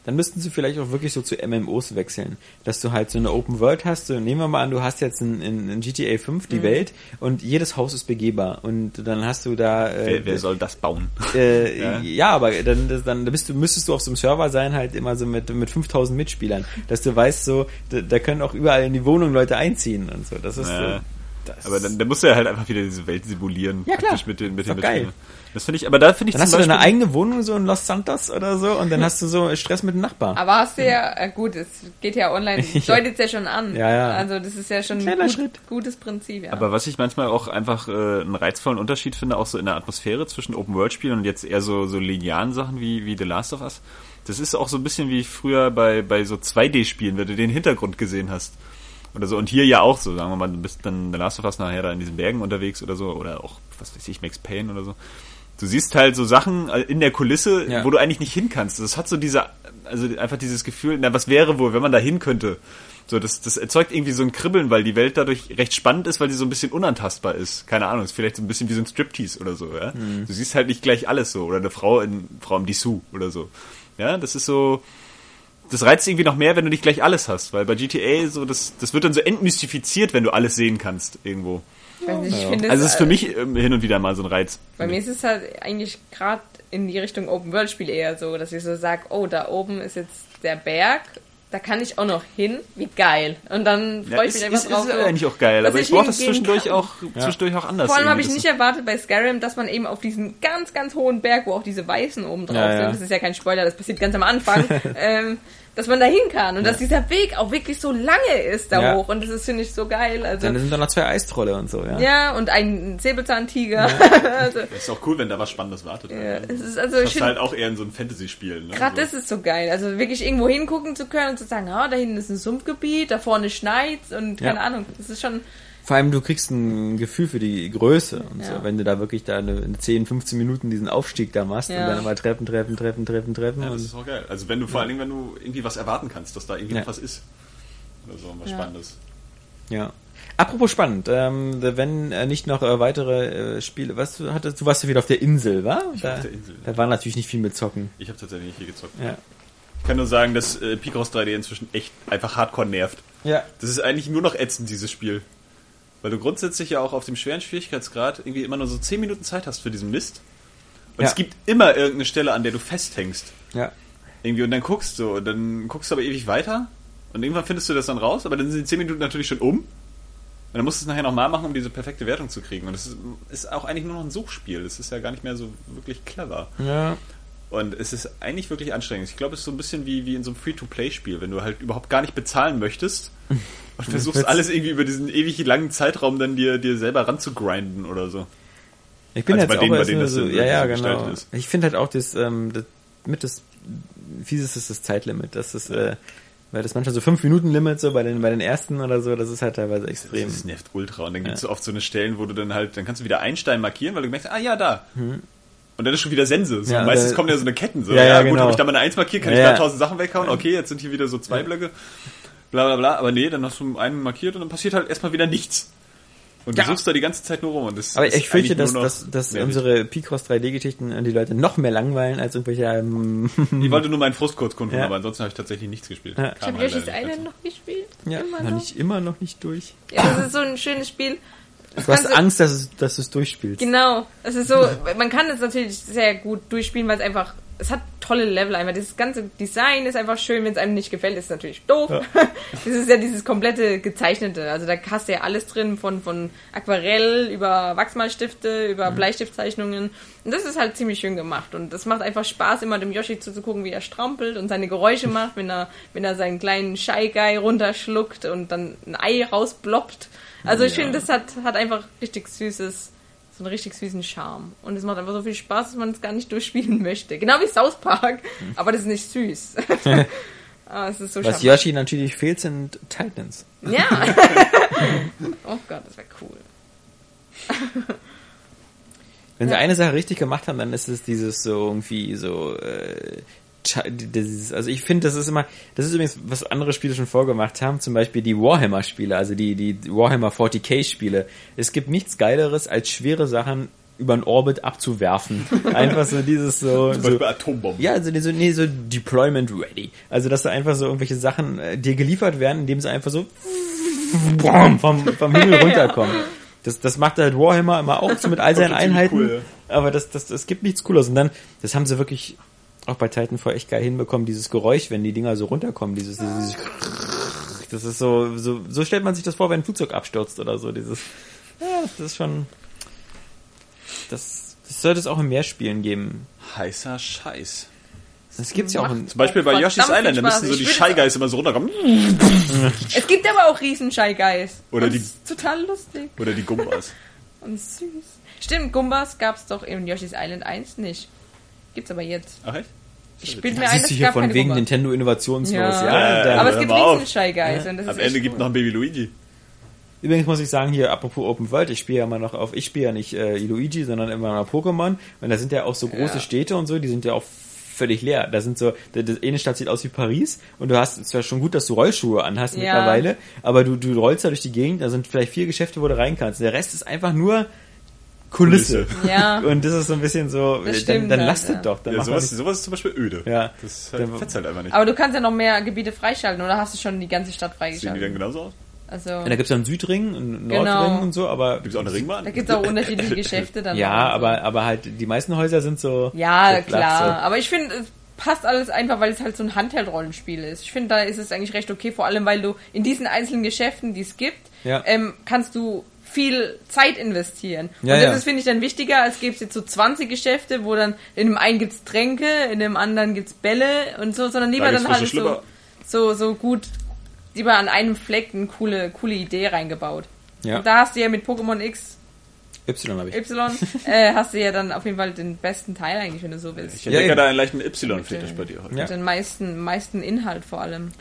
dann müssten sie vielleicht auch wirklich so zu MMOs wechseln. Dass du halt so eine Open World hast, so, nehmen wir mal an, du hast jetzt in, in, in GTA 5 die Welt und jedes Haus ist begehbar und dann hast du da äh, wer, wer soll das bauen? Äh, Ja. ja. aber dann, dann bist du, müsstest du auf so einem Server sein, halt immer so mit, mit 5000 Mitspielern, dass du weißt, so, da, da können auch überall in die Wohnung Leute einziehen und so. Das ist Ja. so. Das Aber dann, dann musst du ja halt einfach wieder diese Welt simulieren. Ja, klar. praktisch Mit den, mit den. Mitspielern. Das finde ich, aber da finde ich dann hast du deine eigene Wohnung so in Los Santos oder so und dann hast du so Stress mit dem Nachbar. Aber hast du ja, äh, gut, es geht ja online, deutet ja schon an. Ja, ja. Also das ist ja schon ein gut, Schritt. gutes Prinzip, ja. Aber was ich manchmal auch einfach äh, einen reizvollen Unterschied finde, auch so in der Atmosphäre zwischen Open-World-Spielen und jetzt eher so, so linearen Sachen wie, wie The Last of Us, das ist auch so ein bisschen wie früher bei, bei so 2D-Spielen, wenn du den Hintergrund gesehen hast. Oder so. Und hier ja auch so, sagen wir mal, du bist dann The Last of Us nachher da in diesen Bergen unterwegs oder so, oder auch, was weiß ich, Max Payne oder so. Du siehst halt so Sachen äh, in der Kulisse, Ja. wo du eigentlich nicht hin kannst. Das hat so diese, also einfach dieses Gefühl, na, was wäre wohl, wenn man da hin könnte? So, das, das erzeugt irgendwie so ein Kribbeln, weil die Welt dadurch recht spannend ist, weil sie so ein bisschen unantastbar ist. Keine Ahnung, ist vielleicht so ein bisschen wie so ein Striptease oder so, ja. Du siehst halt nicht gleich alles so. Oder eine Frau in, Frau im Dessous oder so. Ja, das ist so, das reizt irgendwie noch mehr, wenn du nicht gleich alles hast, weil bei GTA so, das, das wird dann so entmystifiziert, wenn du alles sehen kannst, irgendwo. Ich weiß nicht, ich finde Also es ist für äh, mich ähm, hin und wieder mal so ein Reiz. Bei mir ist es halt eigentlich gerade in die Richtung Open-World-Spiel eher so, dass ich so sage, oh, da oben ist jetzt der Berg, da kann ich auch noch hin, wie geil. Und dann Ja, freue ich ist, mich einfach ist, drauf. ist so, eigentlich auch geil, aber ich ich brauche das zwischendurch kann. auch, zwischendurch auch anders. Vor allem habe ich nicht erwartet bei Skyrim, dass man eben auf diesen ganz, ganz hohen Berg, wo auch diese Weißen oben drauf Ja, ja. sind, das ist ja kein Spoiler, das passiert ganz am Anfang, ähm, dass man da hin kann und dass dieser Weg auch wirklich so lange ist da Ja. hoch und das ist, finde ich, so geil. Also, Dann sind da noch zwei Eistrolle und so, ja. ja, und ein Säbelzahntiger. also, Das ist auch cool, wenn da was Spannendes wartet. ja, es ist also, Das ich ist halt auch eher in so ein Fantasy-Spiel. Ne? Gerade so. das ist so geil. Also wirklich irgendwo hingucken zu können und zu sagen, ah, da hinten ist ein Sumpfgebiet, da vorne schneit's und keine Ja. Ahnung. Das ist schon. Vor allem, du kriegst ein Gefühl für die Größe und Ja. so, wenn du da wirklich da eine, eine 10, 15 Minuten diesen Aufstieg da machst Ja. und dann immer Treppen, Treppen, Treppen, Treppen, Treppen. Ja, das und ist auch geil. Also wenn du vor allen Dingen, wenn du irgendwie was erwarten kannst, dass da irgendwie Ja. noch was ist. Oder so, was Ja. Spannendes. Ja. Apropos spannend, ähm, wenn äh, nicht noch äh, weitere äh, Spiele, was du hattest, du warst ja wieder auf der Insel, wa? Ich da, war auf der Insel. Da war natürlich nicht viel mit Zocken. Ich habe tatsächlich nicht viel gezockt. Ja. Ich kann nur sagen, dass äh, Picross 3D inzwischen echt einfach hardcore nervt. Ja. Das ist eigentlich nur noch ätzend, dieses Spiel. Weil du grundsätzlich ja auch auf dem schweren Schwierigkeitsgrad irgendwie immer nur so 10 Minuten Zeit hast für diesen Mist. Und Ja. es gibt immer irgendeine Stelle, an der du festhängst. Ja. Irgendwie und dann guckst du und dann guckst du aber ewig weiter und irgendwann findest du das dann raus, aber dann sind die 10 Minuten natürlich schon um. Und dann musst du es nachher nochmal machen, um diese perfekte Wertung zu kriegen. Und das ist, ist auch eigentlich nur noch ein Suchspiel. Das ist ja gar nicht mehr so wirklich clever. Ja. Und es ist eigentlich wirklich anstrengend. Ich glaube, es ist so ein bisschen wie, wie in so einem Free-to-Play-Spiel, wenn du halt überhaupt gar nicht bezahlen möchtest und versuchst alles irgendwie über diesen ewig langen Zeitraum dann dir, dir selber ranzugrinden oder so. Ich bin Also jetzt bei denen, bei denen das so, ja, ja, so gestaltet genau. ist. Ich finde halt auch das, ähm, das mit das Fieseste ist das Zeitlimit. Das ist, äh, weil das manchmal so 5 Minuten Limit so bei den bei den ersten oder so, das ist halt teilweise extrem. Das nervt ultra. Und dann gibt es Ja. so oft so eine Stellen, wo du dann halt, dann kannst du wieder einen Stein markieren, weil du merkst, ah ja, da. Und dann ist schon wieder Sense. So, Ja, meistens kommen ja so eine Ketten. So, Ja, ja, gut, genau. habe ich da mal eine Eins markiert, kann Ja, ich da ja. tausend Sachen weghauen. Okay, jetzt sind hier wieder so zwei Blöcke. Bla bla bla. Aber nee, dann hast du einen markiert und dann passiert halt erstmal wieder nichts. Und du Ja. suchst da die ganze Zeit nur rum. Und das Aber ist ich fürchte, dass, dass, dass unsere Picross 3D-Geschichten die Leute noch mehr langweilen als irgendwelche. Ähm, Ich wollte nur meinen Frust kurz kundtun, Ja. aber ansonsten habe ich tatsächlich nichts gespielt. Ja. Ich habe halt Yoshi's Island noch gespielt. ja, immer noch noch. nicht, immer noch nicht durch. Ja, das ist so ein schönes Spiel. Das Du hast kannst Angst, dass, es, dass du es durchspielst. Genau. Es ist so, man kann es natürlich sehr gut durchspielen, weil es einfach, es hat tolle Level einfach. Dieses ganze Design ist einfach schön, wenn es einem nicht gefällt, ist es natürlich doof. das ist ja dieses komplette gezeichnete. Also da hast du ja alles drin, von, von Aquarell über Wachsmalstifte, über Bleistiftzeichnungen. Und das ist halt ziemlich schön gemacht. Und das macht einfach Spaß, immer dem Yoshi zuzugucken, wie er strampelt und seine Geräusche macht, wenn er, wenn er seinen kleinen Shy Guy runterschluckt und dann ein Ei rausbloppt. Also ich Ja. finde, das hat, hat einfach richtig süßes, so einen richtig süßen Charme. Und es macht einfach so viel Spaß, dass man es gar nicht durchspielen möchte. Genau wie South Park, aber das ist nicht süß. aber es ist so Was charmant. Yoshi natürlich fehlt, sind Titans. Ja. oh Gott, das wäre cool. Wenn sie Ja. eine Sache richtig gemacht haben, dann ist es dieses so irgendwie so äh, dieses, also ich finde, das ist immer, das ist übrigens, was andere Spiele schon vorgemacht haben, zum Beispiel die Warhammer-Spiele, also die, die Warhammer 40k-Spiele. Es gibt nichts Geileres, als schwere Sachen über den Orbit abzuwerfen. Einfach so dieses so, Zum so Beispiel Atombomben. ja, also so, nee, so Deployment ready. Also, dass da einfach so irgendwelche Sachen äh, dir geliefert werden, indem sie einfach so vom, vom Himmel runterkommen. Das, das macht halt Warhammer immer auch so mit all seinen Einheiten. cool, Aber das, das, das gibt nichts Cooles. Und dann, das haben sie wirklich auch bei Titanfall echt geil hinbekommen, dieses Geräusch, wenn die Dinger so runterkommen, dieses, dieses das ist so, so, so stellt man sich das vor, wenn ein Flugzeug abstürzt oder so, dieses, ja, das ist schon, das, das sollte es auch in mehr Spielen geben. Heißer Scheiß. Das gibt's ja auch in, Zum Beispiel bei Yoshi's Island, da müssen so die Shy Guys immer so runterkommen. Es gibt aber auch riesen Shy Guys. Oder Und die- ist total lustig Oder die Gumbas. und süß. Stimmt, Gumbas gab's doch in Yoshi's Island 1 nicht. Gibt's aber jetzt. Ach echt? Ich bin mir ein, es hier von wegen Gumbas. Nintendo innovationslos, ja. Ja. da- aber es gibt riesen Shy Guys. Das Am Ende echt gibt cool. noch ein Baby Luigi. Übrigens muss ich sagen, hier, apropos Open World, ich spiele ja immer noch auf, ich spiele ja nicht äh, Luigi, sondern immer noch Pokémon. Und da sind ja auch so große Ja. Städte und so, die sind ja auch völlig leer. Da sind so, eine Stadt sieht aus wie Paris und du hast, es ja schon gut, dass du Rollschuhe anhast Ja. mittlerweile, aber du, du rollst da durch die Gegend, da sind vielleicht vier Geschäfte, wo du rein kannst. Der Rest ist einfach nur Kulisse. Ja. Und das ist so ein bisschen so, Das dann, dann lasst ja. es doch. Dann Ja, sowas, sowas ist zum Beispiel öde. Ja. Das halt, fetzt halt einfach nicht. Aber du kannst ja noch mehr Gebiete freischalten, oder hast du schon die ganze Stadt Sehen die dann freigeschaltet? genauso aus? Also, da gibt's ja einen Südring, einen Genau. Nordring und so, aber Gibt es auch eine Ringbahn? da gibt's auch unterschiedliche Geschäfte dann. ja, so. aber, aber halt, die meisten Häuser sind so. Ja, so flach, klar. So. Aber ich finde, es passt alles einfach, weil es halt so ein Handheld-Rollenspiel ist. Ich finde, da ist es eigentlich recht okay, vor allem, weil du in diesen einzelnen Geschäften, die es gibt, Ja. ähm, kannst du viel Zeit investieren. Ja, und das ja. ist, finde ich, dann wichtiger, als gäbe es jetzt so 20 Geschäfte, wo dann in dem einen gibt's Tränke, in dem anderen gibt's Bälle und so, sondern lieber Da dann halt so, so, so gut, lieber an einem Fleck eine coole, coole Idee reingebaut. Ja. Und da hast du ja mit Pokémon X Y habe ich. Y äh, hast du ja dann auf jeden Fall den besten Teil eigentlich, wenn du so willst. Ich entdecke eben. da einen leichten Y-Fetisch bei dir heute. Ja. Mit den meisten, meisten Inhalt vor allem.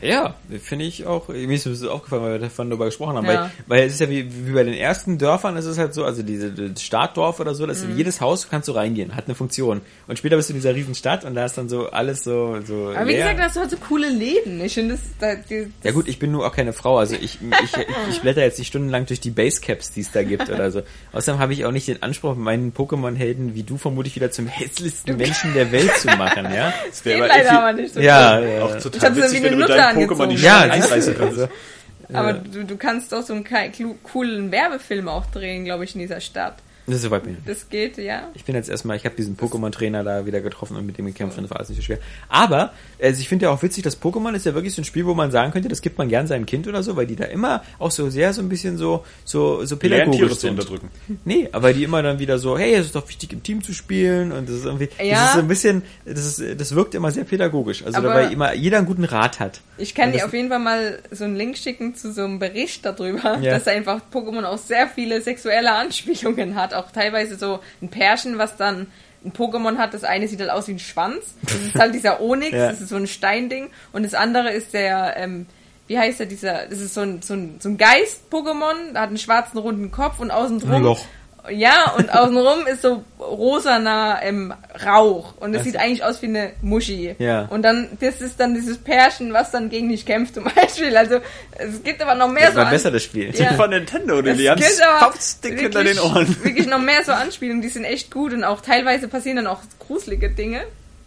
Ja, finde ich auch. Mir ist es aufgefallen, weil wir davon darüber gesprochen haben. Ja. Weil, weil es ist ja wie, wie bei den ersten Dörfern, ist es halt so, also diese das Startdorf oder so, dass Mhm. in jedes Haus kannst du reingehen, hat eine Funktion. Und später bist du in dieser riesen Stadt und da ist dann so alles so, so Aber wie leer. gesagt, da hast du halt so coole Läden. Ich finde das, da, die, ja gut, ich bin nur auch keine Frau, also ich, ich, ich, ich blätter jetzt nicht stundenlang durch die Basecaps, die es da gibt oder so. Außerdem habe ich auch nicht den Anspruch, meinen Pokémon-Helden wie du vermutlich wieder zum hässlichsten Menschen der Welt zu machen, ja? Das wäre leider aber aber nicht so. Ja, ja. auch Ich total hab so witzig, wenn du Pokémon die angezogen. Ja, einreißen also, Aber du, du kannst auch so einen coolen Werbefilm auch drehen, glaube ich, in dieser Stadt. Das ist soweit bin ich. Das geht, ja. Ich bin jetzt erstmal, ich habe diesen Pokémon-Trainer da wieder getroffen und mit dem gekämpft und das war alles nicht so schwer. Aber also ich finde ja auch witzig, dass Pokémon ist ja wirklich so ein Spiel, wo man sagen könnte, das gibt man gern seinem Kind oder so, weil die da immer auch so sehr so ein bisschen so so so pädagogisch Tiere zu sind. unterdrücken. Nee, aber die immer dann wieder so, hey, es ist doch wichtig im Team zu spielen und das ist irgendwie, das Ja. ist so ein bisschen, das ist, das wirkt immer sehr pädagogisch. Also Aber- dabei immer jeder einen guten Rat hat. Ich kann dir das- auf jeden Fall mal so einen Link schicken zu so einem Bericht darüber, Ja. dass einfach Pokémon auch sehr viele sexuelle Anspielungen hat. Auch teilweise so ein Pärchen, was dann ein Pokémon hat. Das eine sieht halt aus wie ein Schwanz. Das ist halt dieser Onyx, Ja. das ist so ein Steinding. Und das andere ist der, ähm, wie heißt der, dieser, das ist so ein, so ein, so ein Geist-Pokémon, der hat einen schwarzen runden Kopf und außen Ein drum Loch. Ja, und außenrum ist so rosaner ähm, Rauch. Und es Also- sieht eigentlich aus wie eine Muschi. Ja. Und dann, das ist dann dieses Pärchen, was dann gegen dich kämpft zum Beispiel. Also, es gibt aber noch mehr Das so war an- besser, das Spiel. Ja. Von Nintendo, Es die haben gibt aber Hauptstick hinter den wirklich- Ohren. Wirklich noch mehr so Anspielungen, die sind echt gut und auch teilweise passieren dann auch gruselige Dinge.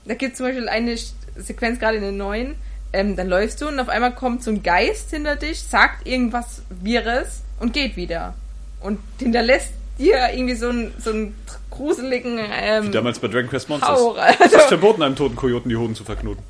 Da gibt es zum Beispiel eine Sequenz gerade in den neuen, ähm, dann läufst du und auf einmal kommt so ein Geist hinter dich, sagt irgendwas Wirres und geht wieder. Und hinterlässt dir irgendwie so einen, so einen gruseligen ähm, Damals bei Dragon Quest Monsters. Hauch. Es ist Also, verboten, einem toten Kojoten die Hoden zu verknoten.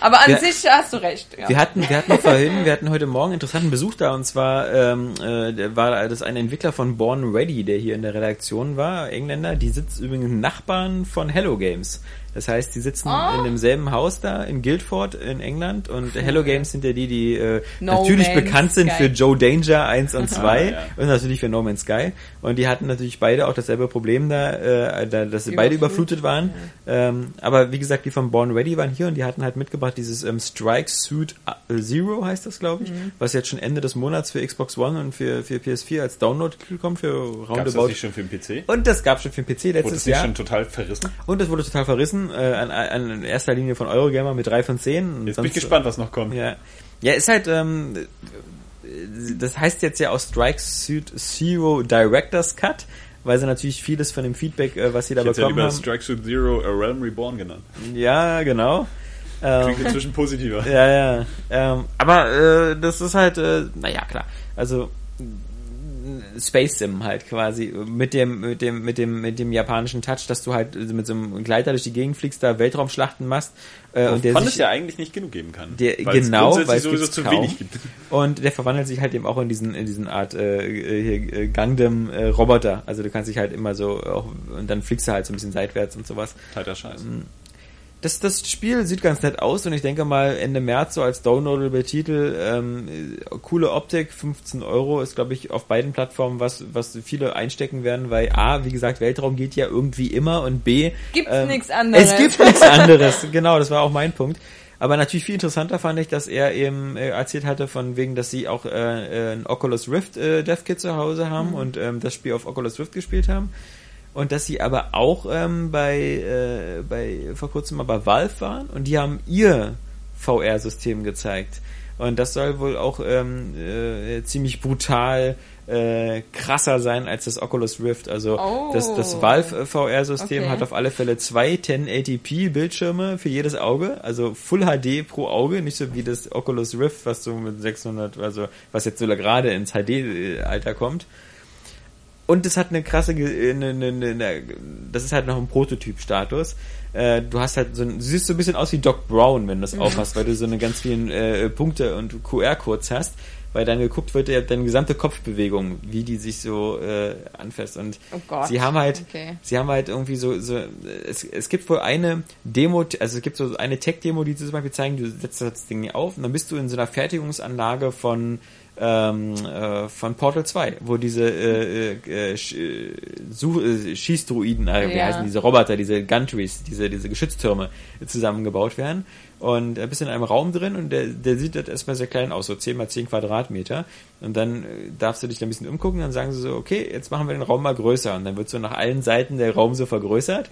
Aber an Ja. sich hast du recht. Ja. Wir hatten, wir hatten vorhin, wir hatten heute Morgen einen interessanten Besuch da und zwar ähm, äh, war das ein Entwickler von Born Ready, der hier in der Redaktion war, Engländer. Die sitzt übrigens Nachbarn von Hello Games. Das heißt, die sitzen Oh. in demselben Haus da in Guildford in England und Hello Games sind ja die, die äh, No natürlich Man's bekannt sind Sky. für Joe Danger 1 und 2 ja. und natürlich für No Man's Sky. Und die hatten natürlich beide auch dasselbe Problem da, äh, da dass sie beide Überflutet. überflutet waren. Ähm, aber wie gesagt, die von Born Ready waren hier und die hatten halt mitgebracht dieses ähm, Strike Suit äh, Zero heißt das, glaube ich, Mhm. was jetzt schon Ende des Monats für Xbox One und für, für PS4 als Download kommt für Gab es das Roundabout. nicht schon für den PC? Und das gab schon für den PC Wurde letztes das nicht Jahr. schon total verrissen? Und das wurde total verrissen, äh, an, an in erster Linie von Eurogamer mit 3 von 10. Und Jetzt bin ich sonst- gespannt, was noch kommt. Ja. Ja, ist halt, ähm, das heißt jetzt ja aus Strike Suit Zero Director's Cut, weil sie natürlich vieles von dem Feedback, äh, was sie da Ich hätte ja bekommen lieber haben. Strike Suit Zero A Realm Reborn genannt. Ja, genau. Ähm, Klingt inzwischen positiver. ja, ja. Ähm, aber äh, das ist halt, äh, naja, klar. Also Space Sim halt quasi mit dem mit dem mit dem mit dem japanischen Touch, dass du halt mit so einem Gleiter durch die Gegend fliegst, da Weltraumschlachten machst äh, und der sich es ja eigentlich nicht genug geben kann. der, genau, weil es sowieso zu kaum. wenig gibt. Und der verwandelt sich halt eben auch in diesen, in diesen Art äh, äh, hier, äh, Gundam-Roboter. also du kannst dich halt immer so auch, und dann fliegst du halt so ein bisschen seitwärts und sowas. Alter Scheiß. Das, das Spiel sieht ganz nett aus und ich denke mal Ende März so als downloadable Titel ähm, äh, coole Optik, 15 Euro ist glaube ich auf beiden Plattformen was, was viele einstecken werden, weil A, wie gesagt, Weltraum geht ja irgendwie immer und B, Gibt's ähm, nichts anderes. Es gibt nichts anderes, genau, das war auch mein Punkt. Aber natürlich viel interessanter fand ich, dass er eben äh, erzählt hatte, von wegen, dass sie auch äh, äh, ein Oculus Rift äh, Dev Kit zu Hause haben und ähm, das Spiel auf Oculus Rift gespielt haben. Und dass sie aber auch ähm, bei, äh, bei vor kurzem mal bei Valve waren und die haben ihr VR-System gezeigt. Und das soll wohl auch ähm, äh, ziemlich brutal äh, krasser sein als das Oculus Rift. Also Oh. das, das Valve äh, VR-System Okay. hat auf alle Fälle zwei 1080p Bildschirme für jedes Auge, also Full HD pro Auge, nicht so wie das Oculus Rift, was so mit 600, also was jetzt so gerade ins HD-Alter kommt. Und es hat eine krasse, eine, eine, eine, das ist halt noch ein Prototyp-Status. Äh, du hast halt so ein, du siehst so ein bisschen aus wie Doc Brown, wenn du das aufhast, weil du so eine ganz vielen äh, Punkte und QR-Codes hast, weil dann geguckt wird, ja, deine gesamte Kopfbewegung, wie die sich so äh, anfasst. Und Oh Gott. sie haben halt, Okay. sie haben halt irgendwie so, so es, es gibt wohl eine Demo, also es gibt so eine Tech-Demo, die sie zum Beispiel zeigen, du setzt das Ding auf und dann bist du in so einer Fertigungsanlage von ähm, äh, von Portal 2, wo diese äh, äh, Sch- äh, äh, Schießdruiden, äh, wie Ja. heißen diese Roboter, diese Guntries, diese, diese Geschütztürme zusammengebaut werden. Und äh, bist in einem Raum drin und der, der sieht halt erstmal sehr klein aus, so 10 mal 10 Quadratmeter. Und dann äh, darfst du dich da ein bisschen umgucken, dann sagen sie so, okay, jetzt machen wir den Raum mal größer. Und dann wird so nach allen Seiten der Raum so vergrößert.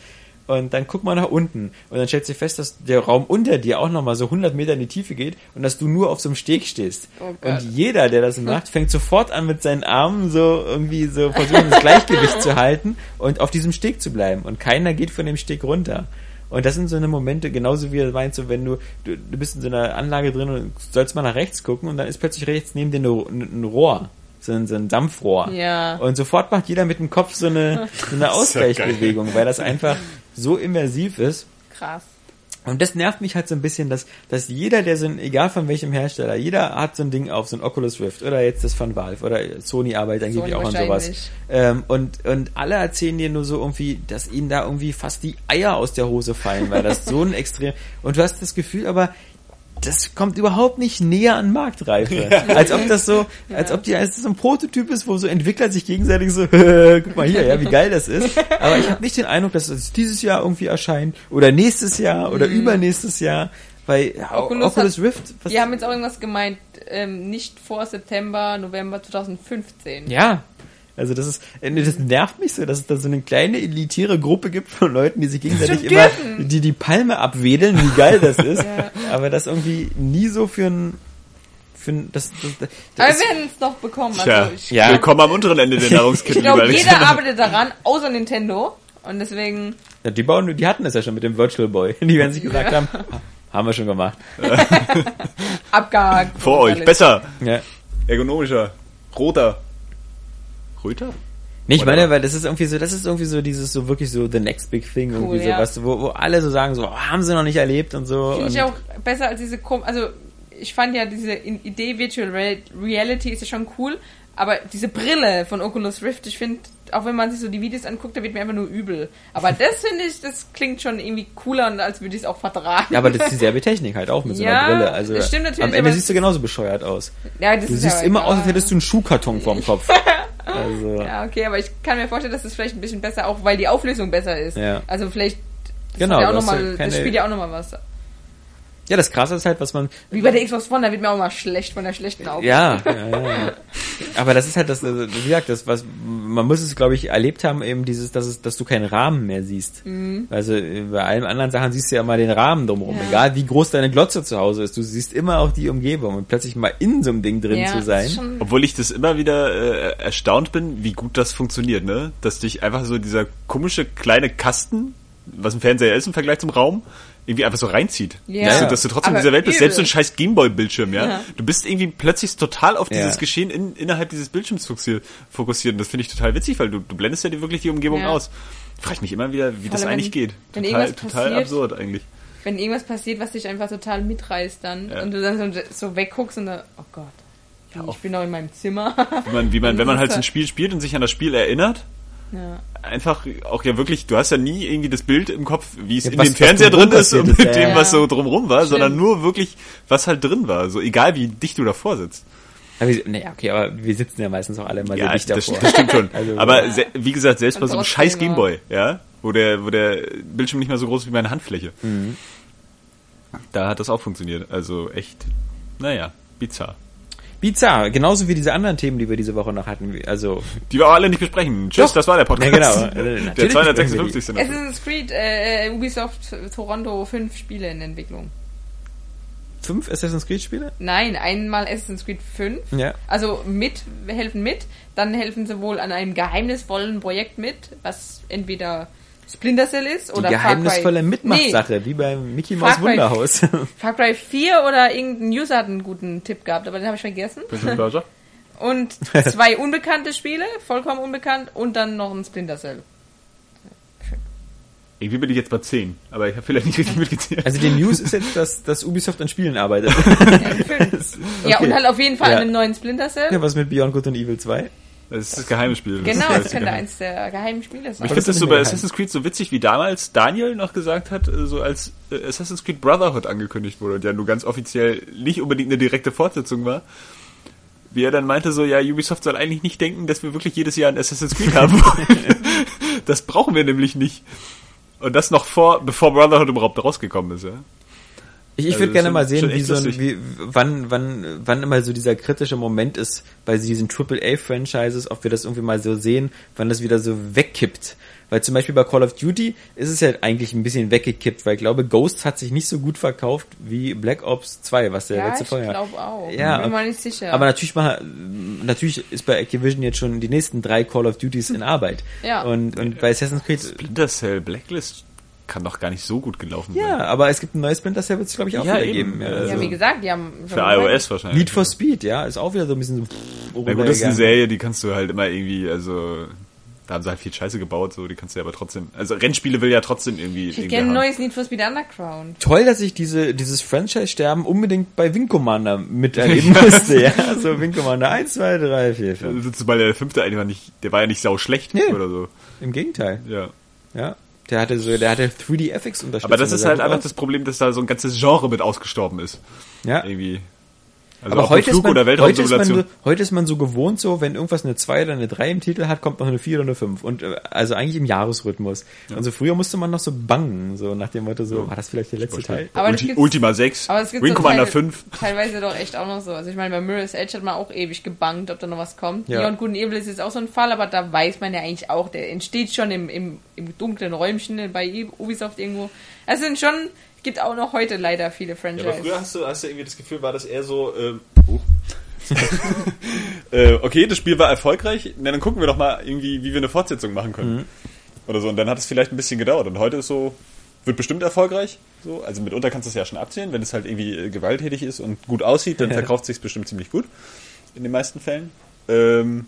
Und dann guck mal nach unten. Und dann stellst du fest, dass der Raum unter dir auch nochmal so 100 Meter in die Tiefe geht und dass du nur auf so einem Steg stehst. Oh und jeder, der das macht, fängt sofort an mit seinen Armen so irgendwie so versuchen, das Gleichgewicht zu halten und auf diesem Steg zu bleiben. Und keiner geht von dem Steg runter. Und das sind so eine Momente, genauso wie du meinst, so wenn du, du, du bist in so einer Anlage drin und sollst mal nach rechts gucken und dann ist plötzlich rechts neben dir ein Rohr. So ein, so ein Dampfrohr. Ja. Und sofort macht jeder mit dem Kopf so eine, so eine ja Ausgleichsbewegung, weil das einfach so immersiv ist. Krass. Und das nervt mich halt so ein bisschen, dass, dass jeder, der so ein, egal von welchem Hersteller, jeder hat so ein Ding auf, so ein Oculus Rift oder jetzt das von Valve oder Sony arbeitet angeblich Sony auch an sowas. Ähm, und, und alle erzählen dir nur so irgendwie, dass ihnen da irgendwie fast die Eier aus der Hose fallen, weil das so ein extrem, und du hast das Gefühl aber, das kommt überhaupt nicht näher an Marktreife. Als ob das so, als ob die, als das so ein Prototyp ist, wo so Entwickler sich gegenseitig so, guck mal hier, ja, wie geil das ist. Aber ich habe nicht den Eindruck, dass es dieses Jahr irgendwie erscheint oder nächstes Jahr oder übernächstes Jahr. Weil ja, Oculus Oculus, hat- Rift, was, Die haben jetzt auch irgendwas gemeint, ähm, nicht vor September, November 2015. ja, Also das ist, das nervt mich so, dass es da so eine kleine elitäre Gruppe gibt von Leuten, die sich gegenseitig immer die die Palme abwedeln, wie geil das ist. Ja. Aber das irgendwie nie so für ein für ein, das, das, das, Aber wir werden es noch bekommen. Tja, Also ich Ja. willkommen am unteren Ende der Nahrungskette. ich glaube, jeder arbeitet daran, außer Nintendo. Und deswegen, ja, die bauen, die hatten es ja schon mit dem Virtual Boy. Die werden sich gesagt haben, haben wir schon gemacht. abgehakt. Vor euch, besser, Ja. ergonomischer, roter. Röter? Nee, ich Oder meine, weil das ist irgendwie so, das ist irgendwie so dieses so wirklich so the next big thing, irgendwie so ja. was, wo, wo alle so sagen, so, oh, haben sie noch nicht erlebt und so. Finde und ich auch besser als diese, kom also ich fand ja diese Idee Virtual Real- Reality ist ja schon cool, aber diese Brille von Oculus Rift, ich finde, auch wenn man sich so die Videos anguckt, da wird mir einfach nur übel. Aber das finde ich, das klingt schon irgendwie cooler und als würde ich es auch vertragen. Ja, aber das ist dieselbe Technik halt auch mit so einer Ja, Brille. Also das stimmt natürlich, am Ende siehst du genauso bescheuert aus. ja, das Du ist siehst ja immer aus, als egal. hättest du einen Schuhkarton vorm Kopf. Also, Ja, okay, aber ich kann mir vorstellen, dass das vielleicht ein bisschen besser, auch weil die Auflösung besser ist. Ja. Also vielleicht, das, Genau, ja auch noch mal, keine- das spielt ja auch nochmal was. Ja, das Krasse ist halt, was man, Wie bei der Xbox One, da wird mir auch mal schlecht von der schlechten Auflösung. ja, ja, ja. aber das ist halt das, also, wie gesagt, das, was, man muss es, glaube ich, erlebt haben, eben dieses, dass es, dass du keinen Rahmen mehr siehst. Also, äh, bei allen anderen Sachen siehst du ja mal den Rahmen drumherum. Mhm. Ja. Egal, wie groß deine Glotze zu Hause ist, du siehst immer auch die Umgebung und plötzlich mal in so einem Ding drin Ja, zu sein. Obwohl ich das immer wieder äh, erstaunt bin, wie gut das funktioniert, ne? Dass dich einfach so dieser komische kleine Kasten, was ein Fernseher ist im Vergleich zum Raum, irgendwie einfach so reinzieht. Ja. Dass, du, dass du trotzdem in dieser Welt bist, übel. selbst so ein scheiß Gameboy-Bildschirm, ja? Ja. Du bist irgendwie plötzlich total auf dieses Ja. Geschehen in, innerhalb dieses Bildschirms fokussiert. fokussiert. Und das finde ich total witzig, weil du, du blendest ja dir wirklich die Umgebung Ja. aus. Frag ich mich immer wieder, wie das eigentlich geht. wenn Total, irgendwas total passiert- absurd eigentlich. wenn irgendwas passiert, was dich einfach total mitreißt dann Ja. und du dann so, so wegguckst und dann, oh Gott, Ja, ich auch- bin noch in meinem Zimmer. Wie man, wie man, wenn man halt so ein Spiel spielt und sich an das Spiel erinnert, ja. einfach auch ja wirklich, du hast ja nie irgendwie das Bild im Kopf, wie es Ja, in was- dem Fernseher drin ist und mit ist, dem, ja, was ja. so drumrum war, Stimmt. sondern nur wirklich, was halt drin war. So egal wie dicht du davor sitzt. Aber wir, nee, okay, aber wir sitzen ja meistens auch alle immer sehr dicht das, davor. das stimmt schon. Also, Aber ja. wie gesagt, selbst bei so einem scheiß Gameboy, ja, wo der, wo der Bildschirm nicht mehr so groß ist wie meine Handfläche. Mhm. Da hat das auch funktioniert. Also echt, naja, bizarr. Bizarr, genauso wie diese anderen Themen, die wir diese Woche noch hatten. Also, Die wir auch alle nicht besprechen. Tschüss, Doch. das war der Ja, Podcast. genau. Äh, Der natürlich 256. noch. Assassin's Creed, äh, Ubisoft Toronto, fünf Spiele in Entwicklung. fünf Assassin's Creed Spiele? Nein, einmal Assassin's Creed 5. Ja. Also mit, wir helfen mit. Dann helfen sie wohl an einem geheimnisvollen Projekt mit, was entweder Splinter Cell ist Die oder geheimnisvolle Far Cry. Mitmachsache, wie beim Mickey Mouse Far Wunderhaus. Nee, Far Cry 4 oder irgendein User hat einen guten Tipp gehabt, aber den habe ich vergessen. Und zwei unbekannte Spiele, vollkommen unbekannt, und dann noch ein Splinter Cell. Irgendwie bin ich jetzt bei 10, aber ich habe vielleicht nicht richtig mitgezählt. Also die News ist jetzt, dass, dass Ubisoft an Spielen arbeitet. Ja, fünf. ja Okay. und halt auf jeden Fall Ja. an einem neuen Splinter Cell. ja, was mit Beyond Good and Evil 2? Das ist das geheime Spiel. Das genau, das das könnte eins der geheimen Spiele sein. Ich finde das so bei geheim. Assassin's Creed so witzig, wie damals Daniel noch gesagt hat, äh, so als äh, Assassin's Creed Brotherhood angekündigt wurde und ja nur ganz offiziell nicht unbedingt eine direkte Fortsetzung war. Wie er dann meinte, so, ja, Ubisoft soll eigentlich nicht denken, dass wir wirklich jedes Jahr ein Assassin's Creed haben wollen. das brauchen wir nämlich nicht. Und das noch vor, bevor Brotherhood überhaupt rausgekommen ist, ja. Ich, ich Also würde gerne mal sehen, wie so ein, wie, wann, wann, wann immer so dieser kritische Moment ist bei diesen AAA-Franchises, ob wir das irgendwie mal so sehen, wann das wieder so wegkippt. Weil zum Beispiel bei Call of Duty ist es ja eigentlich ein bisschen weggekippt, weil ich glaube, Ghosts hat sich nicht so gut verkauft wie Black Ops 2, was der ja, letzte ich Folge glaube auch. Ja, Bin mir mal nicht sicher. Aber natürlich mal, natürlich ist bei Activision jetzt schon die nächsten drei Call of Duties in Arbeit. Ja. Und, und bei Assassin's Creed, Splinter Cell Blacklist kann doch gar nicht so gut gelaufen ja, sein. aber es gibt ein neues Splinter Cell, wird es glaube ich auch Ja, wieder eben. geben. Ja, ja, also wie gesagt, die haben schon Für gesagt- iOS wahrscheinlich. Need for Speed, ja, ist auch wieder so ein bisschen so. Na gut, das ist eine. Serie, die kannst du halt immer irgendwie, also da haben sie halt viel Scheiße gebaut, so die kannst du aber trotzdem. Also Rennspiele will ja trotzdem irgendwie. Ich hätte gerne ein neues Need for Speed Underground. Toll, dass ich diese, dieses Franchise-Sterben unbedingt bei Wing Commander miterleben musste, ja. So Wing Commander 1, 2, 3, 4, 5. Also Zumal der fünfte eigentlich war nicht, der war ja nicht sau schlecht Nee. oder so. Im Gegenteil, Ja. ja. Der hatte so, der hatte 3D-FX unterstützt. Aber das ist halt einfach das Problem, dass da so ein ganzes Genre mit ausgestorben ist. Ja, Irgendwie. Also aber heute ist, man, Flug- oder heute, ist man so, heute ist man so gewohnt so, wenn irgendwas eine 2 oder eine 3 im Titel hat, kommt noch eine 4 oder eine 5. Und äh, also eigentlich im Jahresrhythmus. Und so früher musste man noch so bangen, so nach dem Motto so, war das vielleicht der letzte Teil? Aber Ulti Ultima 6, Aber es gibt Wing so Commander Teil- 5. Teilweise doch echt auch noch so. Also ich meine, bei Mirror's Edge hat man auch ewig gebankt, ob da noch was kommt. Ja. Ja, und Good and Evil ist jetzt auch so ein Fall, aber da weiß man ja eigentlich auch, der entsteht schon im, im, im dunklen Räumchen bei Ubisoft irgendwo. Es sind schon, gibt auch noch heute leider viele Ja, aber Franchises. früher hast du, hast du irgendwie das Gefühl, war das eher so, ähm, oh. äh, okay, das Spiel war erfolgreich, na, dann gucken wir doch mal irgendwie, wie wir eine Fortsetzung machen können. Oder so, und dann hat es vielleicht ein bisschen gedauert. Und heute ist so, wird bestimmt erfolgreich. So, also mitunter kannst du es ja schon abzählen, wenn es halt irgendwie äh, gewalttätig ist und gut aussieht, dann verkauft sich bestimmt ziemlich gut. In den meisten Fällen. Ähm,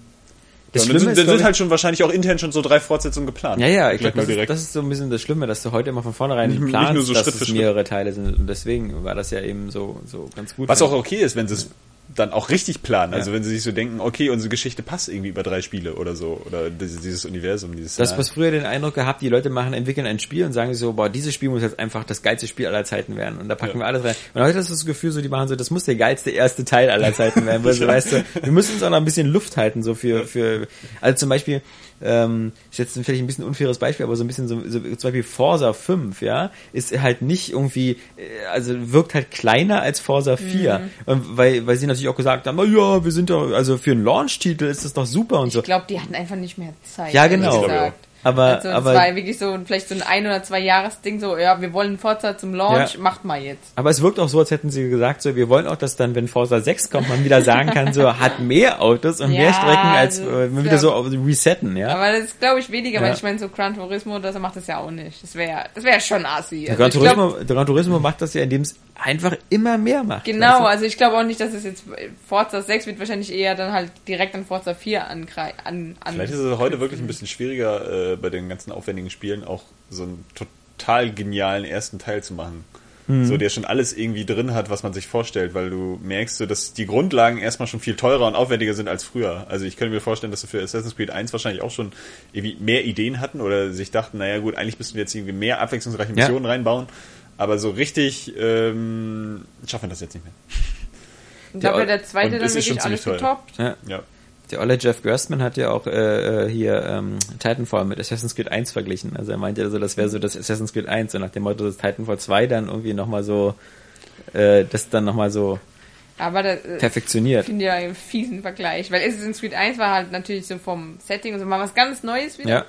Das ja, dann sind, ist, dann sind halt schon wahrscheinlich auch intern schon so drei Fortsetzungen geplant. Ja, ja, ich glaube, das, ist- direkt. das ist so ein bisschen das Schlimme, dass du heute immer von vornherein Nicht- nicht planst, nur so dass Schritt es für Schritt. mehrere Teile sind. Und deswegen war das ja eben so, so ganz gut. Was auch okay ist, wenn sie es dann auch richtig planen. Also wenn sie sich so denken, okay, unsere Geschichte passt irgendwie über drei Spiele oder so. Oder dieses, dieses Universum, dieses Das, was früher den Eindruck gehabt, die Leute machen, entwickeln ein Spiel und sagen so, boah, dieses Spiel muss jetzt einfach das geilste Spiel aller Zeiten werden. Und da packen Ja. wir alles rein. Und heute ist das Gefühl so, die machen so, das muss der geilste erste Teil aller Zeiten werden. Weil so, weißt du, wir müssen uns auch noch ein bisschen Luft halten, so für, für, also zum Beispiel, ähm, ist jetzt vielleicht ein bisschen unfaires Beispiel, aber so ein bisschen so, so zum Beispiel Forza 5, ja, ist halt nicht irgendwie, äh, also wirkt halt kleiner als Forza 4. Und weil, weil sie natürlich auch gesagt haben, ja, wir sind doch, also für einen Launch-Titel ist das doch super und so. Ich glaube, die hatten einfach nicht mehr Zeit. Ja, genau. gesagt. Aber, Also aber, war ja wirklich so vielleicht so ein ein oder zwei Jahres-Ding, so, ja, wir wollen Forza zum Launch, Ja. macht mal jetzt. Aber es wirkt auch so, als hätten sie gesagt, so, wir wollen auch, dass dann, wenn Forza 6 kommt, man wieder sagen kann, so, hat mehr Autos und Ja, mehr Strecken, als äh, man ja. wieder so auf resetten, ja. Aber das ist, glaube ich, weniger, Ja. weil ich meine, so Gran Turismo, das macht das ja auch nicht. Das wäre das wäre schon assi. Also Gran ich glaub- Turismo, Gran Turismo macht das ja, indem es einfach immer mehr macht. Genau, weißt also ich glaube auch nicht, dass es jetzt Forza 6 wird wahrscheinlich eher dann halt direkt an Forza 4 angreifen. An, an Vielleicht ist es heute wirklich ein bisschen schwieriger, äh, bei den ganzen aufwendigen Spielen auch so einen total genialen ersten Teil zu machen. Mhm. So, der schon alles irgendwie drin hat, was man sich vorstellt, weil du merkst, so, dass die Grundlagen erstmal schon viel teurer und aufwendiger sind als früher. Also ich könnte mir vorstellen, dass sie für Assassin's Creed 1 wahrscheinlich auch schon irgendwie mehr Ideen hatten oder sich dachten, naja gut, eigentlich müssten wir jetzt irgendwie mehr abwechslungsreiche Ja. Missionen reinbauen. Aber so richtig ähm, schaffen wir das jetzt nicht mehr. Ich glaube, Der- zweite dann es ist schon wirklich alles teuer. getoppt. Ja. Ja. Der olle Jeff Gerstmann hat ja auch äh, äh, hier ähm, Titanfall mit Assassin's Creed 1 verglichen. Also er meinte also, das wäre so das Assassin's Creed 1, so nach dem Motto, dass Titanfall 2 dann irgendwie nochmal so, äh, das dann nochmal so Aber das äh, perfektioniert. finde ich ja einen fiesen Vergleich, weil Assassin's Creed 1 war halt natürlich so vom Setting und so mal was ganz Neues wieder. Ja.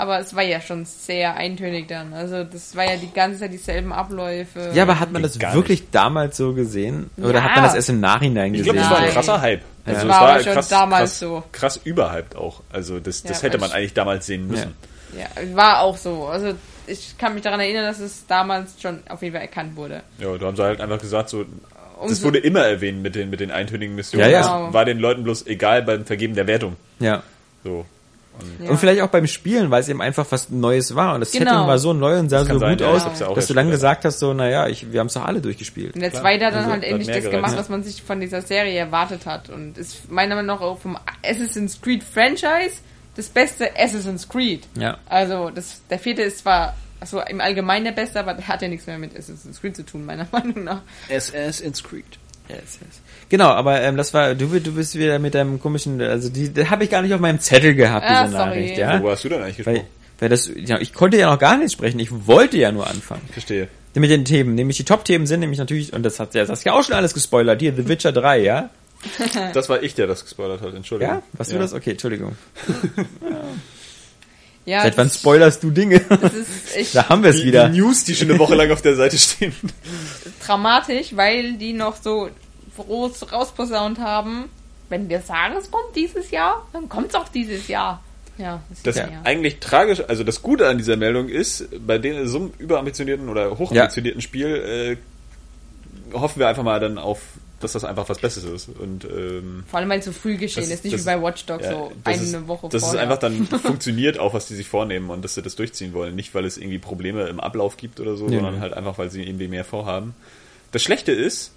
Aber es war ja schon sehr eintönig dann. Also das war ja die ganze Zeit dieselben Abläufe. Ja, aber hat man das gar wirklich damals so gesehen? Oder Ja. hat man das erst im Nachhinein Ich gesehen? glaube, das war ein krasser Hype. Also Das es war war aber schon krass, damals krass, so. krass überhyped auch. Also das, das Ja, hätte man ich- eigentlich damals sehen müssen. Ja, war auch so. Also ich kann mich daran erinnern, dass es damals schon auf jeden Fall erkannt wurde. Ja, da haben sie halt einfach gesagt, so, das Umso- wurde immer erwähnt mit den, mit den eintönigen Missionen. Ja, ja. Das war den Leuten bloß egal beim Vergeben der Wertung. Ja. So. Ja. Und vielleicht auch beim Spielen, weil es eben einfach was Neues war. Und das Genau. Setting war so neu und sah kann so sein, gut ja, aus, ja dass du dann gesagt hast, so, naja, ich, wir haben es doch alle durchgespielt. Und der Klar. zweite hat dann Also, halt endlich das gemacht, was man sich von dieser Serie erwartet hat. Und ist meiner Meinung nach auch vom Assassin's Creed Franchise das beste Assassin's Creed. Ja. Also das, der vierte ist zwar also im Allgemeinen der beste, aber der hat ja nichts mehr mit Assassin's Creed zu tun, meiner Meinung nach. SS ins Creed. Yes, yes. Genau, aber ähm, das war, du, du bist wieder mit deinem komischen, also die, das habe ich gar nicht auf meinem Zettel gehabt, Ah, diese sorry. Nachricht, ja. Wo hast du denn eigentlich Weil, gesprochen? weil das, ja, ich konnte ja noch gar nicht sprechen, ich wollte ja nur anfangen. Verstehe. Mit den Themen, nämlich die Top-Themen sind nämlich natürlich, und das hat ja Saskia auch schon alles gespoilert, hier, The Witcher 3, ja? Das war ich, der das gespoilert hat, Entschuldigung. Ja? Warst du das? Okay, Entschuldigung. Ja, Seit wann das, spoilerst du Dinge? das ist echt da haben wir es wieder. die News, die schon eine Woche lang auf der Seite stehen. dramatisch, weil die noch so groß rausposaunt haben. Wenn wir sagen, es kommt dieses Jahr, dann kommt es auch dieses Jahr. Ja, das, Das ist ja. eigentlich tragisch, also das Gute an dieser Meldung ist, bei den so einem überambitionierten oder hochambitionierten Spiel äh, hoffen wir einfach mal dann auf, dass das einfach was Besseres ist. Und ähm, Vor allem, weil es so früh geschehen Das- ist, nicht das- wie bei Watch Dogs, ja, so eine es, Woche Dass es vorher. einfach dann funktioniert, auch was die sich vornehmen und dass sie das durchziehen wollen. Nicht, weil es irgendwie Probleme im Ablauf gibt oder so, Nee, sondern nee. halt einfach, weil sie irgendwie mehr vorhaben. Das Schlechte ist,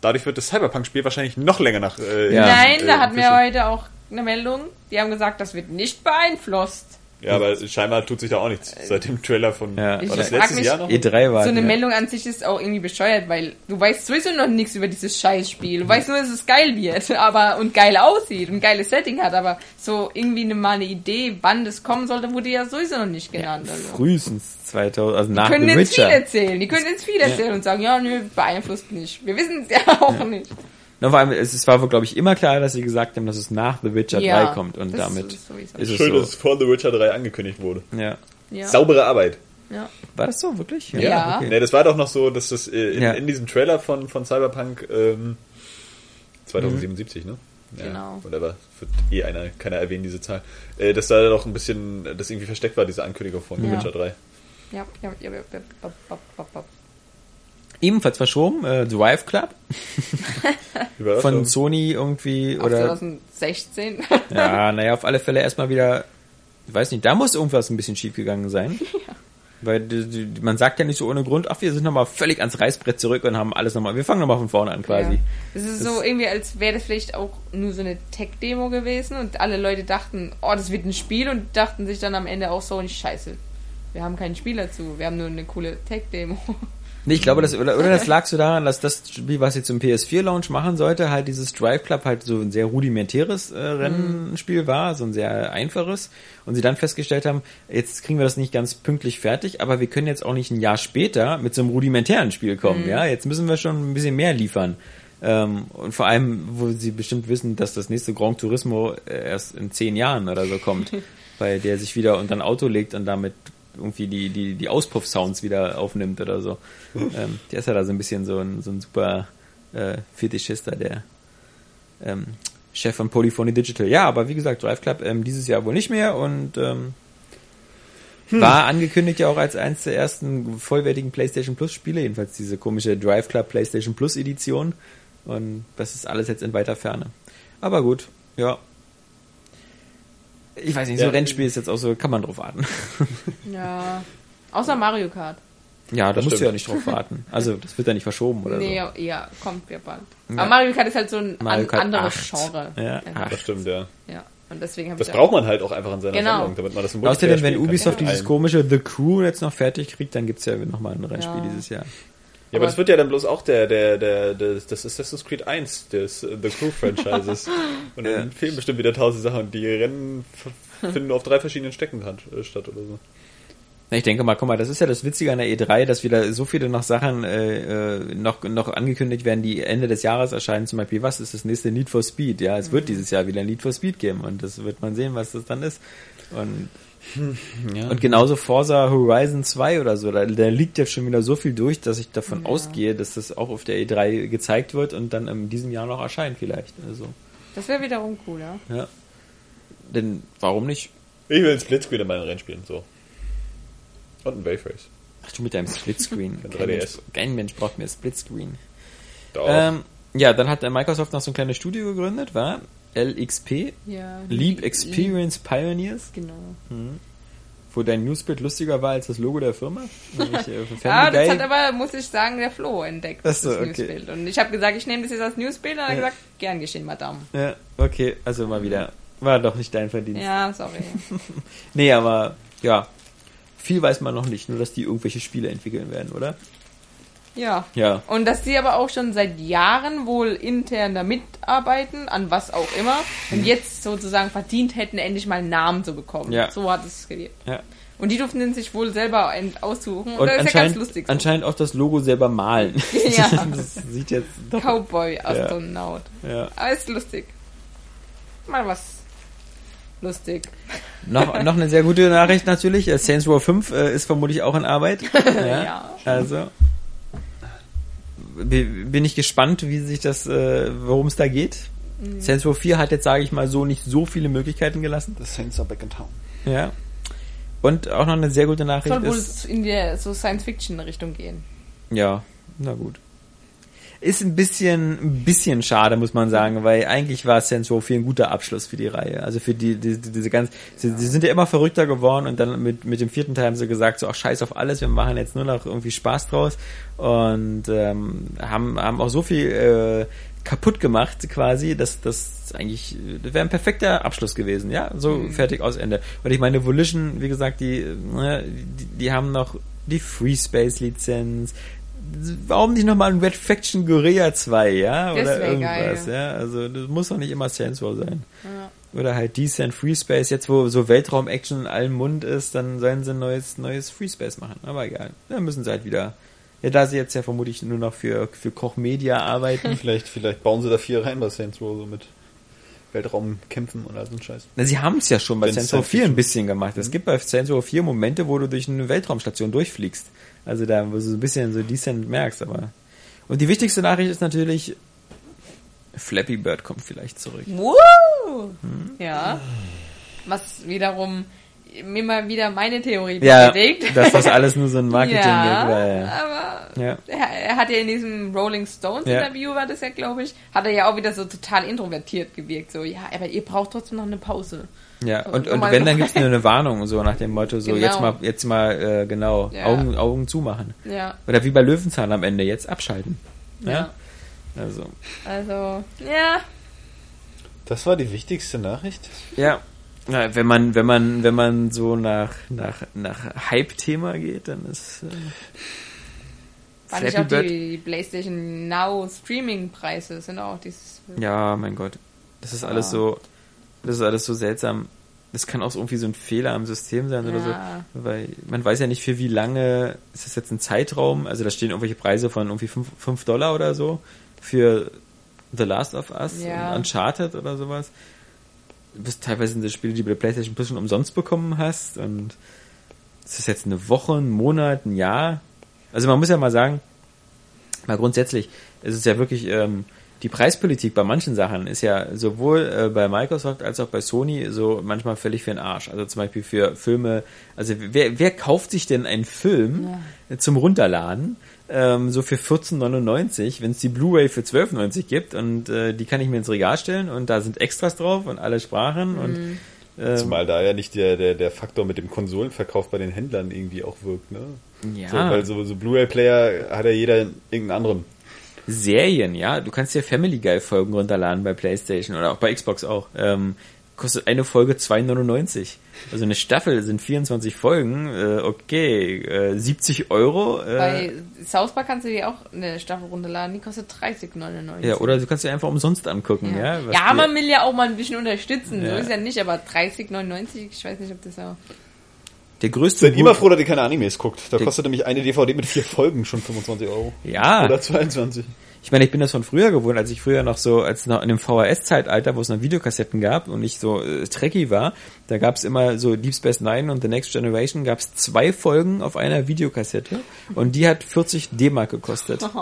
dadurch wird das Cyberpunk-Spiel wahrscheinlich noch länger nach. Äh, Ja. Nein, äh, da hatten wir heute auch eine Meldung. Die haben gesagt, das wird nicht beeinflusst. Ja, aber scheinbar tut sich da auch nichts seit dem Trailer von. Ja. War das letztes mich- Jahr noch? E3 war So eine ja. Meldung an sich ist auch irgendwie bescheuert, weil du weißt sowieso noch nichts über dieses Scheißspiel. Du weißt nur, dass es geil wird, aber und geil aussieht und ein geiles Setting hat, aber so irgendwie eine, mal eine Idee, wann das kommen sollte, wurde ja sowieso noch nicht genannt. Also. Frühestens 2000, also nach Die können jetzt viel Witcher. erzählen, die können jetzt viel erzählen und sagen, ja, nö, beeinflusst nicht. Wir wissen es ja auch nicht. Na, vor allem, es, es war wohl, glaube ich, immer klar, dass sie gesagt haben, dass es nach The Witcher Ja, 3 kommt und das damit ist ist es Schön, dass es so. vor The Witcher 3 angekündigt wurde. Ja. Ja. Saubere Arbeit. ja. War das so, wirklich? Ja. Okay. Ne, das war doch noch so, dass das äh, in, Ja. in diesem Trailer von, von Cyberpunk ähm, 2077, ne? Ja, Genau. Whatever. Wird eh einer, keiner erwähnen, diese Zahl. Äh, dass da doch ein bisschen, das irgendwie versteckt war, diese Ankündigung von The Ja. Witcher 3. Ja, ja, ja, ja, ja, bap, bap, bap, bap. Ebenfalls verschoben, äh, Drive Club Überraschung. von Sony irgendwie Auf oder 2016. ja, naja, auf alle Fälle erstmal wieder, ich weiß nicht, da muss irgendwas ein bisschen schief gegangen sein. Weil die, die, man sagt ja nicht so ohne Grund, ach, wir sind nochmal völlig ans Reißbrett zurück und haben alles nochmal, wir fangen nochmal von vorne an quasi. Ja. Es ist so irgendwie, als wäre das vielleicht auch nur so eine Tech-Demo gewesen und alle Leute dachten, oh, das wird ein Spiel und dachten sich dann am Ende auch so, nicht scheiße. Wir haben keinen Spiel dazu, wir haben nur eine coole Tech-Demo. Nee, ich glaube, das, oder, oder das lag so daran, dass das Spiel, was jetzt zum PS4-Launch machen sollte, halt dieses Drive Club halt so ein sehr rudimentäres äh, Rennspiel war, so ein sehr einfaches. Und sie dann festgestellt haben, jetzt kriegen wir das nicht ganz pünktlich fertig, aber wir können jetzt auch nicht ein Jahr später mit so einem rudimentären Spiel kommen, ja. Jetzt müssen wir schon ein bisschen mehr liefern. Ähm, und vor allem, wo sie bestimmt wissen, dass das nächste Gran Turismo äh, erst in zehn Jahren oder so kommt, weil der sich wieder unter ein Auto legt und damit irgendwie die, die, die Auspuff-Sounds wieder aufnimmt oder so. ähm, der ist ja da so ein bisschen so ein, so ein super äh, Fetischista, der ähm, Chef von Polyphony Digital. Ja, aber wie gesagt, Drive Club ähm, dieses Jahr wohl nicht mehr und ähm, war angekündigt ja auch als eins der ersten vollwertigen PlayStation Plus Spiele, jedenfalls diese komische Drive Club PlayStation Plus Edition. Und das ist alles jetzt in weiter Ferne. Aber gut, ja. Ich weiß nicht, so Ja. ein Rennspiel ist jetzt auch so, kann man drauf warten. Ja. Außer Mario Kart. Ja, da Das musst du ja nicht drauf warten. Also, das wird ja nicht verschoben oder Nee, so. ja, kommt ja bald. Ja. Aber Mario Kart ist halt so ein an, anderes 8. Genre. Ja. Das stimmt, ja. ja. Und deswegen habe Das ich braucht man halt auch einfach in seiner Genau. Sammlung, damit man das im Außerdem, wenn kann. Ubisoft Mit dieses komische The Crew jetzt noch fertig kriegt, dann gibt's ja nochmal ein Rennspiel Ja. dieses Jahr. Ja, aber das wird ja dann bloß auch der, der, der, der das Assassin's Creed 1 des äh, The Crew Franchises. Und dann Ja. fehlen bestimmt wieder tausend Sachen und die Rennen finden auf drei verschiedenen Stecken äh, statt oder so. Ich denke mal, guck mal, das ist ja das Witzige an der E3, dass wieder so viele noch Sachen äh, äh, noch, noch angekündigt werden, die Ende des Jahres erscheinen. Zum Beispiel, was ist das nächste Need for Speed? Ja, es wird dieses Jahr wieder Need for Speed geben und das wird man sehen, was das dann ist. Und, und genauso Forza Horizon 2 oder so, da, da liegt ja schon wieder so viel durch, dass ich davon Ja. ausgehe, dass das auch auf der E3 gezeigt wird und dann in diesem Jahr noch erscheint vielleicht. Also, Das wäre wiederum cool, ja. ja. Denn warum nicht? Ich will ein Splitscreen in meinen Rennen spielen, so. Und ein Wave Race. Ach du mit deinem Splitscreen. Kein, 3DS. Mensch, kein Mensch braucht mehr Splitscreen. Da auch. Ähm, ja, dann hat Microsoft noch so ein kleines Studio gegründet, war LXP, ja Leap Experience Pioneers, Genau. wo dein Newsbild lustiger war als das Logo der Firma. Nämlich, äh, Ah, das hat aber, muss ich sagen, der Flo entdeckt, Ach so, das okay. Newsbild. Und ich habe gesagt, ich nehme das jetzt als Newsbild und er hat gesagt, gern geschehen, Madame. ja, okay, also mal wieder. War doch nicht dein Verdienst. Ja, sorry. Nee, aber ja, viel weiß man noch nicht, nur dass die irgendwelche Spiele entwickeln werden, oder? Ja. Ja. Und dass die aber auch schon seit Jahren wohl intern da mitarbeiten, an was auch immer, und jetzt sozusagen verdient hätten, endlich mal einen Namen zu bekommen. Ja. So hat es gewirkt. Ja. Und die durften sich wohl selber ein- aussuchen. Und, Und das ist ja ganz anscheinend, lustig. So. anscheinend auch das Logo selber malen. Ja. das sieht jetzt doch. Cowboy-Astronaut. Ja. Aber ist lustig. Mal was lustig. Noch, noch eine sehr gute Nachricht natürlich. äh, Saints Row 5 äh, ist vermutlich auch in Arbeit. Ja. Ja. Also bin ich gespannt, wie sich das, äh, worum es da geht. Mhm. Saints Row 4 hat jetzt, sage ich mal so, nicht so viele Möglichkeiten gelassen. The Saints are back in town. Ja. Und auch noch eine sehr gute Nachricht Soll wohl ist. in der so Science-Fiction-Richtung gehen. Ja, na gut. Ist ein bisschen, ein bisschen schade, muss man sagen, weil eigentlich war Saints Row 4 ein guter Abschluss für die Reihe. Also für die, die diese ganz, sie, sie sind ja immer verrückter geworden und dann mit, mit dem vierten Teil haben sie gesagt, so, ach scheiß auf alles, wir machen jetzt nur noch irgendwie Spaß draus und ähm, haben, haben auch so viel äh, kaputt gemacht quasi, dass das eigentlich das wäre ein perfekter Abschluss gewesen, ja, so Mhm. fertig aus Ende. Und ich meine Volition, wie gesagt, die, ne, die, die haben noch die Free Space Lizenz. Warum nicht nochmal ein Red Faction Guerilla 2, ja? Das Oder irgendwas, geil. ja? Also das muss doch nicht immer Saints Row sein. Ja. Oder halt Descent Free Space, jetzt wo so Weltraum-Action in allem Mund ist, dann sollen sie ein neues, neues Free Space machen. Aber egal. Dann müssen sie halt wieder. Ja, da sie jetzt ja vermutlich nur noch für, für Koch Media arbeiten. Vielleicht, vielleicht bauen sie da vier rein bei Saints Row, so mit Weltraumkämpfen und all so ein Scheiß. Na, sie haben es ja schon bei Wenn Saints Row Science 4 ein bisschen gemacht. Es gibt bei Saints Row 4 Momente, wo du durch eine Weltraumstation durchfliegst. Also da, wo du so ein bisschen so Descent merkst, aber. Und die wichtigste Nachricht ist natürlich, Flappy Bird kommt vielleicht zurück. Woo! Hm. Ja. Was wiederum mir mal wieder meine Theorie Ja, bestätigt. dass das alles nur so ein Marketing ja, war. Ja. aber Ja. er, er hat ja in diesem Rolling Stones Ja. Interview, war das ja, glaube ich, hat er ja auch wieder so total introvertiert gewirkt. So, ja, aber ihr braucht trotzdem noch eine Pause. Ja, und, Oh und mein wenn, dann gibt's nur eine Warnung, so nach dem Motto, so Genau. jetzt mal, jetzt mal, äh, genau, Ja. Augen, Augen zumachen. Ja, Oder wie bei Löwenzahn am Ende, jetzt abschalten. Ja. ja. Also, Also, ja. Das war die wichtigste Nachricht. ja. Na, wenn man, wenn man, wenn man so nach, nach, nach Hype-Thema geht, dann ist, äh, Fand ich Flappy auch Bird- die PlayStation Now Streaming-Preise sind auch dieses. ja, mein Gott. Das ist alles so, das ist alles so seltsam. Das kann auch irgendwie so ein Fehler am System sein oder Ja. so. Weil man weiß ja nicht für wie lange, ist das jetzt ein Zeitraum? Also da stehen irgendwelche Preise von irgendwie 5 Dollar oder so für The Last of Us Ja. und Uncharted oder sowas. Bis teilweise sind das Spiele, die du bei der PlayStation Plus schon umsonst bekommen hast und ist das jetzt eine Woche, ein Monat, ein Jahr? Also man muss ja mal sagen, mal grundsätzlich, es ist ja wirklich, ähm, die Preispolitik bei manchen Sachen ist ja sowohl äh, bei Microsoft als auch bei Sony so manchmal völlig für den Arsch. Also zum Beispiel für Filme, also wer, wer kauft sich denn einen Film zum Runterladen ähm, so für 14,99, wenn es die Blu-ray für 12,90 gibt und äh, die kann ich mir ins Regal stellen und da sind Extras drauf und alle Sprachen und ähm, Zumal da ja nicht der, der, der Faktor mit dem Konsolenverkauf bei den Händlern irgendwie auch wirkt, ne? ja. So, weil so, so Blu-ray-Player hat ja jeder irgendeinen anderen. Serien, ja. Du kannst dir Family Guy Folgen runterladen bei PlayStation oder auch bei Xbox auch. Ähm, kostet eine Folge 2,99. Also eine Staffel sind 24 Folgen. Äh, okay, äh, 70 Euro. Äh, Bei South Park kannst du dir auch eine Staffel runterladen, die kostet 30,99. ja, oder du kannst dir einfach umsonst angucken, ja. Ja, ja man will ja auch mal ein bisschen unterstützen. Ja. So ist ja nicht, aber 30,99, ich weiß nicht, ob das auch. Der größte Seid immer Wurf- froh, dass ihr keine Animes guckt. Da kostet nämlich eine DVD mit vier Folgen schon 25 Euro. Ja. Oder 22. Ich meine, ich bin das von früher gewohnt, als ich früher noch so, als noch in dem VHS-Zeitalter, wo es noch Videokassetten gab und ich so äh, trekkie war, da gab es immer so Deep Space Nine und The Next Generation, gab es zwei Folgen auf einer Videokassette und die hat 40 D-Mark gekostet.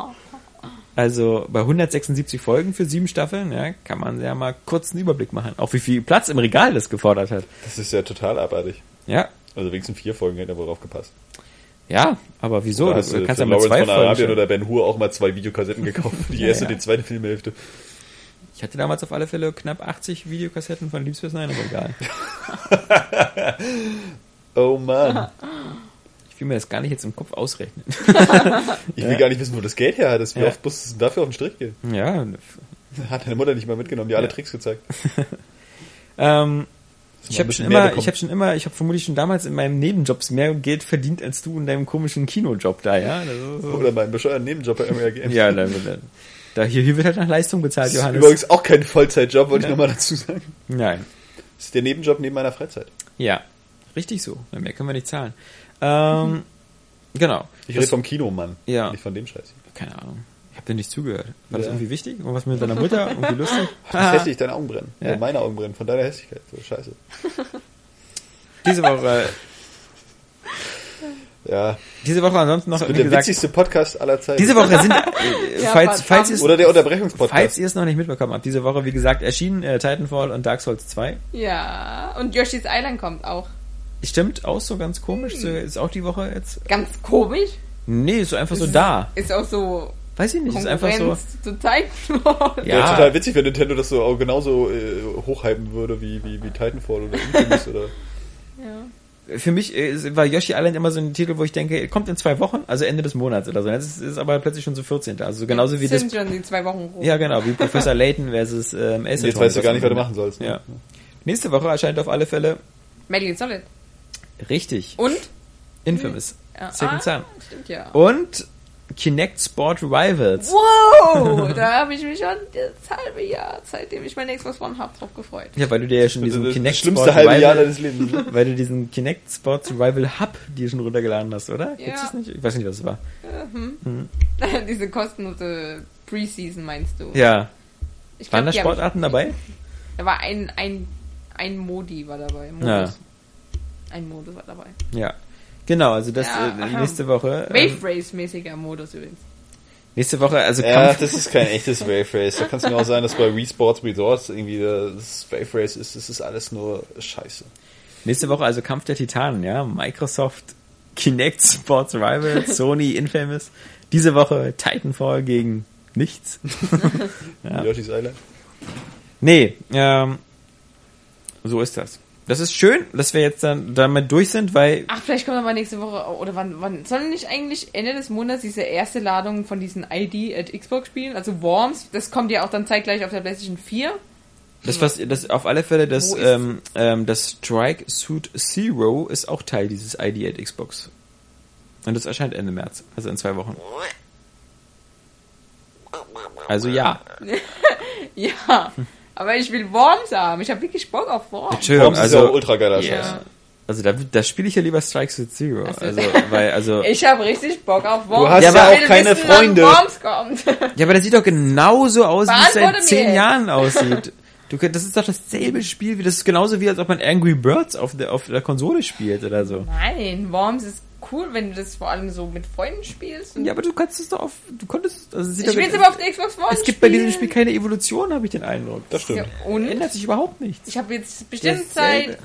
Also bei 176 Folgen für sieben Staffeln, ja, kann man ja mal kurz einen Überblick machen. Auch wie viel Platz im Regal das gefordert hat. Das ist ja total abartig. Ja, Also wenigstens vier Folgen hätte er wohl drauf gepasst. ja, aber wieso? Oder hast du kannst für ja mal Lawrence zwei von Folgen. Arabien schauen. oder Ben Hur auch mal zwei Videokassetten gekauft. Die Ja, erste ja. und die zweite Filmhälfte. Ich hatte damals auf alle Fälle knapp 80 Videokassetten von Space Nine im Regal. Oh Mann. Ich will mir das gar nicht jetzt im Kopf ausrechnen. Ich will gar nicht wissen, wo das Geld her hat. Wie Ja. oft musstest du dafür auf den Strich gehen? ja, Hat deine Mutter nicht mal mitgenommen, die alle Ja. Tricks gezeigt. Ähm, ich habe schon immer, ich habe schon immer, ich habe vermutlich schon damals in meinem Nebenjobs mehr Geld verdient als du in deinem komischen Kinojob da, ja. So. Oder meinen bescheuerten Nebenjob bei MRG. Ja, da, da, da hier, hier wird halt nach Leistung bezahlt, Das ist Johannes. übrigens auch kein Vollzeitjob, wollte ich nochmal dazu sagen. Nein. Das ist der Nebenjob neben meiner Freizeit. Ja, richtig so. Mehr können wir nicht zahlen. Ähm, genau. Ich rede vom Kinomann, Ja. nicht von dem Scheiß. keine Ahnung. Ich habe dir nicht zugehört. War das irgendwie wichtig? Irgendwas mit deiner Mutter? Irgendwie lustig? Das ist hässlich, deine Augen brennen. Ja. Oder meine Augen brennen, von deiner Hässlichkeit. So, scheiße. Diese Woche, Ja, diese Woche ansonsten noch, das wie wird der gesagt, witzigste Podcast aller Zeiten. diese Woche sind, äh, Ja, falls, falls verdammt. ihr es Oder der Unterbrechungspodcast. Falls ihr es noch nicht mitbekommen habt, diese Woche, wie gesagt, erschienen äh, Titanfall und Dark Souls 2. Ja, und Yoshi's Island kommt auch. Stimmt, auch so ganz komisch. So, ist auch die Woche jetzt. Ganz komisch. Nee, ist so einfach so da. Ist auch so Weiß ich nicht, ist einfach so. Titanfall. Ja, Ja. total witzig, wenn Nintendo das so auch genauso äh, hochhypen würde wie, wie, wie Titanfall oder Infamous oder. Ja. Für mich äh, war Yoshi Island immer so ein Titel, wo ich denke, kommt in zwei Wochen, also Ende des Monats oder so. Jetzt ist, ist aber plötzlich schon so 14. Also genauso wie das. sind schon die zwei Wochen rum. Ja, genau, wie Professor Layton versus ähm, Ace Jetzt weißt du gar nicht, was du machen sollst. Ne? Ja. Nächste Woche erscheint auf alle Fälle Metal Gear Solid. richtig Und? Infamous. Ja, Second ah, Son. Stimmt ja. Und Kinect Sport Rivals. Wow! da habe ich mich schon das halbe Jahr, seitdem ich meine Xbox One habe, drauf gefreut. Ja, weil du dir ja schon Das, diesen das, das Kinect schlimmste Sport halbe Jahr Rival, deines Lebens. weil du diesen Kinect Sports Rival Hub dir schon runtergeladen hast, oder? Gibt's Ja. das nicht? Ich weiß nicht, was es war. Diese kostenlose Preseason meinst du? Ja. Ich Waren da glaub, hab Sportarten dabei? Da war ein, ein, ein Modi war dabei. Modus. Ja. Ein Modus war dabei. Ja. Genau, also das Ja, äh, nächste Woche. Wave Ähm, Race-mäßiger Modus übrigens. nächste Woche, also Ja, Kampf. das ist kein echtes Wave Race. Da kann es mir auch sein, dass bei Wii Sports Resorts irgendwie das Wave Race ist. Das ist alles nur Scheiße. Nächste Woche also Kampf der Titanen, ja. Microsoft, Kinect Sports Rivals, Sony, Infamous. Diese Woche Titanfall gegen nichts. Ja. Yoshi's Island. Nee, ähm, so ist das. Das ist schön, dass wir jetzt dann damit durch sind, weil Ach, vielleicht kommt aber nächste Woche, oder wann, wann, sollen nicht eigentlich Ende des Monats diese erste Ladung von diesen ID at Xbox spielen? Also Worms, das kommt ja auch dann zeitgleich auf der PlayStation 4. das was das auf alle Fälle das ähm, ähm, das Strike Suit Zero ist auch Teil dieses ID at Xbox. Und das erscheint Ende März, also in zwei Wochen. Also ja. Ja, aber ich will Worms haben. Ich habe wirklich Bock auf Worms. Entschuldigung, Worms ist ja also auch ultra geiler Ja. Scheiß. Also da, da spiele ich ja lieber Strike Suit Zero. Also, weil, also. Ich habe richtig Bock auf Worms. hast Ich ja will auch keine wissen, Freunde. Worms kommt. Ja, aber das sieht doch genauso aus, wie es seit zehn mir. Jahren aussieht. Du, das ist doch dasselbe Spiel, wie das ist genauso wie als ob man Angry Birds auf der, auf der Konsole spielt oder so. Nein, Worms ist cool, wenn du das vor allem so mit Freunden spielst. Und Ja, aber du kannst es doch auf, du konntest, also ich doch- will es aber auf der Xbox One es gibt bei diesem. Spiel keine Evolution, habe ich den Eindruck. Das stimmt. Ja, und? Ändert sich überhaupt nichts. Ich habe jetzt bestimmt Dasselbe. Zeit,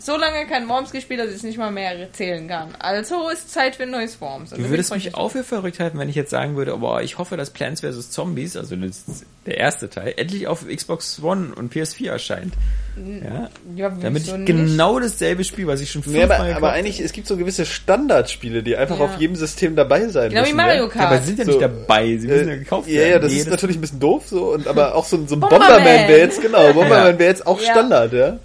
so lange kein Worms gespielt, dass ich es nicht mal mehr zählen kann. Also ist Zeit für ein neues Worms. Also Du würdest mich auch für verrückt halten, wenn ich jetzt sagen würde, boah, ich hoffe, dass Plants vs. Zombies, also das, der erste Teil, endlich auf Xbox One und PS4 erscheint. Ja. Ja, damit ich nicht? genau dasselbe Spiel, was ich schon Nee, fünfmal aber, gekauft aber eigentlich, es gibt so gewisse Standardspiele, die einfach Ja. auf jedem System dabei sein Genau wie müssen. Mario ja? Ja, aber Kart. sie sind ja So, nicht dabei, sie müssen ja Äh, gekauft ja, werden. ja, das ist Jedes- natürlich ein bisschen doof, so, und, aber auch so ein, so ein Bomberman. Bomberman wäre jetzt, genau, Bomberman Ja. wäre jetzt auch Ja. Standard, ja.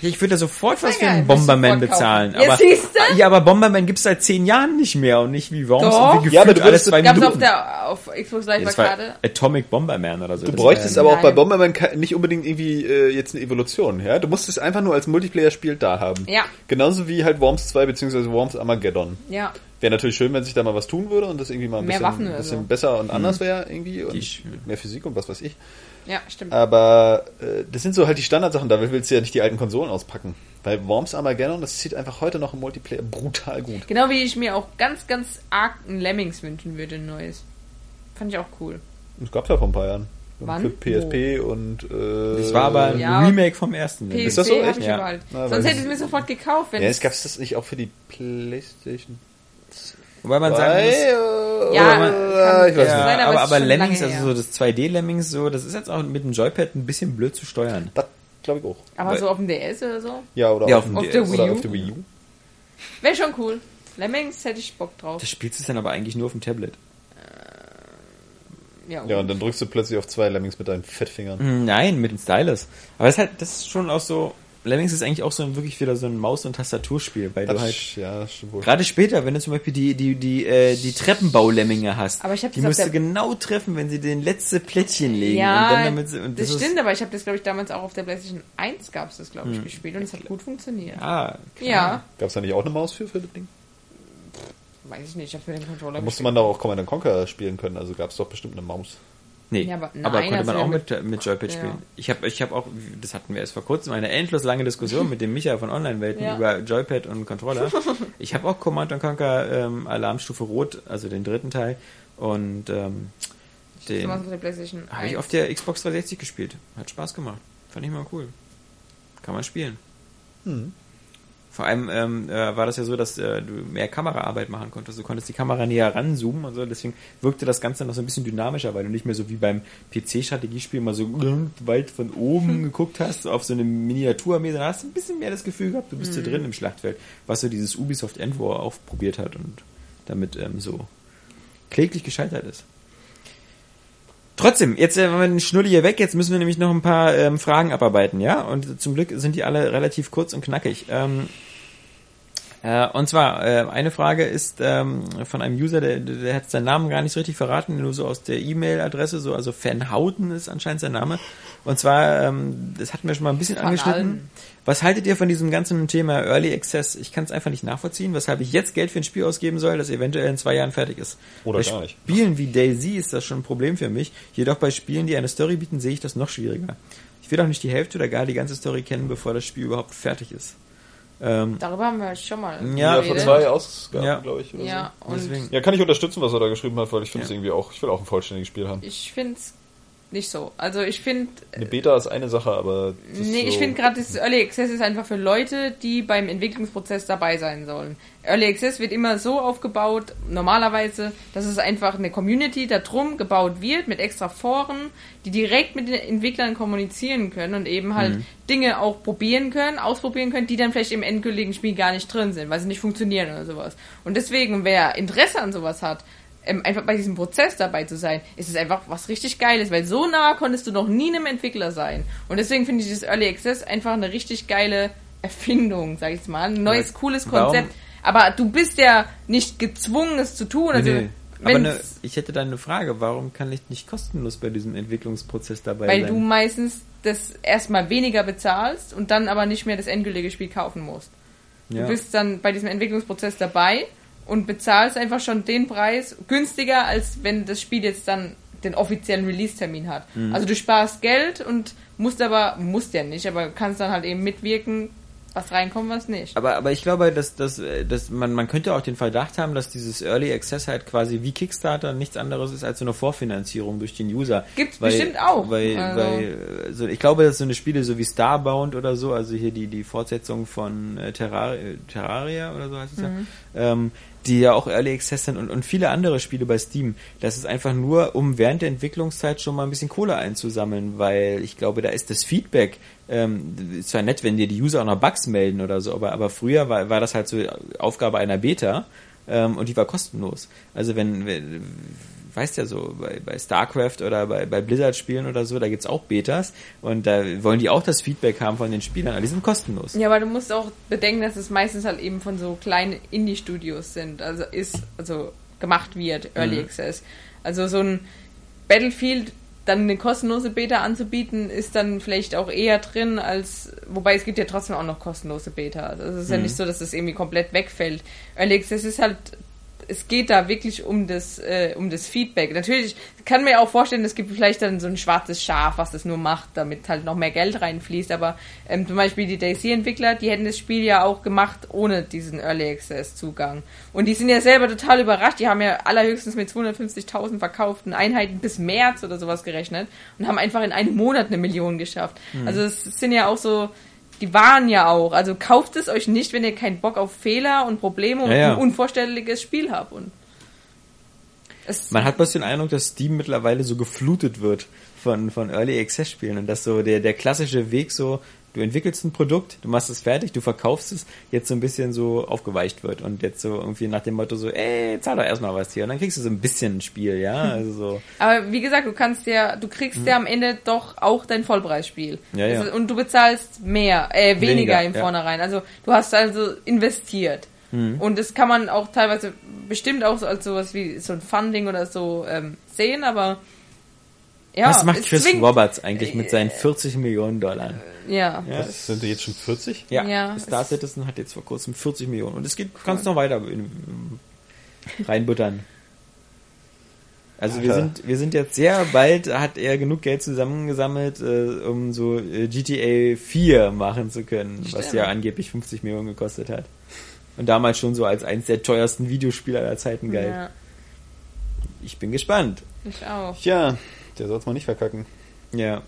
Ich würde da sofort was für einen Bomberman bezahlen. Ja, aber, siehste? ja, aber Bomberman gibt's seit zehn Jahren nicht mehr und nicht wie Worms Doch. irgendwie Ja, aber gefühlt du alle zwei Gab es auf Minuten. der auf Xbox Live war Arcade? Atomic Bomberman oder so. Du bräuchtest aber auch bei. Bomberman nicht unbedingt irgendwie äh, jetzt eine Evolution, ja. Du musst es einfach nur als Multiplayer-Spiel da haben. Ja. Genauso wie halt Worms 2 bzw. Worms Armageddon. Ja. Wäre natürlich schön, wenn sich da mal was tun würde und das irgendwie mal ein Mehr bisschen, bisschen so. besser und anders wäre irgendwie und Die mehr Physik und was weiß ich. Ja, stimmt. Aber äh, das sind so halt die Standardsachen, da willst du ja nicht die alten Konsolen auspacken. Bei Worms Armageddon, das zieht einfach heute noch im Multiplayer brutal gut. Genau wie ich mir auch ganz, ganz arg ein Lemmings wünschen würde, ein neues. Fand ich auch cool. Das gab's ja vor ein paar Jahren. Wann? Für PSP und äh, Das war aber ein Ja. Remake vom ersten. PSP Ist das so? hab Echt? ich Ja. halt. Na, Sonst hätte ich es mir sofort gekauft, wenn Ja, es es gab's das nicht auch für die Playstation Wobei man sagen 2? muss, äh, Ja, kann- ich weiß ja, nicht. aber aber, Lemmings, also so das 2D-Lemmings, so, das ist jetzt auch mit dem Joypad ein bisschen blöd zu steuern. Das glaube ich auch. Aber Weil- so auf dem DS oder so. Ja, oder Ja, auf, auf dem DS Wii oder U? auf der Wii U. Wäre schon cool. Lemmings hätte ich Bock drauf. Das spielst du dann aber eigentlich nur auf dem Tablet. Ja, Ja, und dann drückst du plötzlich auf zwei Lemmings mit deinen Fettfingern. Hm, Nein, mit dem Stylus. Aber das ist halt, das ist schon auch so, Lemmings ist eigentlich auch so ein, wirklich wieder so ein Maus- und Tastaturspiel, weil du Das, halt, ja, das gerade später, wenn du zum Beispiel die, die, die, äh, die Treppenbaulemminge hast, Aber ich hab die das musst du genau treffen, wenn sie den letzte Plättchen legen. Ja, und dann damit sie, und das, ist- stimmt, aber ich habe das, glaube ich, damals auch auf der PlayStation 1 gab es das, glaube Hm. ich, gespielt und es hat gut funktioniert. Ah, klar. Ja, Gab's da nicht auch eine Maus für, für das Ding? weiß ich nicht, ich habe für den Controller Da musste man doch auch Command Conquer spielen können, also gab's doch bestimmt eine Maus. Nee, Ja, aber aber, nein, konnte also man ja auch mit- mit, mit Joypad Ja. spielen. Ich habe ich hab auch, das hatten wir erst vor kurzem, eine endlos lange Diskussion mit dem Micha von Online-Welten Ja. über Joypad und Controller. Ich habe auch Command Conquer ähm, Alarmstufe Rot, also den dritten Teil, und ähm, den habe ich 1. auf der Xbox 360 gespielt. Hat Spaß gemacht. Fand ich mal cool. Kann man spielen. Hm. Vor allem ähm, äh, war das ja so, dass äh, du mehr Kameraarbeit machen konntest. Du konntest die Kamera näher ranzoomen und so. Deswegen wirkte das Ganze noch so ein bisschen dynamischer, weil du nicht mehr so wie beim PC-Strategiespiel mal so weit von oben geguckt hast, auf so eine Miniaturarmee. Dann hast du ein bisschen mehr das Gefühl gehabt, du bist hier drin im Schlachtfeld. Was so dieses Ubisoft Endwar auch probiert hat und damit ähm, so kläglich gescheitert ist. Trotzdem, jetzt äh, haben wir den Schnulli hier weg, jetzt müssen wir nämlich noch ein paar ähm, Fragen abarbeiten, ja? Und zum Glück sind die alle relativ kurz und knackig. Ähm, äh, und zwar, äh, eine Frage ist ähm, von einem User, der, der hat seinen Namen gar nicht so richtig verraten, nur so aus der E-Mail-Adresse, so, also Fanhauten ist anscheinend sein Name. Und zwar, ähm, das hatten wir schon mal ein bisschen Von angeschnitten. allen. Was haltet ihr von diesem ganzen Thema Early Access? Ich kann es einfach nicht nachvollziehen, weshalb ich jetzt Geld für ein Spiel ausgeben soll, das eventuell in zwei Jahren fertig ist. Oder bei gar nicht. Spielen wie Daisy ist das schon ein Problem für mich. Jedoch bei Spielen, die eine Story bieten, sehe ich das noch schwieriger. Ich will auch nicht die Hälfte oder gar die ganze Story kennen, bevor das Spiel überhaupt fertig ist. Ähm, Darüber haben wir schon mal Ja, Ja, vor geredet. zwei Ausgaben, Ja. glaube ich. Oder Ja, und deswegen. So. Ja, kann ich unterstützen, was er da geschrieben hat, weil ich finde es Ja. irgendwie auch, ich will auch ein vollständiges Spiel haben. ich finde es nicht so. Also ich finde, Eine Beta ist eine Sache, aber. nee, ich so- finde gerade das Early Access ist einfach für Leute, die beim Entwicklungsprozess dabei sein sollen. Early Access wird immer so aufgebaut, normalerweise, dass es einfach eine Community da drum gebaut wird, mit extra Foren, die direkt mit den Entwicklern kommunizieren können und eben halt Mhm. Dinge auch probieren können, ausprobieren können, die dann vielleicht im endgültigen Spiel gar nicht drin sind, weil sie nicht funktionieren oder sowas. Und deswegen, wer Interesse an sowas hat, ähm, einfach bei diesem Prozess dabei zu sein, ist es einfach was richtig Geiles, weil so nah konntest du noch nie einem Entwickler sein. Und deswegen finde ich das Early Access einfach eine richtig geile Erfindung, sag ich mal. Ein neues, cooles warum- Konzept. Aber du bist ja nicht gezwungen, es zu tun. Also, Nee, nee. Aber ne, ich hätte da eine Frage, warum kann ich nicht kostenlos bei diesem Entwicklungsprozess dabei weil sein? du meistens das erstmal weniger bezahlst und dann aber nicht mehr das endgültige Spiel kaufen musst. ja. Du bist dann bei diesem Entwicklungsprozess dabei und bezahlst einfach schon den Preis günstiger, als wenn das Spiel jetzt dann den offiziellen Release-Termin hat. Mhm. Also du sparst Geld und musst aber, musst ja nicht, aber kannst dann halt eben mitwirken, was reinkommt, was nicht. Aber, aber ich glaube, dass, dass, dass man, man könnte auch den Verdacht haben, dass dieses Early Access halt quasi wie Kickstarter nichts anderes ist als so eine Vorfinanzierung durch den User. Gibt's weil, bestimmt auch. Weil, Also- weil also ich glaube, dass so eine Spiele so wie Starbound oder so, also hier die, die Fortsetzung von äh, Terraria, Terraria oder so heißt es Mhm. ja, ähm, die ja auch Early Access sind und, und viele andere Spiele bei Steam. Das ist einfach nur, um während der Entwicklungszeit schon mal ein bisschen Kohle einzusammeln, weil ich glaube, da ist das Feedback, ähm, zwar nett, wenn dir die User auch noch Bugs melden oder so, aber, aber früher war, war das halt so Aufgabe einer Beta ähm, und die war kostenlos. Also wenn, wenn weißt ja so, bei, bei StarCraft oder bei, bei Blizzard-Spielen oder so, da gibt's auch Betas und da wollen die auch das Feedback haben von den Spielern, aber die sind kostenlos. Ja, aber du musst auch bedenken, dass es meistens halt eben von so kleinen Indie-Studios sind, also ist, also gemacht wird, Early Mhm. Access. Also so ein Battlefield dann eine kostenlose Beta anzubieten, ist dann vielleicht auch eher drin als, wobei es gibt ja trotzdem auch noch kostenlose Beta. Also es ist ja Mhm. nicht so, dass es irgendwie komplett wegfällt. Early Access ist halt es geht da wirklich um das, äh, um das Feedback. Natürlich kann mir auch vorstellen, es gibt vielleicht dann so ein schwarzes Schaf, was das nur macht, damit halt noch mehr Geld reinfließt. Aber ähm, zum Beispiel die Daisy-Entwickler, die hätten das Spiel ja auch gemacht ohne diesen Early Access-Zugang. Und die sind ja selber total überrascht. Die haben ja allerhöchstens mit 250.000 verkauften Einheiten bis März oder sowas gerechnet und haben einfach in einem Monat eine Million geschafft. Also es sind ja auch so die waren ja auch. Also kauft es euch nicht, wenn ihr keinen Bock auf Fehler und Probleme und Ja, ja. ein unvorstelliges Spiel habt. Und Man hat bloß den Eindruck, dass Steam mittlerweile so geflutet wird von, von Early Access Spielen und dass so der, der klassische Weg so, du entwickelst ein Produkt, du machst es fertig, du verkaufst es, jetzt so ein bisschen so aufgeweicht wird und jetzt so irgendwie nach dem Motto so, ey, zahl doch erstmal was hier und dann kriegst du so ein bisschen ein Spiel, ja, also so. aber wie gesagt, du kannst ja, du kriegst ja am Ende doch auch dein Vollpreisspiel. Ja, ja. Also, und du bezahlst mehr, äh, weniger, Weniger, im ja. Vornherein. Also du hast also investiert. Mhm. Und das kann man auch teilweise bestimmt auch so als sowas wie so ein Funding oder so ähm, sehen, aber ja, was macht Chris zwingt- Roberts eigentlich mit seinen 40 Millionen Dollar? Ja. Ja, Was, sind die jetzt schon 40? ja, Ja, Star Citizen hat jetzt vor kurzem 40 Millionen und es geht ganz noch weiter in, reinbuttern. Also wir sind wir sind jetzt sehr bald hat er genug Geld zusammengesammelt, äh, um so äh, GTA 4 machen zu können, was Stimmt. ja angeblich 50 Millionen gekostet hat. Und damals schon so als eins der teuersten Videospiele aller Zeiten galt. ja, Ich bin gespannt. ich auch. Tja, der soll es mal nicht verkacken. Ja.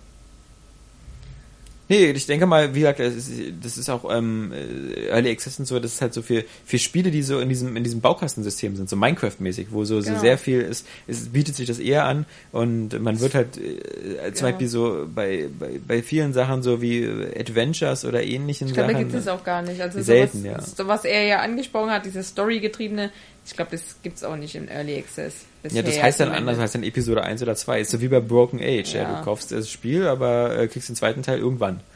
Nee, ich denke mal, wie gesagt, das ist, das ist auch ähm, äh, Early Access und so, das ist halt so für, für Spiele, die so in diesem, in diesem Baukastensystem sind, so Minecraft-mäßig, wo so, so Genau. sehr viel ist, es bietet sich das eher an und man wird halt äh, zum Ja. Beispiel so bei, bei, bei vielen Sachen so wie äh, Adventures oder ähnlichen Ich glaube, da Sachen. gibt es auch gar nicht. Also Selten, sowas, ja. so was er ja angesprochen hat, dieses Story-getriebene, ich glaube, das gibt's auch nicht im Early Access. Ja, das bisher heißt dann anders, das heißt dann Episode 1 oder 2. Ist so wie bei Broken Age. Ja. Ja. du kaufst das Spiel, aber äh, kriegst den zweiten Teil irgendwann.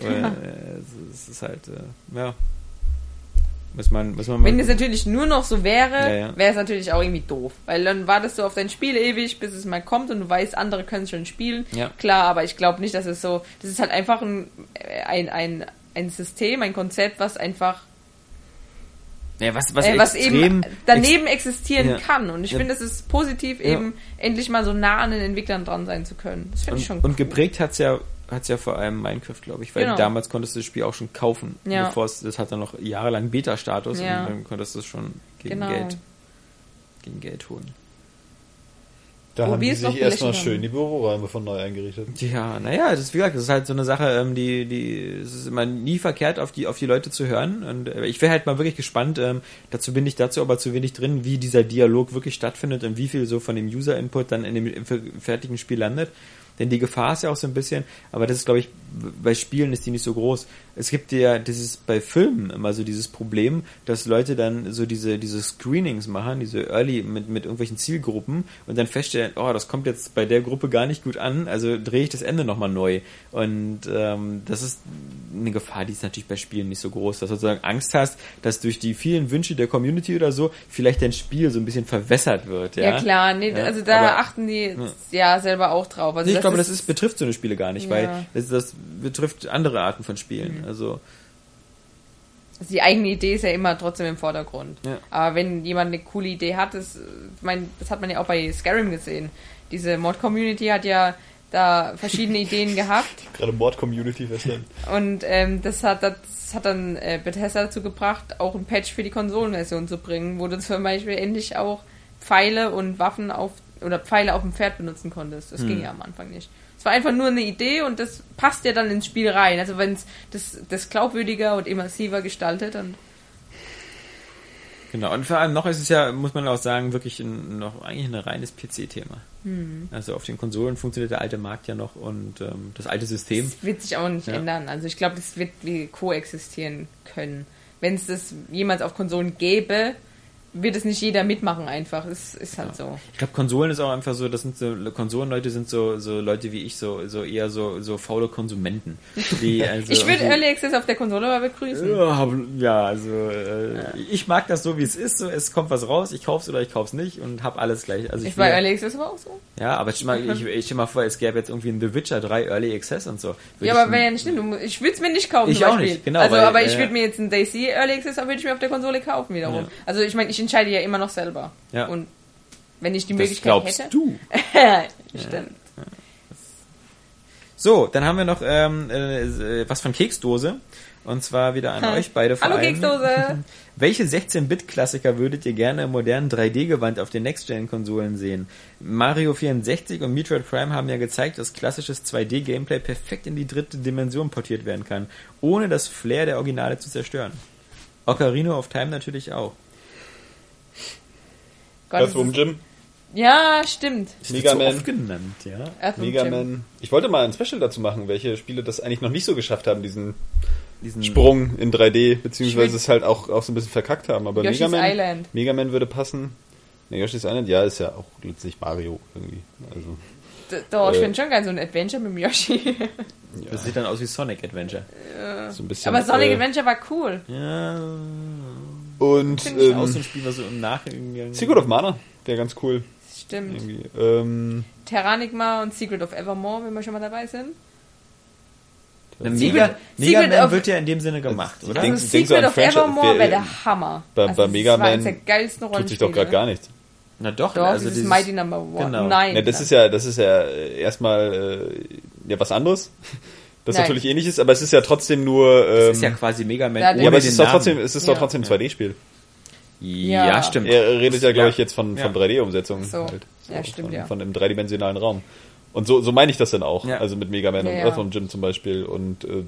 Äh, es ist halt, äh, ja. Muss man, muss man Wenn es natürlich nur noch so wäre, Ja, ja. wäre es natürlich auch irgendwie doof. Weil dann wartest du auf dein Spiel ewig, bis es mal kommt und du weißt, andere können es schon spielen. Ja. Klar, aber ich glaube nicht, dass es so. Das ist halt einfach ein, ein, ein, ein System, ein Konzept, was einfach ja, was, was, äh, was eben daneben existieren Ja. kann. Und ich Ja. finde, es ist positiv, eben endlich mal so nah an den Entwicklern dran sein zu können. Das finde ich schon und, cool. und geprägt hat's ja hat's ja vor allem Minecraft, glaube ich, weil Genau. damals konntest du das Spiel auch schon kaufen, Ja. bevor es das hat dann noch jahrelang Beta-Status Ja. und dann konntest du es schon gegen Genau. Geld gegen Geld holen. Da Wo haben die sich erstmal schön die Büroräume von neu eingerichtet. Ja, naja, das ist wie gesagt, das ist halt so eine Sache, ähm, die, die, es ist immer nie verkehrt, auf die, auf die Leute zu hören. Und äh, ich wäre halt mal wirklich gespannt, ähm, dazu bin ich dazu aber zu wenig drin, wie dieser Dialog wirklich stattfindet und wie viel so von dem User-Input dann in dem im fertigen Spiel landet. Denn die Gefahr ist ja auch so ein bisschen, aber das ist, glaube ich, bei Spielen ist die nicht so groß. Es gibt ja dieses bei Filmen immer so dieses Problem, dass Leute dann so diese, diese Screenings machen, diese Early mit, mit irgendwelchen Zielgruppen und dann feststellen, oh, das kommt jetzt bei der Gruppe gar nicht gut an, also drehe ich das Ende nochmal neu. Und ähm, das ist eine Gefahr, die ist natürlich bei Spielen nicht so groß, dass du sozusagen Angst hast, dass durch die vielen Wünsche der Community oder so vielleicht dein Spiel so ein bisschen verwässert wird. Ja, ja, klar, nee, Ja, also da aber- achten die ja, selber auch drauf. Also Nee, ich glaube, das ist, betrifft so eine Spiele gar nicht, Ja. weil das, das betrifft andere Arten von Spielen. Also, Also die eigene Idee ist ja immer trotzdem im Vordergrund. Ja. Aber wenn jemand eine coole Idee hat, das, mein, das hat man ja auch bei Skyrim gesehen. Diese Mod-Community hat ja da verschiedene Ideen gehabt Gerade Mord-Community feststellen. und ähm, das hat das hat dann äh, Bethesda dazu gebracht, auch ein Patch für die Konsolenversion zu bringen, wo du zum Beispiel endlich auch Pfeile und Waffen auf oder Pfeile auf dem Pferd benutzen konntest. Das ging ja am Anfang nicht. Es war einfach nur eine Idee und das passt ja dann ins Spiel rein. Also wenn es das, das glaubwürdiger und immersiver gestaltet, dann genau. Und vor allem noch ist es ja, muss man auch sagen, wirklich ein, noch eigentlich ein reines PC-Thema. Hm. Also auf den Konsolen funktioniert der alte Markt ja noch und ähm, das alte System. Das wird sich auch nicht Ja. ändern. Also ich glaube, das wird wie koexistieren können. Wenn es das jemals auf Konsolen gäbe, wird es nicht jeder mitmachen einfach. Es ist halt so. Ich glaube, Konsolen ist auch einfach so, das sind so, Konsolenleute sind so, so Leute wie ich, so, so eher so, so faule Konsumenten. Also Ich würde Early Access auf der Konsole aber begrüßen. Ja, ja, also äh, ich mag das so, wie es ist. So, es kommt was raus, ich kauf's oder ich kauf's nicht und hab alles gleich. Also ich Ich war Early Access aber auch so. Ja, aber stell mal, ich, ich stell mal vor, es gäbe jetzt irgendwie ein The Witcher 3 Early Access und so. Würde Ja, ich aber wäre ja nicht schlimm. Ich würde es mir nicht kaufen Ich zum auch nicht, genau, Also, weil, aber ich äh, würde mir jetzt ein Daisy Early Access, würde ich mir auf der Konsole kaufen wiederum. Ja. Also ich meine, ich entscheide ja immer noch selber. Ja. Und wenn ich die das Möglichkeit glaubst hätte. du. Stimmt. So, dann haben wir noch ähm, äh, was von Keksdose. Und zwar wieder an euch beide vor Hallo allem. Keksdose. Welche 16-Bit-Klassiker würdet ihr gerne im modernen 3D-Gewand auf den Next-Gen-Konsolen sehen? Mario 64 und Metroid Prime haben ja gezeigt, dass klassisches 2D-Gameplay perfekt in die dritte Dimension portiert werden kann, ohne das Flair der Originale zu zerstören. Ocarina of Time natürlich auch. Gott, das Earthworm Jim, Ja, stimmt. Das Mega Man. oft genannt, ja. Earthworm Mega Jim. Man. Ich wollte mal ein Special dazu machen, welche Spiele das eigentlich noch nicht so geschafft haben, diesen Diesen Sprung in 3D, beziehungsweise Ich es halt auch, auch so ein bisschen verkackt haben. Aber Yoshi's Mega Man, Island. Mega Man würde passen. Ne, Yoshi's Island, ja, ist ja auch letztlich Mario irgendwie. Also, Doch, ich Äh. finde schon geil, so ein Adventure mit dem Yoshi. Das sieht dann aus wie Sonic Adventure. so ein bisschen. Aber Sonic äh, Adventure war cool. Ja. Und Find ich Auch so ähm, ein Spiel, was so im Nachhinein. Secret of Mana wäre ganz cool. Stimmt. Ähm, Terranigma und Secret of Evermore, wenn wir schon mal dabei sind. Mega, Secret- Mega Secret Man of- wird ja in dem Sinne gemacht, Ich oder? denk- Also denk so Secret of Franchise- Evermore wer- wäre der Hammer. bei- also bei das Mega Man eines der geilsten tut sich doch gerade gar nichts. Na doch, Doch, also dieses dieses, Mighty Number One. genau. Nein. Ja, das ist ja, das ist ja äh, erstmal äh, ja was anderes. Das Nein. natürlich ähnlich ist, aber es ist ja trotzdem nur. Ähm, Das ist ja quasi Mega Man Ja, ohne ja, aber es ist doch trotzdem, es ist doch Ja. trotzdem ein 2D-Spiel. Ja, Ja. stimmt. Er redet ja, glaube ich, jetzt von, Ja. von 3D-Umsetzungen. So. Halt. Ja, stimmt, von, ja. Von einem dreidimensionalen Raum. Und so, so meine ich das dann auch. Ja. Also mit Mega Man Ja, und ja. Earthworm Jim zum Beispiel und äh,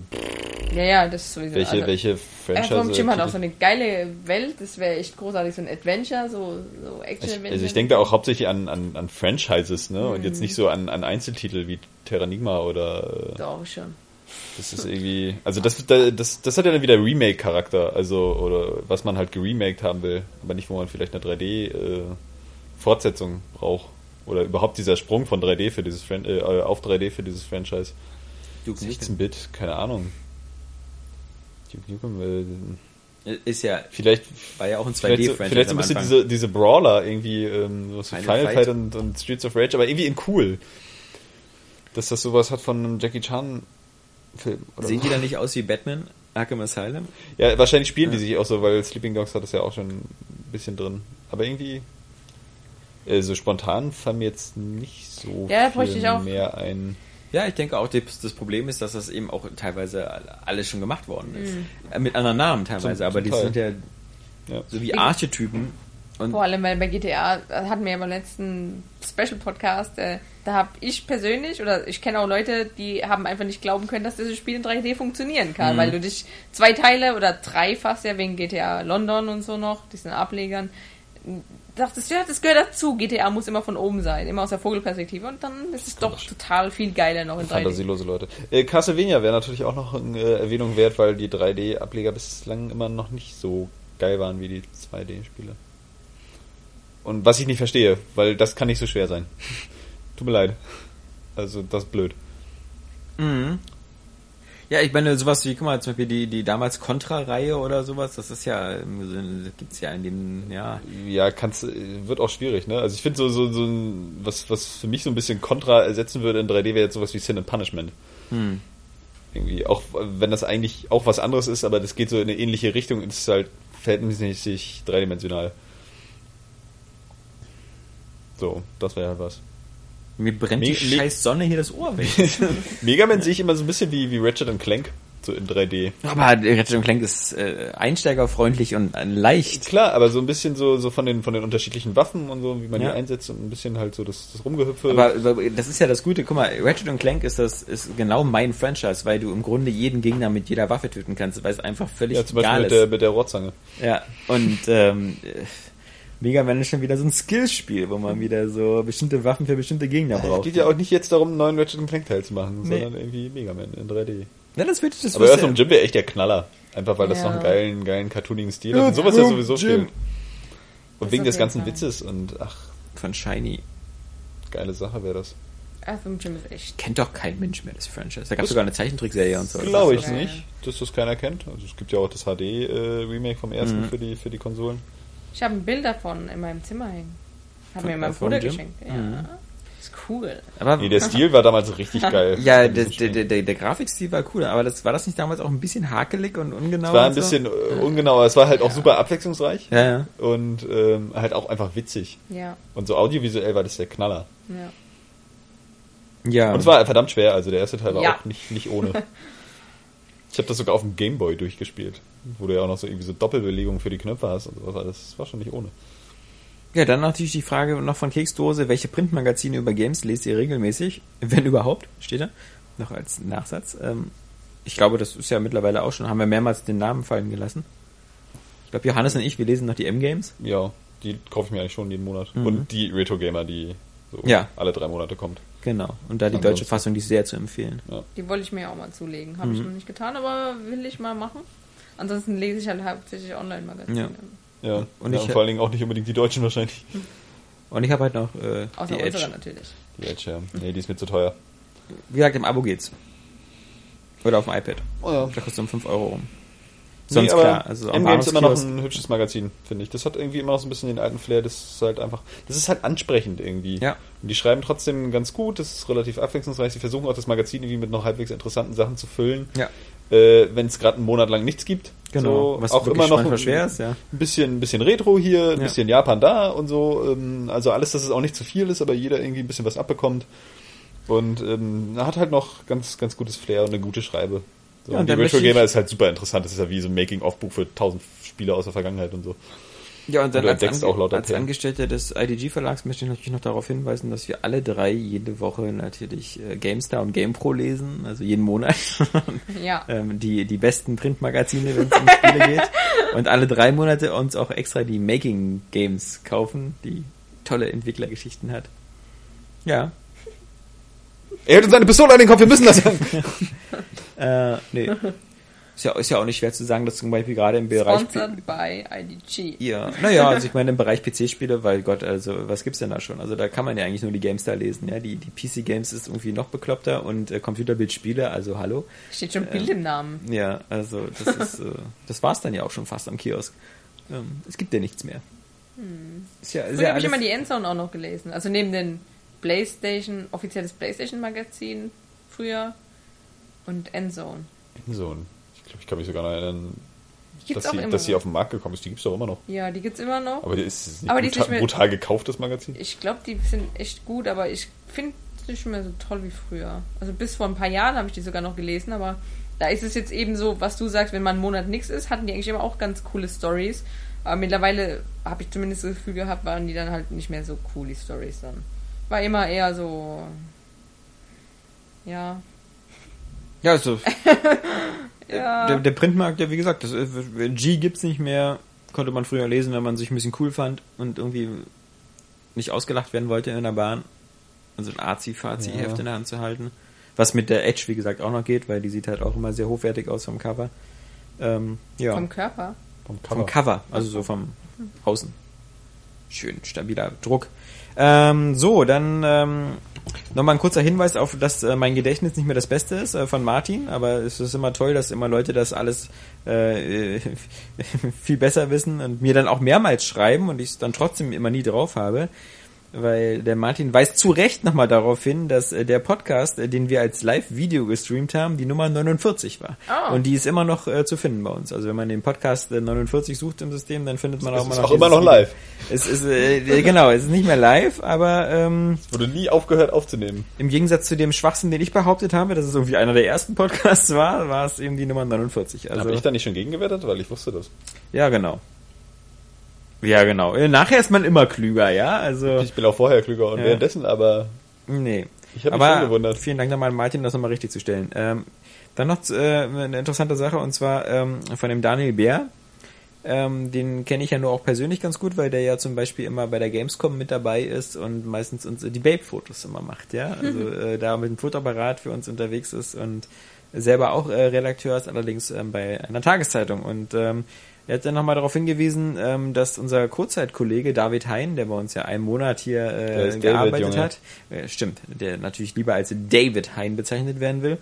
Ja, ja, das ist sowieso. welche, also, welche Franchise. Earthworm Jim hat auch so eine geile Welt, das wäre echt großartig, so ein Adventure, so, so ich, Action-Adventure. also ich denke da auch hauptsächlich an, an, an Franchises, ne? Und Mhm. jetzt nicht so an, an Einzeltitel wie Terranigma oder äh, Doch, schon. das ist irgendwie. Also das, das, das hat ja dann wieder Remake-Charakter, also oder was man halt geremaked haben will, aber nicht, wo man vielleicht eine 3D-Fortsetzung braucht. Oder überhaupt dieser Sprung von 3D für dieses Fran äh, auf 3D für dieses Franchise. Duke Nukem 16-Bit, keine Ahnung. Duke Nukem, äh, ist ja, vielleicht war ja auch ein Vielleicht so, 2D-Franchise vielleicht so ein bisschen diese, diese Brawler irgendwie, ähm, so Final Final, Fight. Fight, und, und Streets of Rage, aber irgendwie in cool. Dass das sowas hat von einem Jackie Chan Film. Sehen die dann nicht aus wie Batman, Arkham Asylum? Ja, wahrscheinlich spielen die Ja. sich auch so, weil Sleeping Dogs hat das ja auch schon ein bisschen drin. Aber irgendwie, äh, so spontan fallen mir jetzt nicht so Ja, bräuchte ich auch. mehr ein. Ja, ich denke auch, das, Problem ist, dass das eben auch teilweise alles schon gemacht worden ist. Äh, Mit anderen Namen teilweise, Zum- aber zum die Teil. sind ja Ja. so wie Archetypen. Und Vor allem, weil bei GTA, hatten wir ja beim letzten Special-Podcast, äh, da habe ich persönlich, oder ich kenne auch Leute, die haben einfach nicht glauben können, dass dieses Spiel in 3D funktionieren kann, weil du dich zwei Teile oder drei fast ja wegen GTA London und so noch, diesen Ablegern, dachtest, ja, das gehört dazu. GTA muss immer von oben sein, immer aus der Vogelperspektive und dann ist es doch total viel geiler noch in 3D. Fantasielose Leute. Äh, Castlevania wäre natürlich auch noch eine äh, Erwähnung wert, weil die 3D-Ableger bislang immer noch nicht so geil waren wie die 2D-Spiele. Und was ich nicht verstehe, weil das kann nicht so schwer sein. Tut mir leid. Also, das ist blöd. Mhm. Ja, ich meine, sowas wie, guck mal, zum Beispiel die, die damals Contra-Reihe oder sowas, das ist ja, ähm, das gibt's ja in dem, ja. Ja, kannst, äh, wird auch schwierig, ne? Also ich finde so, so, so ein, was, was für mich so ein bisschen Kontra ersetzen würde in 3D wäre jetzt sowas wie Sin and Punishment. Hm. Irgendwie, auch wenn das eigentlich auch was anderes ist, aber das geht so in eine ähnliche Richtung, es ist halt verhältnismäßig dreidimensional. So, das wäre halt was. Mir brennt die Me- me- scheiß Sonne hier das Ohr weg. Mega Man sehe ich immer so ein bisschen wie, wie Ratchet Clank, so in 3D. Aber Ratchet Clank ist äh, einsteigerfreundlich und äh, leicht. Klar, aber so ein bisschen so, so von den, von den unterschiedlichen Waffen und so, wie man Ja. die einsetzt und ein bisschen halt so das, das Rumgehüpfe. Aber, aber das ist ja das Gute. Guck mal, Ratchet Clank ist das ist genau mein Franchise, weil du im Grunde jeden Gegner mit jeder Waffe töten kannst, weil es einfach völlig ja, zum Beispiel egal mit ist. der, mit der Rohrzange. Ja, und ähm, äh, Mega Man ist schon wieder so ein Skillspiel, wo man wieder so bestimmte Waffen für bestimmte Gegner Es braucht. geht ja auch nicht jetzt darum, einen neuen Ratchet Clank Teil zu machen, Nee. sondern irgendwie Mega Man in 3D. Ja, das wird das Aber du- Jim wäre echt der Knaller. Einfach weil das Ja. noch einen geilen, geilen cartoonigen Stil hat. Und sowas ja sowieso Jim. viel. Und Das wegen des ganzen Fall. Witzes und ach, von Shiny. geile Sache wäre das. Earthworm Jim ist echt. Kennt doch kein Mensch mehr das Franchise. Da gab Das- es sogar eine Zeichentrickserie und so. Glaube Das ich nicht, dass das keiner kennt. Also es gibt ja auch das HD-Remake vom ersten Mhm. für, die, für die Konsolen. Ich habe ein Bild davon in meinem Zimmer hängen. Hat mir mein Earthworm Bruder Jim? geschenkt. Ja. Mhm. Ist cool. so. Aber Nee, der Stil war damals richtig geil. ja, der, der, der, der, der Grafikstil war cool, aber das war das nicht damals auch ein bisschen hakelig und ungenau? Es war ein und so? bisschen äh, ungenau, aber es war halt auch super abwechslungsreich Ja, ja. und ähm, halt auch einfach witzig. Ja, Und so audiovisuell war das der Knaller. ja. Ja. Und es war verdammt schwer, also der erste Teil war Ja. auch nicht, nicht ohne. Ich habe das sogar auf dem Gameboy durchgespielt, wo du ja auch noch so irgendwie so Doppelbelegungen für die Knöpfe hast und sowas. alles. Das war schon nicht ohne. Ja, dann natürlich die Frage noch von Keksdose, welche Printmagazine über Games lest ihr regelmäßig? Wenn überhaupt, steht da. Noch als Nachsatz. Ähm, ich glaube, das ist ja mittlerweile auch schon, haben wir mehrmals den Namen fallen gelassen. Ich glaube, Johannes und ich, wir lesen noch die M-Games. Ja, die kaufe ich mir eigentlich schon jeden Monat. Mhm. Und die Retro Gamer, die so Ja. alle drei Monate kommt. Genau. Und da die Ansonsten- deutsche Fassung, die ist sehr zu empfehlen. Die wollte ich mir auch mal zulegen. Habe ich Mhm. noch nicht getan, aber will ich mal machen. Ansonsten lese ich halt hauptsächlich Online-Magazine. Ja. Ja, Und ich- ja, und vor allen Dingen auch nicht unbedingt die Deutschen wahrscheinlich. Und ich habe halt noch äh, Außer die unsere Edge. natürlich. Die Edge, ja. Nee, die ist mir zu teuer. Wie gesagt, im Abo geht's. Oder auf dem iPad. Oh ja. Da kostet um 5 Euro rum. Nee, Sonst aber klar. Also am M-Games ist immer noch ein hübsches Magazin, finde ich. Das hat irgendwie immer noch so ein bisschen den alten Flair. Das ist halt einfach, das ist halt ansprechend irgendwie. Ja. Und die schreiben trotzdem ganz gut. Das ist relativ abwechslungsreich. Sie versuchen auch das Magazin irgendwie mit noch halbwegs interessanten Sachen zu füllen. Ja, Äh, Wenn es gerade einen Monat lang nichts gibt. genau. So, Was auch immer noch ein, schwer ist, ja. ein bisschen, ein bisschen Retro hier, ein Ja. bisschen Japan da und so. Ähm, also alles, dass es auch nicht zu viel ist, aber jeder irgendwie ein bisschen was abbekommt. Und ähm, hat halt noch ganz, ganz gutes Flair und eine gute Schreibe. So, Ja, und und die ich- Gamer ist halt super interessant. Das ist ja wie so ein Making-of-Buch für tausend Spiele aus der Vergangenheit und so. Ja, und dann du als, Ange auch lauter als. Angestellter des IDG-Verlags möchte ich natürlich noch darauf hinweisen, dass wir alle drei jede Woche natürlich äh, GameStar und GamePro lesen, also jeden Monat. Ja. ähm, die, die besten Printmagazine, wenn es um Spiele geht. Und alle drei Monate uns auch extra die Making Games kaufen, die tolle Entwicklergeschichten hat. Ja, Er hält uns eine Pistole an den Kopf, wir müssen das sagen. äh, nee. Ist ja, ist ja auch nicht schwer zu sagen, dass zum Beispiel gerade im Bereich... Sponsored by IDG. Ja, naja, also ich meine im Bereich PC-Spiele, weil Gott, also was gibt's denn da schon? Also da kann man ja eigentlich nur die GameStar lesen, ja. Die, die PC-Games ist irgendwie noch bekloppter und äh, Computerbildspiele, also hallo. Steht schon Bild im Namen. Ja, also das ist, äh, das war's dann ja auch schon fast am Kiosk. Ähm, es gibt ja nichts mehr. Ist ja, ist Früher ja habe ich immer die Endzone auch noch gelesen. Also neben den PlayStation, offizielles PlayStation-Magazin früher und Endzone. So, ich glaube, ich kann mich sogar noch erinnern, Die dass, sie, dass sie auf den Markt gekommen ist. Die gibt's doch immer noch. Ja, die gibt's immer noch. Aber die ist, nicht Aber die ist brutal, nicht mehr- brutal gekauft, das Magazin. Ich glaube, die sind echt gut, aber ich finde es nicht mehr so toll wie früher. Also bis vor ein paar Jahren habe ich die sogar noch gelesen, aber da ist es jetzt eben so, was du sagst, wenn man einen Monat nichts ist, hatten die eigentlich immer auch ganz coole Stories. Aber mittlerweile habe ich zumindest das Gefühl gehabt, waren die dann halt nicht mehr so cool, die Stories dann. War immer eher so. Ja. Ja, also Ja. der, der Printmarkt, ja wie gesagt, das, äh, G gibt's nicht mehr, konnte man früher lesen, wenn man sich ein bisschen cool fand und irgendwie nicht ausgelacht werden wollte in der Bahn. Also ein Azi-Fazi-Heft Ja. in der Hand zu halten. Was mit der Edge, wie gesagt, auch noch geht, weil die sieht halt auch immer sehr hochwertig aus vom Cover. Ähm, ja. Vom Körper. Vom Vom Cover, also so vom Außen. Schön stabiler Druck. Ähm, so, dann ähm, nochmal ein kurzer Hinweis auf, dass äh, mein Gedächtnis nicht mehr das Beste ist äh, von Martin, aber es ist immer toll, dass immer Leute das alles äh, viel besser wissen und mir dann auch mehrmals schreiben und ich es dann trotzdem immer nie drauf habe. Weil der Martin weist zu Recht nochmal darauf hin, dass äh, der Podcast, äh, den wir als Live-Video gestreamt haben, die Nummer 49 war. Oh. Und die ist immer noch äh, zu finden bei uns. Also wenn man den Podcast äh, 49 sucht im System, dann findet man Es auch immer ist noch auch immer noch live. Video. Es ist, äh, äh, genau, es ist nicht mehr live, aber ähm, Wurde nie aufgehört aufzunehmen. im Gegensatz zu dem Schwachsinn, den ich behauptet habe, dass es irgendwie einer der ersten Podcasts war, war es eben die Nummer 49. Also, Habe ich da nicht schon gegengewertet? Weil ich wusste das. ja, genau. Ja, genau. Äh, Nachher ist man immer klüger, ja, also, Ich bin auch vorher klüger und Ja. währenddessen, aber nee. ich habe mich schon gewundert. vielen Dank nochmal an Martin, das nochmal richtig zu stellen. Ähm, dann noch äh, eine interessante Sache und zwar ähm, von dem Daniel Bär. Ähm, den kenne ich ja nur auch persönlich ganz gut, weil der ja zum Beispiel immer bei der Gamescom mit dabei ist und meistens uns äh, die Babe-Fotos immer macht, ja. Also äh, da mit dem Fotoapparat für uns unterwegs ist und selber auch äh, Redakteur ist, allerdings ähm, bei einer Tageszeitung. Und ähm, er hat dann nochmal darauf hingewiesen, ähm, dass unser Kurzzeitkollege David Hein, der bei uns ja einen Monat hier äh, David, gearbeitet Junge. hat, äh, stimmt, der natürlich lieber als David Hein bezeichnet werden will,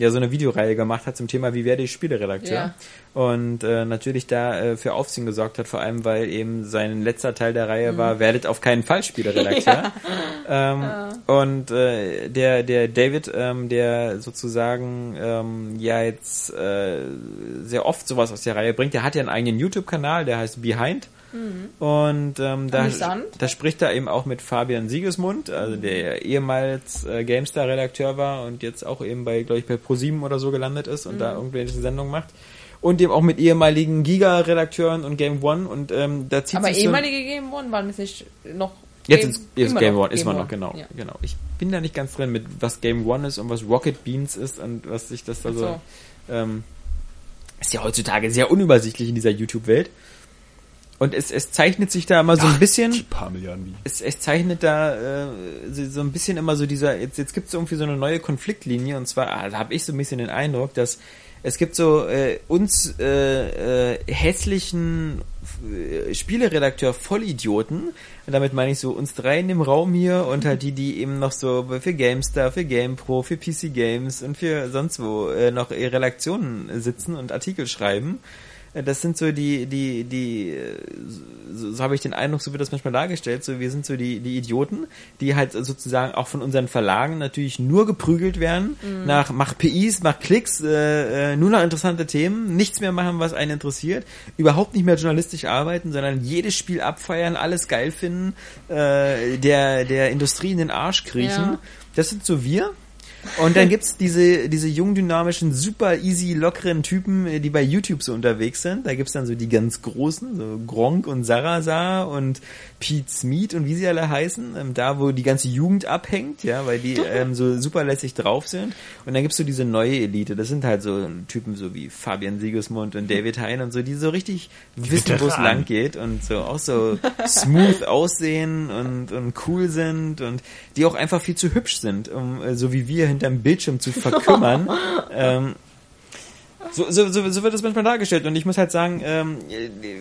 ja so eine Videoreihe gemacht hat zum Thema Wie werde ich Spieleredakteur? Ja. Und äh, natürlich da äh, für Aufsehen gesorgt hat, vor allem weil eben sein letzter Teil der Reihe war, werdet auf keinen Fall Spieleredakteur. ähm, Und äh, der, der David, ähm, der sozusagen ähm, ja jetzt äh, sehr oft sowas aus der Reihe bringt, der hat ja einen eigenen YouTube-Kanal, der heißt Behind. Und ähm, da, da spricht er eben auch mit Fabian Siegesmund, also der ehemals äh, GameStar-Redakteur war und jetzt auch eben bei, glaube ich, bei ProSieben oder so gelandet ist und Mhm. da irgendwelche Sendungen macht. Und eben auch mit ehemaligen Giga-Redakteuren und Game One und ähm, da zieht Aber sich so ehemalige Game One waren es nicht noch. Jetzt ist jetzt Game One, ist man noch, genau, Ja. genau. Ich bin da nicht ganz drin mit, was Game One ist und was Rocket Beans ist und was sich das da so, so. ähm, ist ja heutzutage sehr unübersichtlich in dieser YouTube-Welt. Und es, es zeichnet sich da immer so ein bisschen, Die paar Milliarden wie. es, es zeichnet da äh, so, so ein bisschen immer so dieser, jetzt, jetzt gibt es irgendwie so eine neue Konfliktlinie und zwar, ah, da habe ich so ein bisschen den Eindruck, dass es gibt so äh, uns äh, äh, hässlichen äh, Spieleredakteur Vollidioten, und damit meine ich so uns drei in dem Raum hier und halt die, die eben noch so für GameStar, für GamePro, für PC Games und für sonst wo äh, noch Redaktionen sitzen und Artikel schreiben. Äh, Das sind so die, die, die, äh, so, so habe ich den Eindruck, so wird das manchmal dargestellt, so wir sind so die, die Idioten, die halt sozusagen auch von unseren Verlagen natürlich nur geprügelt werden, nach mach PIs, mach Klicks, äh, äh, nur noch interessante Themen, nichts mehr machen, was einen interessiert, überhaupt nicht mehr journalistisch arbeiten, sondern jedes Spiel abfeiern, alles geil finden, äh, der, der Industrie in den Arsch kriechen. Ja. Das sind so wir. Und dann gibt's diese, diese jung dynamischen, super easy, lockeren Typen, äh, die bei YouTube so unterwegs sind. Da gibt's dann so die ganz großen, so Gronk und Sarasa und Pete Smith und wie sie alle heißen. Ähm, da, wo die ganze Jugend abhängt, ja, weil die ähm, so super lässig drauf sind. Und dann gibt's so diese neue Elite. Das sind halt so Typen so wie Fabian Siegesmund und David Hein und so, die so richtig wissen, wo es lang geht und so auch so smooth aussehen und, und cool sind und die auch einfach viel zu hübsch sind, um äh, so wie wir hinterm Bildschirm zu verkümmern. ähm, so, so, so, wird das manchmal dargestellt und ich muss halt sagen, ähm,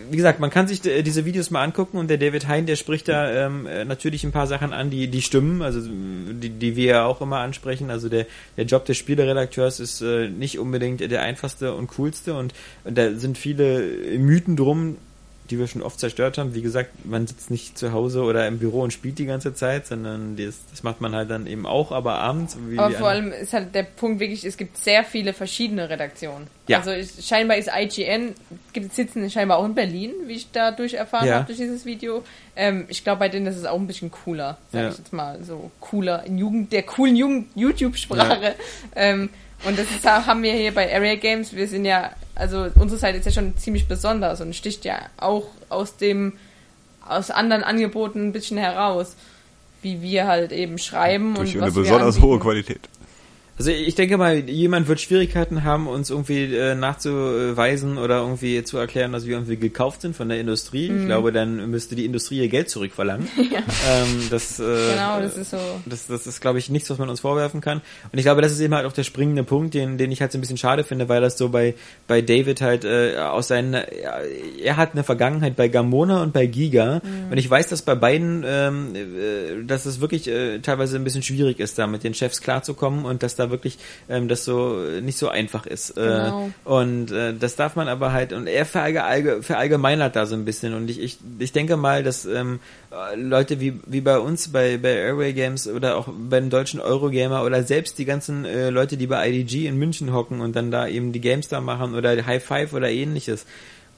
wie gesagt, man kann sich äh, diese Videos mal angucken und der David Hein, der spricht da ähm, äh, natürlich ein paar Sachen an, die die stimmen, also die, die wir ja auch immer ansprechen. Also der, der Job des Spieleredakteurs ist äh, nicht unbedingt der einfachste und coolste und, und da sind viele Mythen drum, die wir schon oft zerstört haben. Wie gesagt, man sitzt nicht zu Hause oder im Büro und spielt die ganze Zeit, sondern das, das macht man halt dann eben auch, aber abends. Aber vor allem ist halt der Punkt wirklich, es gibt sehr viele verschiedene Redaktionen. Ja. Also ich, scheinbar ist IGN, gibt, sitzen scheinbar auch in Berlin, wie ich dadurch erfahren Ja. habe durch dieses Video. Ähm, ich glaube, bei denen ist es auch ein bisschen cooler, sag Ja. ich jetzt mal. So cooler in Jugend, der coolen Jugend YouTube-Sprache. Ähm, und das ist, haben wir hier bei Area Games, wir sind ja, also unsere Seite ist ja schon ziemlich besonders und sticht ja auch aus dem, aus anderen Angeboten ein bisschen heraus, wie wir halt eben schreiben Durch und eine besonders hohe Qualität. Also ich denke mal, jemand wird Schwierigkeiten haben, uns irgendwie äh, nachzuweisen oder irgendwie zu erklären, dass wir irgendwie gekauft sind von der Industrie. Mhm. Ich glaube, dann müsste die Industrie ihr Geld zurückverlangen. ähm, das, äh, Genau, das ist so. Das, das ist, glaube ich, nichts, was man uns vorwerfen kann. Und ich glaube, das ist eben halt auch der springende Punkt, den, den ich halt so ein bisschen schade finde, weil das so bei, bei David halt äh, aus seinen, ja, er hat eine Vergangenheit bei Gamona und bei Giga. Und ich weiß, dass bei beiden, ähm, äh, dass es wirklich äh, teilweise ein bisschen schwierig ist, da mit den Chefs klarzukommen und dass da wirklich ähm, das so äh, nicht so einfach ist. Genau. Äh, und äh, das darf man aber halt, und er verallge- verallgemeinert da so ein bisschen. Und ich, ich, ich denke mal, dass ähm, äh, Leute wie, wie bei uns bei, bei Airway Games oder auch bei den deutschen Eurogamer oder selbst die ganzen äh, Leute, die bei IDG in München hocken und dann da eben die Games da machen oder High Five oder ähnliches.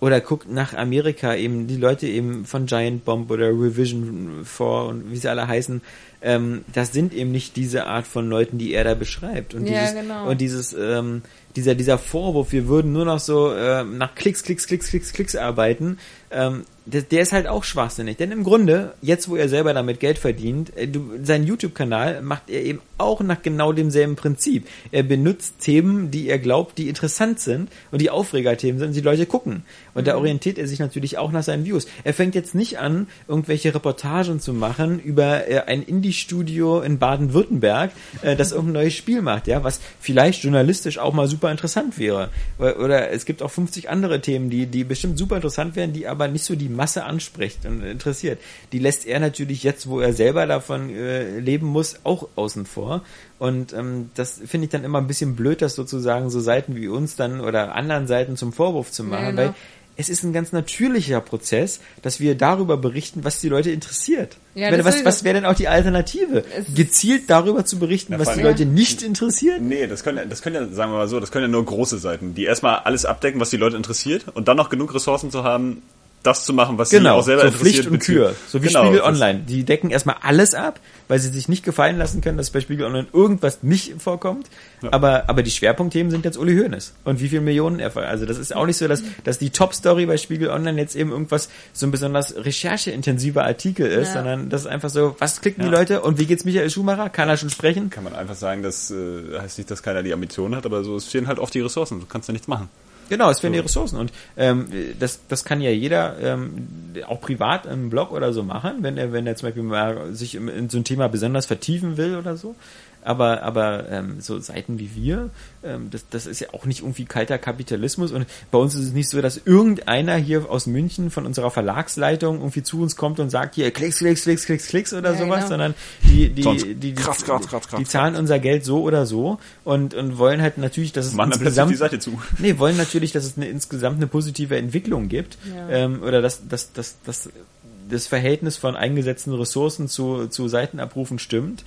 Oder guckt nach Amerika eben, die Leute eben von Giant Bomb oder Revision 4 und wie sie alle heißen, ähm, das sind eben nicht diese Art von Leuten, die er da beschreibt. Und Ja, dieses, genau. und dieses, ähm, dieser, dieser Vorwurf, wir würden nur noch so ähm, nach Klicks, Klicks, Klicks, Klicks, Klicks arbeiten, ähm, der, der ist halt auch schwachsinnig. Denn im Grunde, jetzt wo er selber damit Geld verdient, äh, du, seinen YouTube-Kanal macht er eben auch nach genau demselben Prinzip. Er benutzt Themen, die er glaubt, die interessant sind und die Aufregerthemen sind, und die Leute gucken. Und da orientiert er sich natürlich auch nach seinen Views. Er fängt jetzt nicht an, irgendwelche Reportagen zu machen über äh, ein Indie-Studio in Baden-Württemberg, äh, das irgendein neues Spiel macht, ja, was vielleicht journalistisch auch mal super interessant wäre. Oder, oder es gibt auch 50 andere Themen, die, die bestimmt super interessant wären, die aber nicht so die Masse anspricht und interessiert. Die lässt er natürlich jetzt, wo er selber davon äh, leben muss, auch außen vor. Und ähm, das finde ich dann immer ein bisschen blöd, das sozusagen so Seiten wie uns dann oder anderen Seiten zum Vorwurf zu machen, genau. weil es ist ein ganz natürlicher Prozess, dass wir darüber berichten, was die Leute interessiert. Ja, meine, was, was wäre denn auch die Alternative? Gezielt darüber zu berichten, Ja, was die Leute nicht interessiert? Nee, das können, das können ja, sagen wir mal so, das können ja nur große Seiten, die erstmal alles abdecken, was die Leute interessiert und dann noch genug Ressourcen zu haben, das zu machen, was sie Genau, auch selber so interessiert. Pflicht und bezieh- Kür. So wie Genau, Spiegel Online. Die decken erstmal alles ab, weil sie sich nicht gefallen lassen können, dass bei Spiegel Online irgendwas nicht vorkommt. Aber, aber die Schwerpunktthemen sind jetzt Uli Hoeneß. Und wie viel Millionen er ver- Also das ist auch nicht so, dass, dass die Top-Story bei Spiegel Online jetzt eben irgendwas so ein besonders rechercheintensiver Artikel ist, Ja. sondern das ist einfach so, was klicken die Ja. Leute und wie geht's Michael Schumacher? Kann er schon sprechen? Kann man einfach sagen, das äh, heißt nicht, dass keiner die Ambition hat, aber so es fehlen halt oft die Ressourcen. Du kannst ja nichts machen. Genau, es fehlen die Ressourcen und ähm, das, das kann ja jeder ähm, auch privat im Blog oder so machen, wenn er, wenn er zum Beispiel mal sich in, in so ein Thema besonders vertiefen will oder so. Aber, aber ähm, so Seiten wie wir, ähm, das, das ist ja auch nicht irgendwie kalter Kapitalismus und bei uns ist es nicht so, dass irgendeiner hier aus München von unserer Verlagsleitung irgendwie zu uns kommt und sagt, hier Klicks, Klicks, Klicks, Klicks, Klicks oder Ja, sowas, genau. sondern die, die, Sonst die, die, Kraft, Kraft, Kraft, die Kraft, zahlen unser Geld so oder so und, und wollen halt natürlich, dass es dann plötzlich die Seite zu. Nee, wollen natürlich, dass es eine insgesamt eine positive Entwicklung gibt. Ja. Ähm, oder dass, dass, dass, dass das Verhältnis von eingesetzten Ressourcen zu, zu Seitenabrufen stimmt.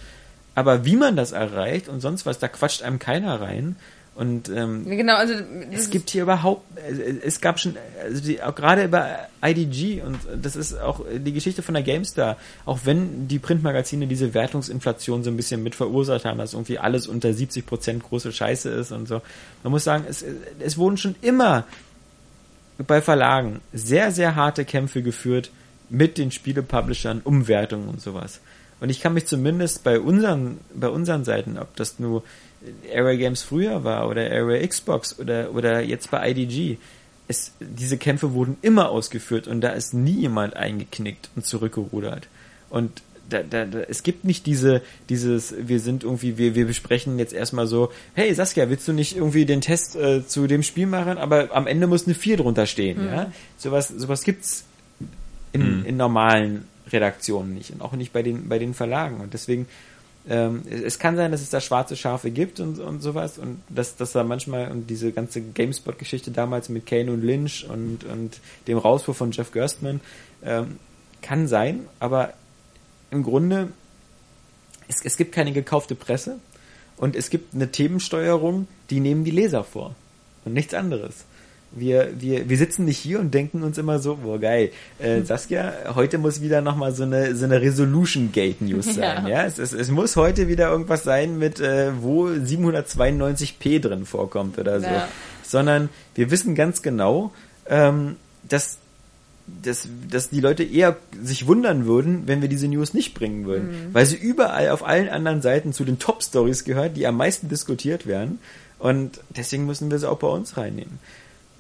Aber wie man das erreicht und sonst was, da quatscht einem keiner rein. Und ähm, Genau, also es gibt hier überhaupt, äh, es gab schon, also die, auch gerade über IDG und das ist auch die Geschichte von der GameStar, auch wenn die Printmagazine diese Wertungsinflation so ein bisschen mit verursacht haben, dass irgendwie alles unter 70 Prozent große Scheiße ist und so. Man muss sagen, es, es wurden schon immer bei Verlagen sehr, sehr harte Kämpfe geführt mit den Spielepublishern um Wertungen und sowas. Und ich kann mich zumindest bei unseren, bei unseren Seiten, ob das nur Area Games früher war oder Area Xbox oder, oder jetzt bei IDG, es, diese Kämpfe wurden immer ausgeführt und da ist nie jemand eingeknickt und zurückgerudert. Und da, da, da, es gibt nicht diese, dieses, wir sind irgendwie, wir, wir besprechen jetzt erstmal so, hey Saskia, willst du nicht irgendwie den Test äh, zu dem Spiel machen, aber am Ende muss eine 4 drunter stehen, ja? Sowas, sowas gibt's in, in normalen Redaktionen nicht und auch nicht bei den, bei den Verlagen. Und deswegen, ähm, es, kann sein, dass es da schwarze Schafe gibt und, und sowas und dass, dass da manchmal und diese ganze GameSpot-Geschichte damals mit Kane und Lynch und, und dem Rauswurf von Jeff Gerstmann ähm, kann sein, aber im Grunde, es, es gibt keine gekaufte Presse und es gibt eine Themensteuerung, die nehmen die Leser vor und nichts anderes. Wir, wir, wir sitzen nicht hier und denken uns immer so, boah geil, äh, Saskia, heute muss wieder nochmal so eine, so eine Resolution Gate News sein. Ja, Ja. Es, es, es muss heute wieder irgendwas sein mit, äh, wo 792p drin vorkommt oder so. Ja. Sondern wir wissen ganz genau, ähm, dass dass, dass die Leute eher sich wundern würden, wenn wir diese News nicht bringen würden. Weil sie überall auf allen anderen Seiten zu den Top-Stories gehört, die am meisten diskutiert werden. Und deswegen müssen wir sie auch bei uns reinnehmen.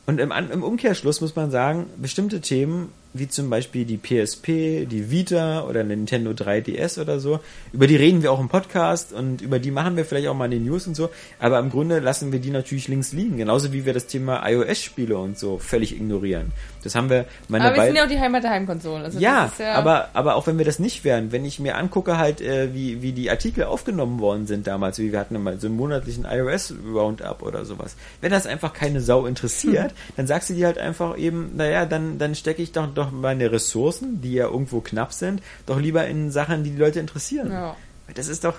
Und im, im Umkehrschluss muss man sagen, bestimmte Themen, wie zum Beispiel die PSP, die Vita oder Nintendo 3DS oder so, über die reden wir auch im Podcast und über die machen wir vielleicht auch mal in den News und so, aber im Grunde lassen wir die natürlich links liegen, genauso wie wir das Thema iOS-Spiele und so völlig ignorieren. Das haben wir meine aber wir sind ja auch die Heimat der Heimkonsolen. Also ja, ja, aber, aber auch wenn wir das nicht wären, wenn ich mir angucke halt, äh, wie, wie die Artikel aufgenommen worden sind damals, wie wir hatten mal so einen monatlichen iOS-Roundup oder sowas. Wenn das einfach keine Sau interessiert, Hm. dann sagst du dir halt einfach eben, naja, dann, dann stecke ich doch, doch meine Ressourcen, die ja irgendwo knapp sind, doch lieber in Sachen, die die Leute interessieren. Ja. Das ist doch,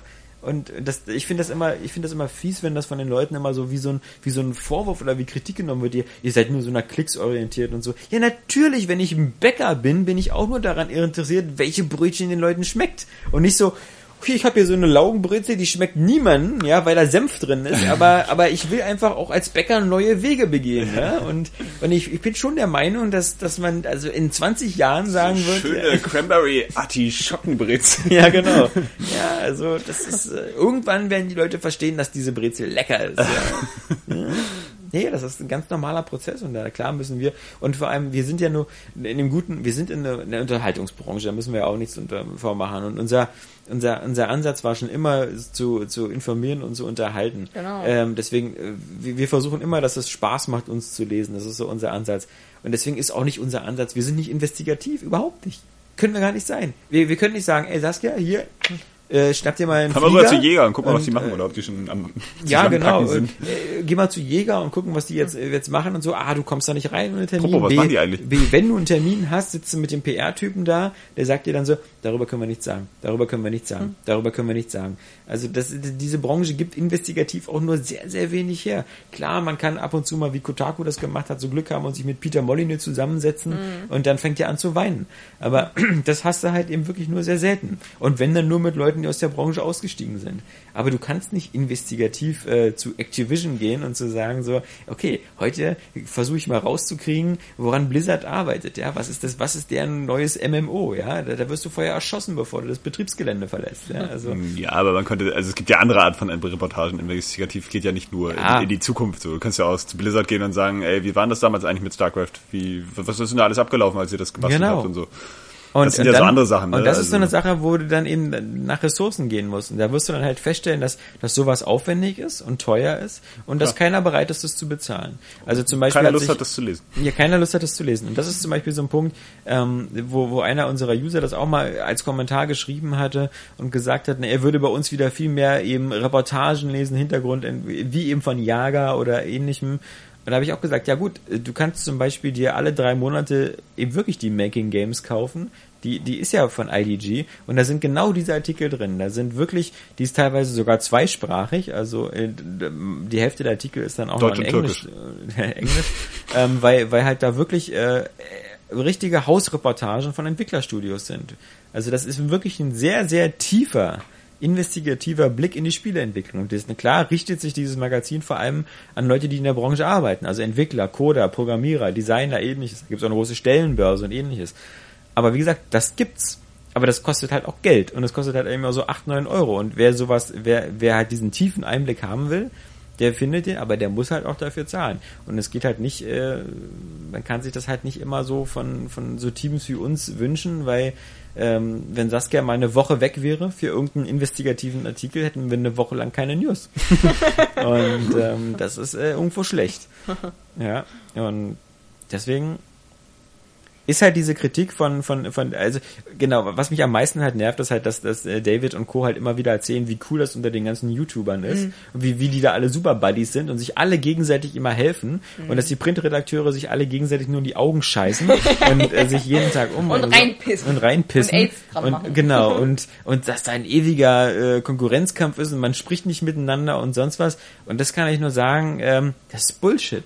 und das, ich finde das immer, ich finde das immer fies, wenn das von den Leuten immer so wie so ein, wie so ein Vorwurf oder wie Kritik genommen wird. Ihr, ihr seid nur so nach Klicks orientiert und so. Ja, natürlich, wenn ich ein Bäcker bin, bin ich auch nur daran interessiert, welche Brötchen den Leuten schmeckt. Und nicht so, okay, ich habe hier so eine Laugenbrezel, die schmeckt niemandem, ja, weil da Senf drin ist, aber, aber ich will einfach auch als Bäcker neue Wege begehen, ja. Und, und ich, ich bin schon der Meinung, dass, dass man also in 20 Jahren sagen wird. Schöne Cranberry Artischockenbrezel. Ja, genau. Ja, also das ist äh, irgendwann werden die Leute verstehen, dass diese Brezel lecker ist. Ja. Ja. Nee, das ist ein ganz normaler Prozess und da klar müssen wir und vor allem wir sind ja nur in dem guten, wir sind in der, in der Unterhaltungsbranche, da müssen wir ja auch nichts unter, vormachen und unser unser unser Ansatz war schon immer zu zu informieren und zu unterhalten. Genau. Ähm, deswegen äh, wir, wir versuchen immer, dass es Spaß macht uns zu lesen. Das ist so unser Ansatz und deswegen ist auch nicht unser Ansatz. Wir sind nicht investigativ, überhaupt nicht. Können wir gar nicht sein. Wir, wir können nicht sagen, ey Saskia, hier, äh, schnapp dir mal einen wir Flieger. rüber zu Jäger und gucken mal, was die Und, machen äh, oder ob die schon am Ja, genau. sind. Und, äh, geh mal zu Jäger und gucken, was die jetzt, äh, jetzt machen und so. Ah, du kommst da nicht rein ohne Termin. Apropos, was B, machen die eigentlich? B, wenn du einen Termin hast, sitzt du mit dem PR-Typen da, der sagt dir dann so, darüber können wir nichts sagen, darüber können wir nichts sagen, Hm. darüber können wir nichts sagen. Also das, diese Branche gibt investigativ auch nur sehr, sehr wenig her. Klar, man kann ab und zu mal, wie Kotaku das gemacht hat, so Glück haben und sich mit Peter Molyneux zusammensetzen Mhm. und dann fängt er an zu weinen. Aber das hast du halt eben wirklich nur sehr selten. Und wenn dann nur mit Leuten, die aus der Branche ausgestiegen sind. Aber du kannst nicht investigativ äh, zu Activision gehen und zu sagen so, okay, heute versuche ich mal rauszukriegen, woran Blizzard arbeitet, ja, was ist das, was ist deren neues MMO, ja, da, da wirst du vorher erschossen, bevor du das Betriebsgelände verlässt, ja, also Ja, aber man könnte, also es gibt ja andere Art von Reportagen. Investigativ geht ja nicht nur Ja. in, in die Zukunft. So, du kannst ja auch zu Blizzard gehen und sagen, ey, wie war das damals eigentlich mit StarCraft? Wie, was ist denn da alles abgelaufen, als ihr das gebastelt Genau. habt und so? Und, Das sind und ja so andere Sachen, ne? Und das ist so Also- eine Sache, wo du dann eben nach Ressourcen gehen musst. Und da wirst du dann halt feststellen, dass, dass sowas aufwendig ist und teuer ist und dass keiner bereit ist, das zu bezahlen. Also zum Beispiel Keiner hat Lust sich, hat, das zu lesen. ja, keiner Lust hat, das zu lesen. Und das ist zum Beispiel so ein Punkt, ähm, wo, wo einer unserer User das auch mal als Kommentar geschrieben hatte und gesagt hat, ne, er würde bei uns wieder viel mehr eben Reportagen lesen, Hintergrund, wie eben von Jager oder ähnlichem. Und da habe ich auch gesagt, ja gut, äh, du kannst zum Beispiel dir alle drei Monate eben wirklich die Making Games kaufen. Die, die ist ja von IDG und da sind genau diese Artikel drin. Da sind wirklich, die ist teilweise sogar zweisprachig, also äh, die Hälfte der Artikel ist dann auch Deutsch noch in Englisch, äh, Englisch ähm, weil, weil halt da wirklich äh, richtige Hausreportagen von Entwicklerstudios sind. Also das ist wirklich ein sehr, sehr tiefer investigativer Blick in die Spieleentwicklung. Und das ist, klar richtet sich dieses Magazin vor allem an Leute, die in der Branche arbeiten, also Entwickler, Coder, Programmierer, Designer, ähnliches. Da gibt es auch eine große Stellenbörse und ähnliches. Aber wie gesagt, das gibt's. Aber das kostet halt auch Geld und das kostet halt immer so 8, 9 Euro. Und wer sowas, wer, wer halt diesen tiefen Einblick haben will, der findet den, aber der muss halt auch dafür zahlen. Und es geht halt nicht, äh, man kann sich das halt nicht immer so von, von so Teams wie uns wünschen, weil ähm, wenn Saskia mal eine Woche weg wäre für irgendeinen investigativen Artikel, hätten wir eine Woche lang keine News. und ähm, das ist äh, irgendwo schlecht. Ja, und deswegen ist halt diese Kritik von, von, von, also genau, was mich am meisten halt nervt, ist halt, dass, dass äh, David und Co. halt immer wieder erzählen, wie cool das unter den ganzen YouTubern ist Mhm. und wie, wie die da alle super Buddies sind und sich alle gegenseitig immer helfen Mhm. und dass die Printredakteure sich alle gegenseitig nur in die Augen scheißen und äh, sich jeden Tag um Und reinpissen. und reinpissen Und AIDS dran machen. genau und und dass da ein ewiger äh, Konkurrenzkampf ist und man spricht nicht miteinander und sonst was und das kann ich nur sagen, ähm, das ist Bullshit.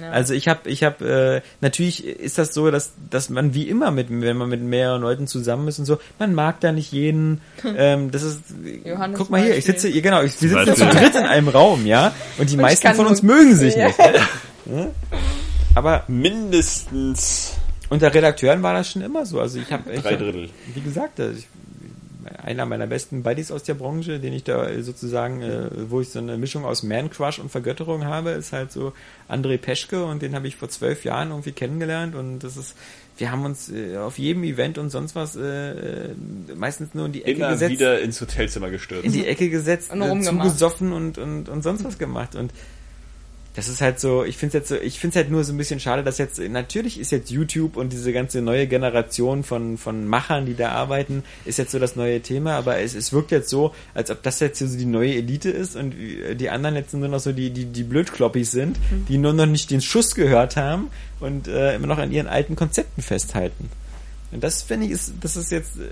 Ja. Also ich habe, ich habe, äh, natürlich ist das so, dass, dass man wie immer mit, wenn man mit mehreren Leuten zusammen ist und so, man mag da nicht jeden. Ähm, das ist, Johannes guck mal hier, ich sitze, hier, genau, ich, wir sitzen zu dritt in einem Raum, ja, und die Und meisten von uns mögen sich Ja. nicht. Ja? Aber Mindestens unter Redakteuren war das schon immer so. Also ich habe, drei hab, Drittel. wie gesagt, also ich, einer meiner besten Buddies aus der Branche, den ich da sozusagen, äh, wo ich so eine Mischung aus Man-Crush und Vergötterung habe, ist halt so André Peschke und den habe ich vor zwölf Jahren irgendwie kennengelernt und das ist, wir haben uns äh, auf jedem Event und sonst was äh, äh, meistens nur in die Ecke Immer gesetzt, wieder ins Hotelzimmer gestürzt. in die Ecke gesetzt, Und äh, rumgemacht. zugesoffen und, und, und sonst was gemacht und das ist halt so, ich finde es jetzt so, ich finde es halt nur so ein bisschen schade, dass jetzt, natürlich ist jetzt YouTube und diese ganze neue Generation von, von Machern, die da arbeiten, ist jetzt so das neue Thema, aber es, es wirkt jetzt so, als ob das jetzt so die neue Elite ist und die anderen jetzt nur noch so die, die, die Blödkloppis sind, die nur noch nicht den Schuss gehört haben und äh, immer noch an ihren alten Konzepten festhalten. Und das finde ich ist, das ist jetzt, äh,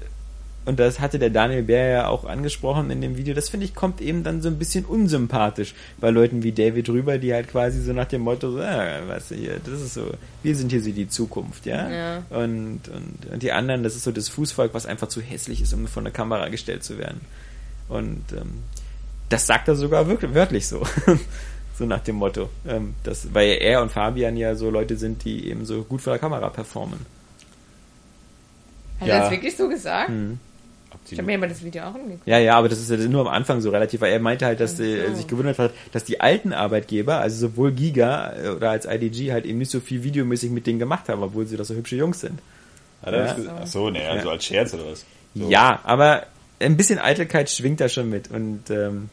und das hatte der Daniel Bär ja auch angesprochen in dem Video, das finde ich kommt eben dann so ein bisschen unsympathisch bei Leuten wie David rüber, die halt quasi so nach dem Motto, so, ah, weißt du, hier, das ist so, wir sind hier so die Zukunft, ja. Ja. Und, und, und die anderen, das ist so das Fußvolk, was einfach zu hässlich ist, um vor eine Kamera gestellt zu werden. Und ähm, das sagt er sogar wirklich, wörtlich so. so nach dem Motto. Ähm, das, weil er und Fabian ja so Leute sind, die eben so gut vor der Kamera performen. Hat Ja. er das wirklich so gesagt? Mhm. Ich habe mir aber das Video auch angeguckt. Ja, ja, aber das ist ja nur am Anfang so relativ, weil er meinte halt, dass Ach so. er sich gewundert hat, dass die alten Arbeitgeber, also sowohl Giga äh, oder als IDG, halt eben nicht so viel videomäßig mit denen gemacht haben, obwohl sie doch so hübsche Jungs sind. Hat er Ja. gesagt? Ach so, nee, also Ja. als Scherz oder was? So. Ja, aber ein bisschen Eitelkeit schwingt da schon mit und ähm,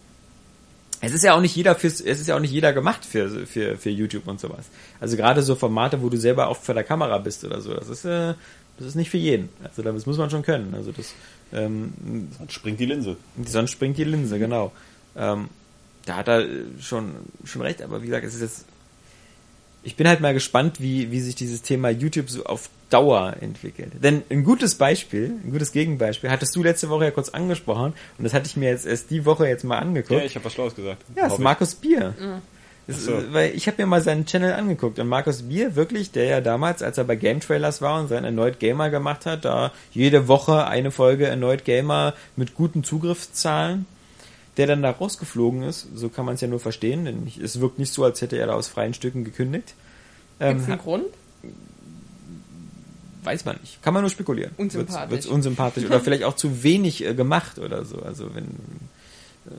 es ist ja auch nicht jeder fürs, es ist ja auch nicht jeder gemacht für, für, für YouTube und sowas. Also gerade so Formate, wo du selber oft vor der Kamera bist oder so, das ist, äh, das ist nicht für jeden. Also das muss man schon können. Also das, ähm, Dann springt die Linse. sonst springt die Linse, genau. Ähm, da hat er äh, schon, schon recht, aber wie gesagt, es ist jetzt, ich bin halt mal gespannt, wie, wie sich dieses Thema YouTube so auf Dauer entwickelt. Denn ein gutes Beispiel, ein gutes Gegenbeispiel, hattest du letzte Woche ja kurz angesprochen und das hatte ich mir jetzt erst die Woche jetzt mal angeguckt. Ja, ich habe was Schlaues gesagt. Ja, das ist. Markus Bier. Das so. weil ich habe mir mal seinen Channel angeguckt und Markus Bier wirklich, der ja damals, als er bei Game Trailers war und sein Erneut Gamer gemacht hat, da jede Woche eine Folge Erneut Gamer mit guten Zugriffszahlen, der dann da rausgeflogen ist, so kann man es ja nur verstehen, denn es wirkt nicht so, als hätte er da aus freien Stücken gekündigt. Ähm, Gibt's einen Grund? weiß man nicht. Kann man nur spekulieren. Unsympathisch. Wird's, wird's unsympathisch oder vielleicht auch zu wenig äh, gemacht oder so. Also wenn ähm,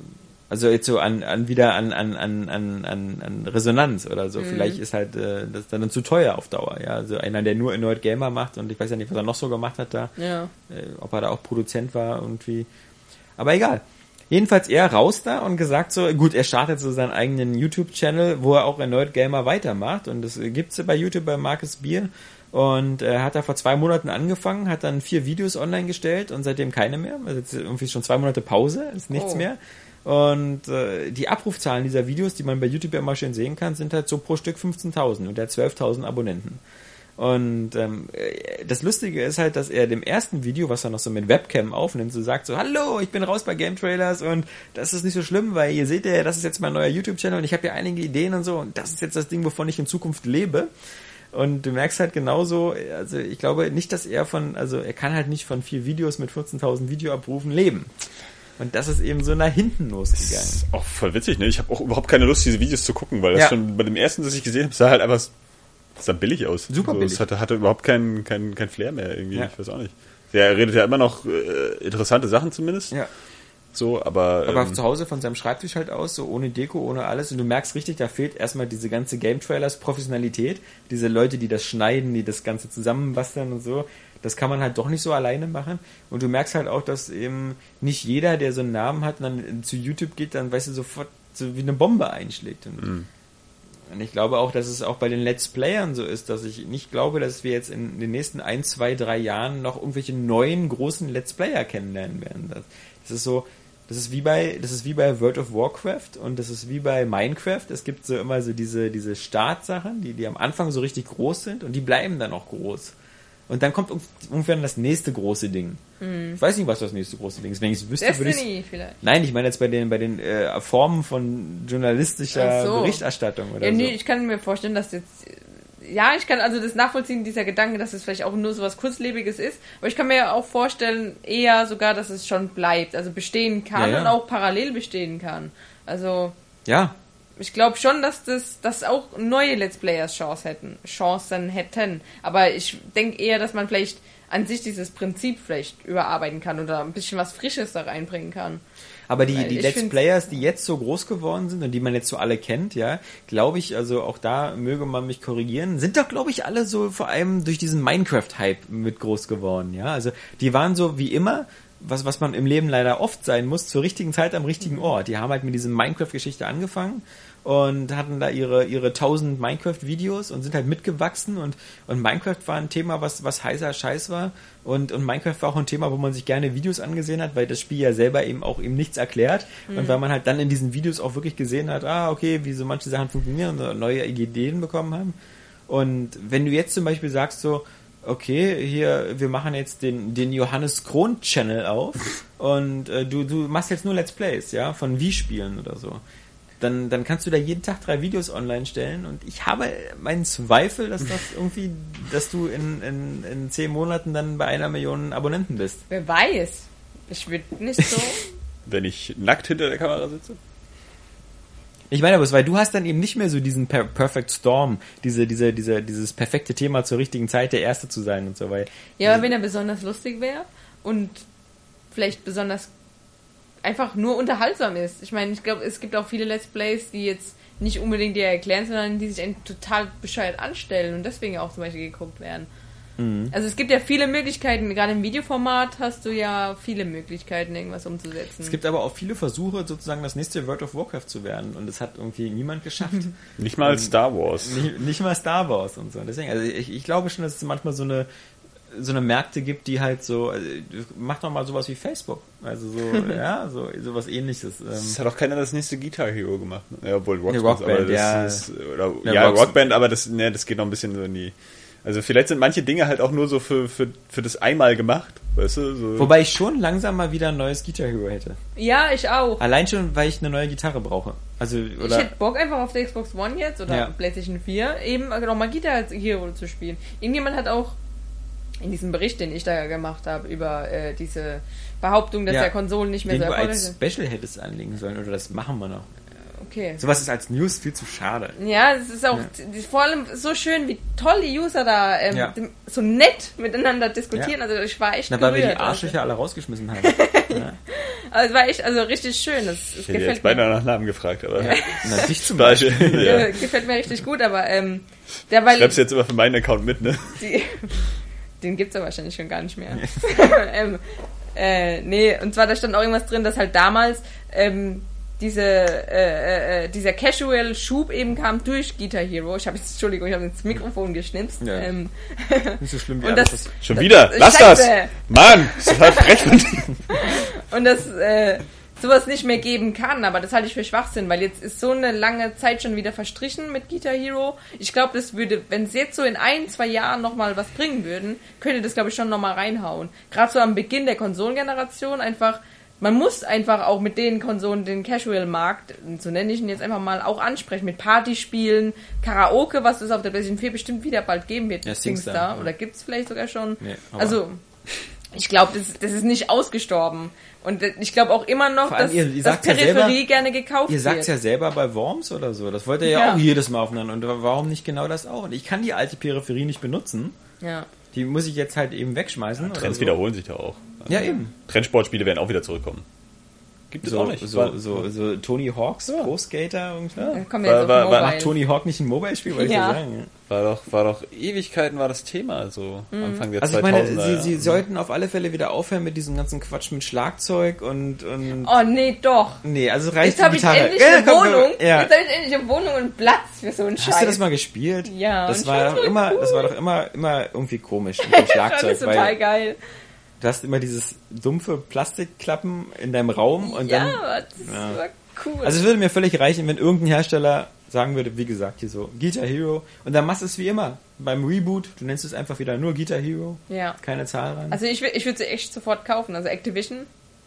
also jetzt so an, an wieder an, an, an, an, an, an Resonanz oder so. Vielleicht ist halt äh, das dann zu teuer auf Dauer, ja. Also einer, der nur Erneut Gamer macht und ich weiß ja nicht, was er noch so gemacht hat da, Ja. äh, ob er da auch Produzent war irgendwie. Aber egal. Jedenfalls er raus da und gesagt so, gut, er startet so seinen eigenen YouTube-Channel, wo er auch erneut Gamer weitermacht und das gibt's bei YouTube bei Marcus Bier Und äh, hat da vor zwei Monaten angefangen, hat dann vier Videos online gestellt und seitdem keine mehr. Also jetzt irgendwie schon zwei Monate Pause, ist nichts Oh. mehr. Und äh, die Abrufzahlen dieser Videos, die man bei YouTube ja immer schön sehen kann, sind halt so pro Stück 15.000 und er hat 12.000 Abonnenten. Und ähm, äh, das Lustige ist halt, dass er dem ersten Video, was er noch so mit Webcam aufnimmt, so sagt so, hallo, ich bin raus bei Game Trailers und das ist nicht so schlimm, weil ihr seht ja, das ist jetzt mein neuer YouTube-Channel und ich habe ja einige Ideen und so und das ist jetzt das Ding, wovon ich in Zukunft lebe. Und du merkst halt genauso, also ich glaube nicht, dass er von, also er kann halt nicht von vier Videos mit 14.000 Videoabrufen leben. Und das ist eben so nach hinten losgegangen. Das ist auch voll witzig, ne? Ich habe auch überhaupt keine Lust, diese Videos zu gucken, weil das Ja. schon bei dem ersten, das ich gesehen habe, sah halt einfach sah billig aus. Super so, billig. Es hatte, hatte überhaupt keinen kein, kein Flair mehr irgendwie. Ja. Ich weiß auch nicht. Der redet ja immer noch äh, interessante Sachen zumindest. Ja. So, aber, Aber ähm, zu Hause von seinem Schreibtisch halt aus, so ohne Deko, ohne alles. Und du merkst richtig, da fehlt erstmal diese ganze Game Trailers Professionalität. Diese Leute, die das schneiden, die das Ganze zusammenbasteln und so. Das kann man halt doch nicht so alleine machen. Und du merkst halt auch, dass eben nicht jeder, der so einen Namen hat und dann zu YouTube geht, dann weißt du sofort so wie eine Bombe einschlägt. Und, Mhm. und ich glaube auch, dass es auch bei den Let's Playern so ist, dass ich nicht glaube, dass wir jetzt in den nächsten ein, zwei, drei Jahren noch irgendwelche neuen großen Let's Player kennenlernen werden. Das, das ist so, das ist wie bei, das ist wie bei World of Warcraft und das ist wie bei Minecraft. Es gibt so immer so diese, diese Startsachen, die, die am Anfang so richtig groß sind und die bleiben dann auch groß. Und dann kommt ungefähr das nächste große Ding. Ich weiß nicht, was das nächste große Ding ist. Wenn ich es wüsste, würde ich vielleicht. Nein, ich meine jetzt bei den bei den äh, Formen von journalistischer so. Berichterstattung oder Ja, nee, so. ich kann mir vorstellen, dass jetzt. Ja, ich kann also das nachvollziehen, dieser Gedanke, dass es vielleicht auch nur so was Kurzlebiges ist. Aber ich kann mir auch vorstellen, eher sogar, dass es schon bleibt, also bestehen kann Ja, ja. und auch parallel bestehen kann. Also Ja, ich glaube schon, dass das, dass auch neue Let's Players Chance hätten, Chancen hätten. Aber ich denke eher, dass man vielleicht an sich dieses Prinzip vielleicht überarbeiten kann oder ein bisschen was Frisches da reinbringen kann. aber die, Weil die Let's Players, die jetzt so groß geworden sind und die man jetzt so alle kennt, ja, glaube ich, also auch da möge man mich korrigieren, sind doch, glaube ich, alle so vor allem durch diesen Minecraft-Hype mit groß geworden, ja. Also die waren so wie immer, was, was man im Leben leider oft sein muss, zur richtigen Zeit am richtigen Ort. Die haben halt mit diesem Minecraft-Geschichte angefangen und hatten da ihre, ihre 1000 Minecraft-Videos und sind halt mitgewachsen und, und Minecraft war ein Thema, was, was heißer Scheiß war und, und Minecraft war auch ein Thema, wo man sich gerne Videos angesehen hat, weil das Spiel ja selber eben auch eben nichts erklärt und weil man halt dann in diesen Videos auch wirklich gesehen hat, ah, okay, wie so manche Sachen funktionieren und neue Ideen bekommen haben. Und wenn du jetzt zum Beispiel sagst so, okay, hier, wir machen jetzt den, den Johannes Kron Channel auf und äh, du, du machst jetzt nur Let's Plays, ja, von Wii-Spielen oder so. Dann, dann kannst du da jeden Tag drei Videos online stellen und ich habe meinen Zweifel, dass das irgendwie, dass du in, in, in zehn Monaten dann bei einer Million Abonnenten bist. Wer weiß. Ich würde nicht so. wenn ich nackt hinter der Kamera sitze. Ich meine aber, es- weil du hast dann eben nicht mehr so diesen per Perfect Storm, diese, diese, diese, dieses perfekte Thema zur richtigen Zeit der Erste zu sein und so weiter. Ja, aber wenn er besonders lustig wäre und vielleicht besonders einfach nur unterhaltsam ist. Ich meine, ich glaube, es gibt auch viele Let's Plays, die jetzt nicht unbedingt dir erklären, sondern die sich total bescheuert anstellen und deswegen auch zum Beispiel geguckt werden. Also es gibt ja viele Möglichkeiten, gerade im Videoformat hast du ja viele Möglichkeiten, irgendwas umzusetzen. Es gibt aber auch viele Versuche, sozusagen das nächste World of Warcraft zu werden und es hat irgendwie niemand geschafft. Nicht mal Star Wars. nicht, nicht mal Star Wars und so. Deswegen, also ich, ich glaube schon, dass es manchmal so eine so eine Märkte gibt, die halt so, also, mach doch mal sowas wie Facebook. Also so, ja, so sowas ähnliches. Ähm, Es hat auch keiner das nächste Guitar Hero gemacht. Ne? Ja, obwohl Rockband, Rockband, aber das ja. ist, oder, Ja, ja, Rocks- Rockband, aber das, ne, das geht noch ein bisschen so in die. Also vielleicht sind manche Dinge halt auch nur so für, für, für das einmal gemacht, weißt du? So. Wobei ich schon langsam mal wieder ein neues Guitar Hero hätte. ja, ich auch. Allein schon, weil ich eine neue Gitarre brauche. Also, Ich oder. hätte Bock einfach auf der Xbox One jetzt oder Ja. PlayStation 4 eben nochmal Guitar Hero zu spielen. Irgendjemand hat auch in diesem Bericht, den ich da gemacht habe, über äh, diese Behauptung, dass Ja. der Konsolen nicht mehr den so erfolgreich sind. Special hättest anlegen sollen, oder das machen wir noch. Okay. Sowas ist als News viel zu schade. Ja, es ist auch Ja. vor allem so schön, wie toll die User da ähm, Ja. so nett miteinander diskutieren. Ja. Also ich war echt Na, weil wir die gerührt. Arschlöcher alle rausgeschmissen haben. ja. Also es war echt also richtig schön. Das, das ich hätte jetzt beinahe mir. nach Namen gefragt, aber Na, dich zum Beispiel. Ja. Äh, gefällt mir richtig gut, aber ähm, der weil Schreib's jetzt immer für meinen Account mit, ne? die, den gibt's ja wahrscheinlich schon gar nicht mehr. ähm, äh, nee, und zwar da stand auch irgendwas drin, dass halt damals ähm, diese, äh, äh, dieser Casual-Schub eben kam durch Guitar Hero. Ich habe jetzt, Entschuldigung, ich habe ins Mikrofon geschnipst. Ja. Ähm, Nicht so schlimm wie Und alles, das- Schon wieder, lass Scheiße. das! Mann, das ist halt frech und das äh, sowas nicht mehr geben kann, aber das halte ich für Schwachsinn, weil jetzt ist so eine lange Zeit schon wieder verstrichen mit Guitar Hero. Ich glaube, das würde, wenn es jetzt so in ein, zwei Jahren nochmal was bringen würden, könnte das, glaube ich, schon nochmal reinhauen. Gerade so am Beginn der Konsolengeneration einfach, man muss einfach auch mit den Konsolen den Casual-Markt, so nenne ich ihn jetzt einfach mal, auch ansprechen. Mit Partyspielen, Karaoke, was es auf der PlayStation 4 bestimmt wieder bald geben wird. Ja, SingStar. SingStar, ja. Oder gibt es vielleicht sogar schon. Nee, also, ich glaube, das, das ist nicht ausgestorben. Und ich glaube auch immer noch, allem, dass, ihr- ihr dass sagt's ja Peripherie selber- gerne gekauft Ihr sagt's wird. ja selber bei Worms oder so. Das wollt ihr ja, Ja. auch jedes Mal aufeinander. Und warum nicht genau das auch? Und ich kann die alte Peripherie nicht benutzen. Ja. Die muss ich jetzt halt eben wegschmeißen. Trends oder so. wiederholen sich da auch. Ja, eben. Trendsportspiele werden auch wieder zurückkommen. Gibt es So, auch nicht. so, so, so Tony Hawks, Pro Skater irgendwie. Wir War- war- war-. Macht Tony Hawk nicht ein Mobile-Spiel, wollte Ja. ich ja sagen. War doch, war doch Ewigkeiten war das Thema, so Anfang der Also ich 2000er. meine, sie, ja. sie sollten auf alle Fälle wieder aufhören mit diesem ganzen Quatsch mit Schlagzeug und, und Oh nee, doch. nee, also reicht Jetzt habe die ich endlich Ja, eine komm, Wohnung. Ja. Jetzt habe ich endlich eine Wohnung und Platz für so einen Scheiß. Hast du das mal gespielt? Ja, Das und war doch immer, das war cool. doch immer, immer irgendwie komisch mit dem das Schlagzeug, ist total weil geil. Du hast immer dieses dumpfe Plastikklappen in deinem Raum und Ja, dann, das Ja. war cool. also es würde mir völlig reichen, wenn irgendein Hersteller sagen würde, wie gesagt, hier so Guitar Hero und dann machst du es wie immer beim Reboot, du nennst es einfach wieder nur Guitar Hero, ja. keine Zahl ran. Also ich, ich würde sie echt sofort kaufen. Also Activision,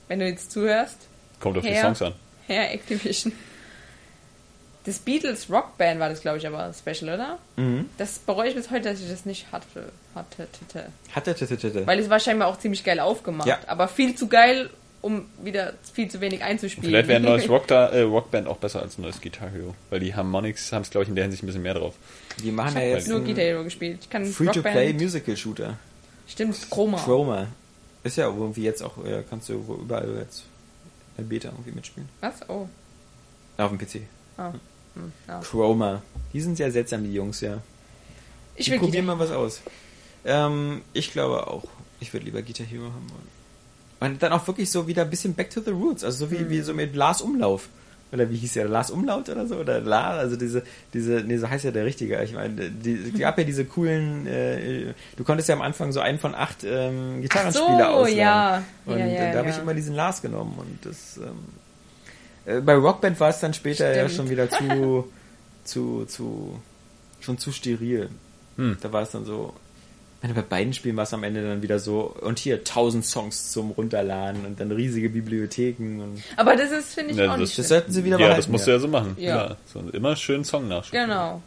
wenn du jetzt zuhörst. Kommt auf die Ja. Songs an. Herr Activision. Das Beatles Rockband war das, glaube ich, aber Special, oder? Mhm. Das bereue ich bis heute, dass ich das nicht hatte. hatte, hatte. Hatte, hatte, hatte. Weil es war scheinbar auch ziemlich geil aufgemacht. Ja. Aber viel zu geil, um wieder viel zu wenig einzuspielen. Vielleicht wäre ein neues Rock da, äh, Rockband auch besser als ein neues Guitar Hero. Weil die Harmonics haben es, glaube ich, in der Hinsicht ein bisschen mehr drauf. Die machen Ich ja habe jetzt nur Guitar Hero gespielt. Ich kann Free-to-play Rockband- Musical Shooter. Stimmt, Chroma. Chroma. Ist ja irgendwie jetzt auch, äh, kannst du wo- überall jetzt in Beta irgendwie mitspielen. Was? Oh. Auf dem PC. Ah. Hm, ja. Chroma. Die sind sehr seltsam, die Jungs, ja. Ich will probieren mal was aus. Ähm, ich glaube auch, ich würde lieber Guitar Hero haben wollen. Und dann auch wirklich so wieder ein bisschen back to the roots. Also so wie, wie so mit Lars Umlauf. Oder wie hieß der? Lars Umlaut oder so? Oder La, also diese, diese, nee, so heißt ja der Richtige. Ich meine, die, die gab ja diese coolen, äh, du konntest ja am Anfang so einen von acht ähm, Gitarrenspieler Ach so, ausleihen. ja. Und Ja, ja, da habe ich immer diesen Lars genommen. Und das, ähm, äh, bei Rockband war es dann später ja Stimmt. schon wieder zu, zu, zu, schon zu steril. Hm. Da war es dann so, meine, bei beiden Spielen war es am Ende dann wieder so, und hier tausend Songs zum Runterladen und dann riesige Bibliotheken und Aber das ist, finde ich, Ja, auch nicht das sollten sie wieder Ja, behalten. das musst du ja so machen. Ja. So, immer schön Song nachspielen. Genau.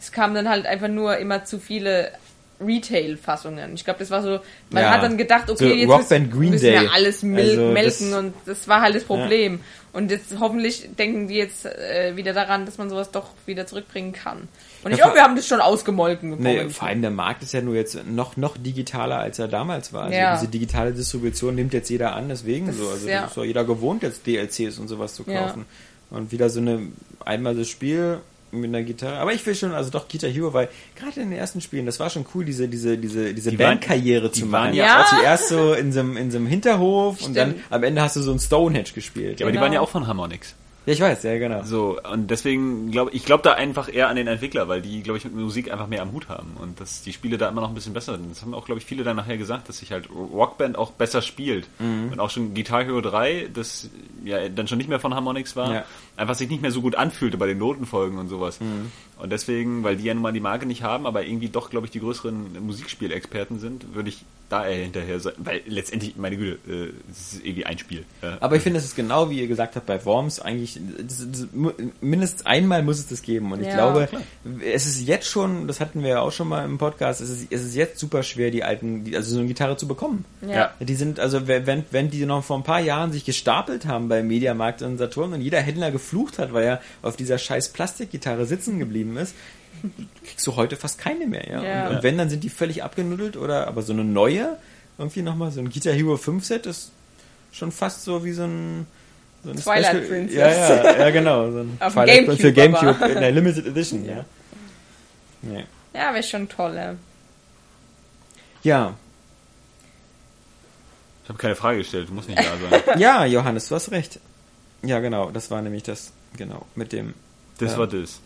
Es kamen dann halt einfach nur immer zu viele Retail-Fassungen. Ich glaube, das war so, man Ja. hat dann gedacht, okay, So jetzt Rockband müssen, Green müssen Day. wir alles mil Also melken und das war halt das Problem. Und jetzt hoffentlich denken die jetzt äh, wieder daran, dass man sowas doch wieder zurückbringen kann. Und ich Ja, hoffe, wir haben das schon ausgemolken. Nee, vor allem der Markt ist ja nur jetzt noch, noch digitaler, als er damals war. Also Ja. diese digitale Distribution nimmt jetzt jeder an, deswegen Das so. Also ist- ja. das ist doch jeder gewohnt, jetzt DLCs und sowas zu Ja. kaufen. Und wieder so eine einmal das Spiel mit einer Gitarre. Aber ich will schon, also doch Guitar Hero, weil gerade in den ersten Spielen, das war schon cool, diese, diese, diese, diese Die waren- Bandkarriere die zu waren machen. ja- auch zuerst so in so einem, in so einem Hinterhof und dann Stimmt. am Ende hast du so ein Stonehenge gespielt. Ja, aber die Genau. waren ja auch von Harmonix. Ja, ich weiß, ja, genau. So, und deswegen glaube ich, glaube da einfach eher an den Entwickler, weil die, glaube ich, mit Musik einfach mehr am Hut haben und dass die Spiele da immer noch ein bisschen besser sind. Das haben auch, glaube ich, viele dann nachher gesagt, dass sich halt Rockband auch besser spielt. Mhm. Und auch schon Guitar Hero 3, das ja dann schon nicht mehr von Harmonix war, Ja. einfach sich nicht mehr so gut anfühlte bei den Notenfolgen und sowas. Mhm. Und deswegen, weil die ja nun mal die Marke nicht haben, aber irgendwie doch, glaube ich, die größeren Musikspielexperten sind, würde ich da eher hinterher sein. Weil letztendlich, meine Güte, äh, es ist irgendwie ein Spiel. Ja. Aber ich finde, es ist genau wie ihr gesagt habt bei Worms eigentlich das, das, mindestens einmal muss es das geben und ich Ja. glaube, Klar. es ist jetzt schon, das hatten wir ja auch schon mal im Podcast, es ist, es ist jetzt super schwer die alten, die, also so eine Gitarre zu bekommen. Ja. Die sind also wenn wenn die noch vor ein paar Jahren sich gestapelt haben bei Mediamarkt und Saturn und jeder Händler geflucht hat, weil er auf dieser scheiß Plastikgitarre sitzen geblieben ist, kriegst du heute fast keine mehr, ja. Ja. Und, und wenn dann sind die völlig abgenuddelt oder aber so eine neue irgendwie nochmal so ein Guitar Hero 5 Set ist schon fast so wie so ein so ein Twilight Special- Princess. Ja, ja, ja, genau. So ein Auf dem Twilight Gamecube für Gamecube aber. in der Limited Edition, ja. Ja, Ja, wäre schon toll. Ja. ja. Ich habe keine Frage gestellt, du musst nicht da sein. ja Johannes, du hast recht. Ja, genau, das war nämlich das, genau, mit dem. Das Ja. war das.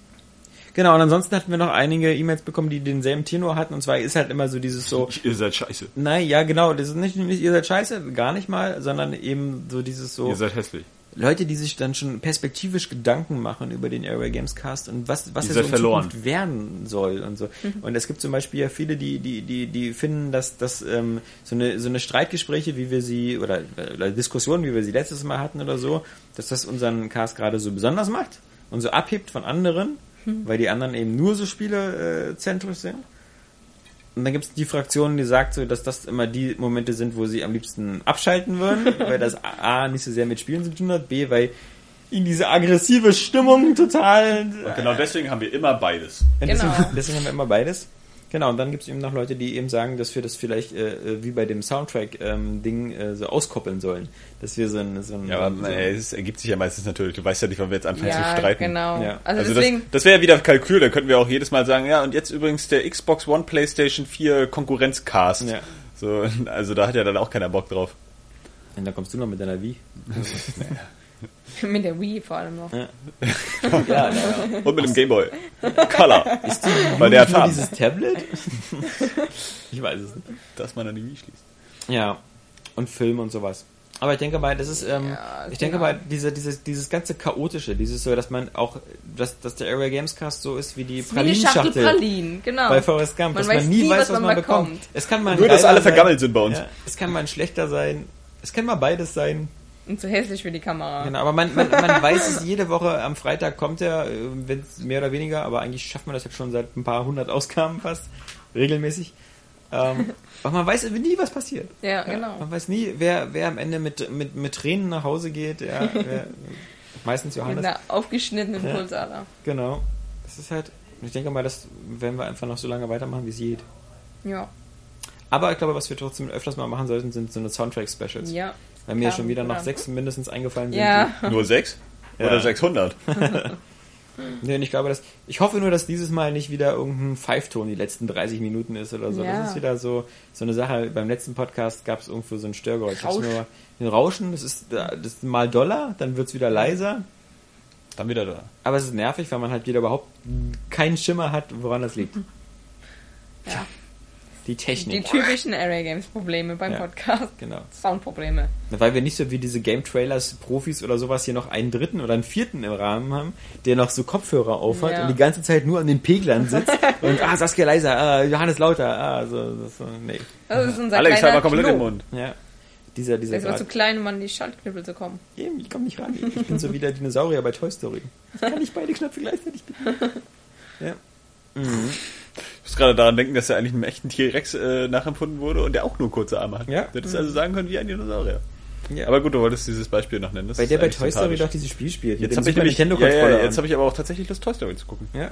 Genau, und ansonsten hatten wir noch einige E-Mails bekommen, die denselben Tenor hatten, und zwar ist halt immer so dieses so, Ihr seid scheiße. nein, ja, genau, das ist nicht, nicht ihr seid scheiße, gar nicht mal, sondern eben so dieses so, Ihr seid hässlich. Leute, die sich dann schon perspektivisch Gedanken machen über den Airway Games Cast und was, was es seid in verloren. Zukunft werden soll und so. Und es gibt zum Beispiel ja viele, die, die, die, die finden, dass, dass ähm, so, eine, so eine Streitgespräche, wie wir sie, oder, oder Diskussionen, wie wir sie letztes Mal hatten oder so, dass das unseren Cast gerade so besonders macht und so abhebt von anderen, weil die anderen eben nur so spielezentrisch sind. Und dann gibt es die Fraktion, die sagt so, dass das immer die Momente sind, wo sie am liebsten abschalten würden, weil das A nicht so sehr mit Spielen zu tun hat, B, weil ihnen diese aggressive Stimmung total. Und genau deswegen haben wir immer beides. Genau. Deswegen, deswegen haben wir immer beides. Genau, und dann gibt es eben noch Leute, die eben sagen, dass wir das vielleicht äh, äh, wie bei dem Soundtrack-Ding äh, so auskoppeln sollen. Dass wir so ein. So ein Ja, aber so äh, es ergibt sich ja meistens natürlich. Du weißt ja nicht, wann wir jetzt anfangen Ja, zu streiten. genau. Ja. Also, Also deswegen, das, das wäre ja wieder Kalkül, da könnten wir auch jedes Mal sagen, ja, und jetzt übrigens der Xbox One PlayStation 4 Konkurrenzcast. Ja. So, also da hat ja dann auch keiner Bock drauf. und dann kommst du noch mit deiner Wii. mit der Wii vor allem noch. Ja, ja, ja. Und mit dem Gameboy. Color. Ist die Weil der hat nur dieses Tablet? ich weiß es nicht. Dass man an die Wii schließt. Ja, und Film und sowas. Aber ich denke mal, das ist, ähm, Ja, ich denke genau. mal, diese, dieses, dieses ganze chaotische, dieses so, dass man auch, dass, dass der Area Games Cast so ist wie die Wie eine Schachtel Pralinschachtel Pralinen, genau. bei Forrest Gump, Man dass man weiß nie nie, weiß, was was man bekommt. bekommt. Es kann mal Nur, dass alle sein. vergammelt sind bei uns. Ja, es kann mal ein schlechter sein. Es kann mal beides sein. Und zu hässlich für die Kamera. Genau, aber man, man, man weiß es jede Woche, am Freitag kommt er, wenn es mehr oder weniger, aber eigentlich schafft man das jetzt schon seit ein paar hundert Ausgaben fast, regelmäßig. Ähm, aber man weiß nie, was passiert. Ja, genau. Man weiß nie, wer, wer am Ende mit, mit, mit Tränen nach Hause geht. Ja, wer, meistens Mit Johannes. einer aufgeschnittenen Ja. Pulsader. Genau. Das ist halt, ich denke mal, das werden wir einfach noch so lange weitermachen, wie es geht. Ja. Aber ich glaube, was wir trotzdem öfters mal machen sollten, sind so eine Soundtrack-Specials. Ja. Weil mir Ja, schon wieder noch sechs mindestens eingefallen sind. Ja. Nur sechs? Ja. Oder 600? Nee, und ich glaube, dass, ich hoffe nur, dass dieses Mal nicht wieder irgendein Pfeifton die letzten 30 Minuten ist oder so. Ja. Das ist wieder so, so eine Sache. Beim letzten Podcast gab es irgendwo so ein Störgeräusch. Ich hab's Rausch. nur, ein Rauschen, das ist, das ist mal doller, dann wird's wieder leiser. Dann wieder da. Aber es ist nervig, weil man halt wieder überhaupt keinen Schimmer hat, woran das liegt. Ja. Die Die Technik. typischen Array Games Probleme beim Ja. Podcast. Genau. Soundprobleme. Weil wir nicht so wie diese Game Trailers Profis oder sowas hier noch einen dritten oder einen vierten im Rahmen haben, der noch so Kopfhörer aufhat Ja. und die ganze Zeit nur an den Peglern sitzt und ah, Saskia leiser, ah, Johannes lauter, ah, so, so nee. Das ist unser Alex, halt kleiner mal komplett Klo. im Mund. Ja. Dieser, dieser Der ist aber Grad. zu klein, um an die Schaltknüppel zu kommen. Eben, ich komm nicht ran. Ich bin so wie der Dinosaurier bei Toy Story. Ich kann nicht beide Knöpfe gleichzeitig bedienen. Ja. Ich muss gerade daran denken, dass er eigentlich einem echten T-Rex äh, nachempfunden wurde und der auch nur kurze Arme hat. Ja. Du hättest also sagen können, wie ein Dinosaurier. ja. Aber gut, du wolltest dieses Beispiel noch nennen. Das Bei der bei Toy Story doch dieses Spiel spielt. Jetzt habe ich nämlich, ja, Nintendo-Controller. ja, jetzt habe ich aber auch tatsächlich Lust, Toy Story zu gucken. ja.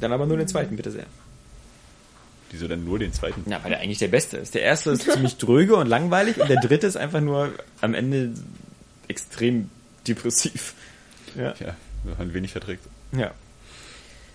Dann aber nur den zweiten, bitte sehr. Wieso denn nur den zweiten? Ja, weil der eigentlich der beste ist. Der erste ist ziemlich dröge und langweilig und der dritte ist einfach nur am Ende extrem depressiv. Ja. Ja, wenn man wenig verträgt. Ja.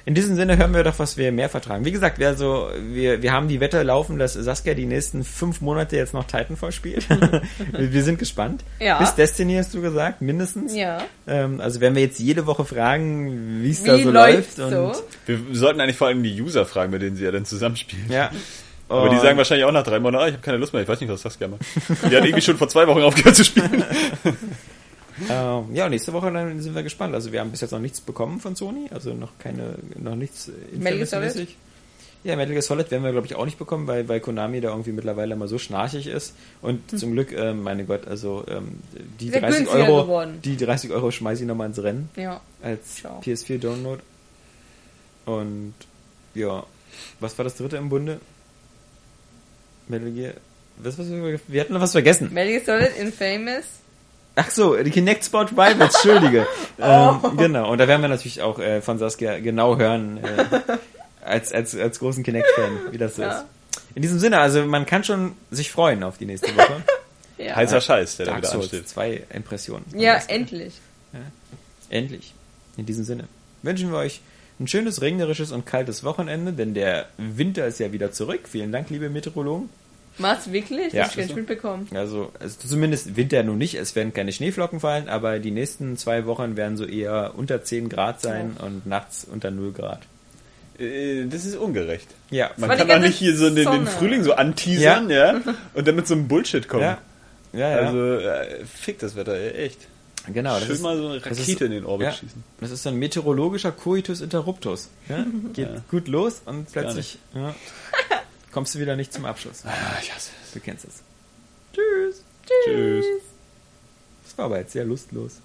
In diesem Sinne hören wir doch, was wir mehr vertragen. Wie gesagt, wir, also, wir, wir haben die Wette laufen, dass Saskia die nächsten fünf Monate jetzt noch Titanfall spielt. wir sind gespannt. Ja. Bis Destiny hast du gesagt, mindestens. Ja. Ähm, also werden wir jetzt jede Woche fragen, wie es da so läuft. so? Und, Wir sollten eigentlich vor allem die User fragen, mit denen sie ja dann zusammenspielen. ja. Aber die sagen wahrscheinlich auch nach drei Monaten, ah, ich habe keine Lust mehr, ich weiß nicht, was Saskia macht. Die hat irgendwie schon vor zwei Wochen aufgehört zu spielen. Ähm, ja, und nächste Woche dann sind wir gespannt. Also wir haben bis jetzt noch nichts bekommen von Sony, also noch keine, noch nichts Metal Gear Solid? Infamous-mäßig. Ja, Metal Gear Solid werden wir, glaube ich, auch nicht bekommen, weil, weil Konami da irgendwie mittlerweile mal so schnarchig ist. Und zum Glück, ähm, meine Gott, also ähm, die Sehr 30 günstiger Euro, geworden. die 30 Euro schmeiße ich nochmal ins Rennen Ja. als Ciao. PS4-Download. Und ja, was war das dritte im Bunde? Metal Gear. Was, was, wir hatten noch was vergessen. Metal Gear Solid Infamous. Ach so, die Kinect Sport Rivals, Entschuldige. Oh. ähm, genau, und da werden wir natürlich auch äh, von Saskia genau hören, äh, als, als, als großen Kinect-Fan, wie das so Ja. ist. In diesem Sinne, also man kann schon sich freuen auf die nächste Woche. Ja, Heißer Scheiß, der da Dark wieder Souls, ansteht. zwei Impressionen. ja Saskia. endlich. Endlich. In diesem Sinne. Wünschen wir euch ein schönes, regnerisches und kaltes Wochenende, denn der Winter ist ja wieder zurück. Vielen Dank, liebe Meteorologen. Was, wirklich? Ja. Das hab ich mitbekommen. Also, also zumindest Winter nun nicht, es werden keine Schneeflocken fallen, aber die nächsten zwei Wochen werden so eher unter 10 Grad sein und nachts unter 0 Grad. Äh, Das ist ungerecht. Ja, Man kann doch nicht hier so den, den. Frühling so anteasern, ja, und dann mit so einem Bullshit kommen. ja, ja, ja. Also, äh, fick das Wetter, echt. genau. Schön mal so eine das Rakete in den Orbit ja, schießen. Das ist so ein meteorologischer Coitus interruptus. Ja? Geht Ja. gut los und plötzlich ja, kommst du wieder nicht zum Abschluss. Ah, ich hasse es. Du kennst es. Tschüss. Tschüss. Tschüss. Das war aber jetzt sehr lustlos.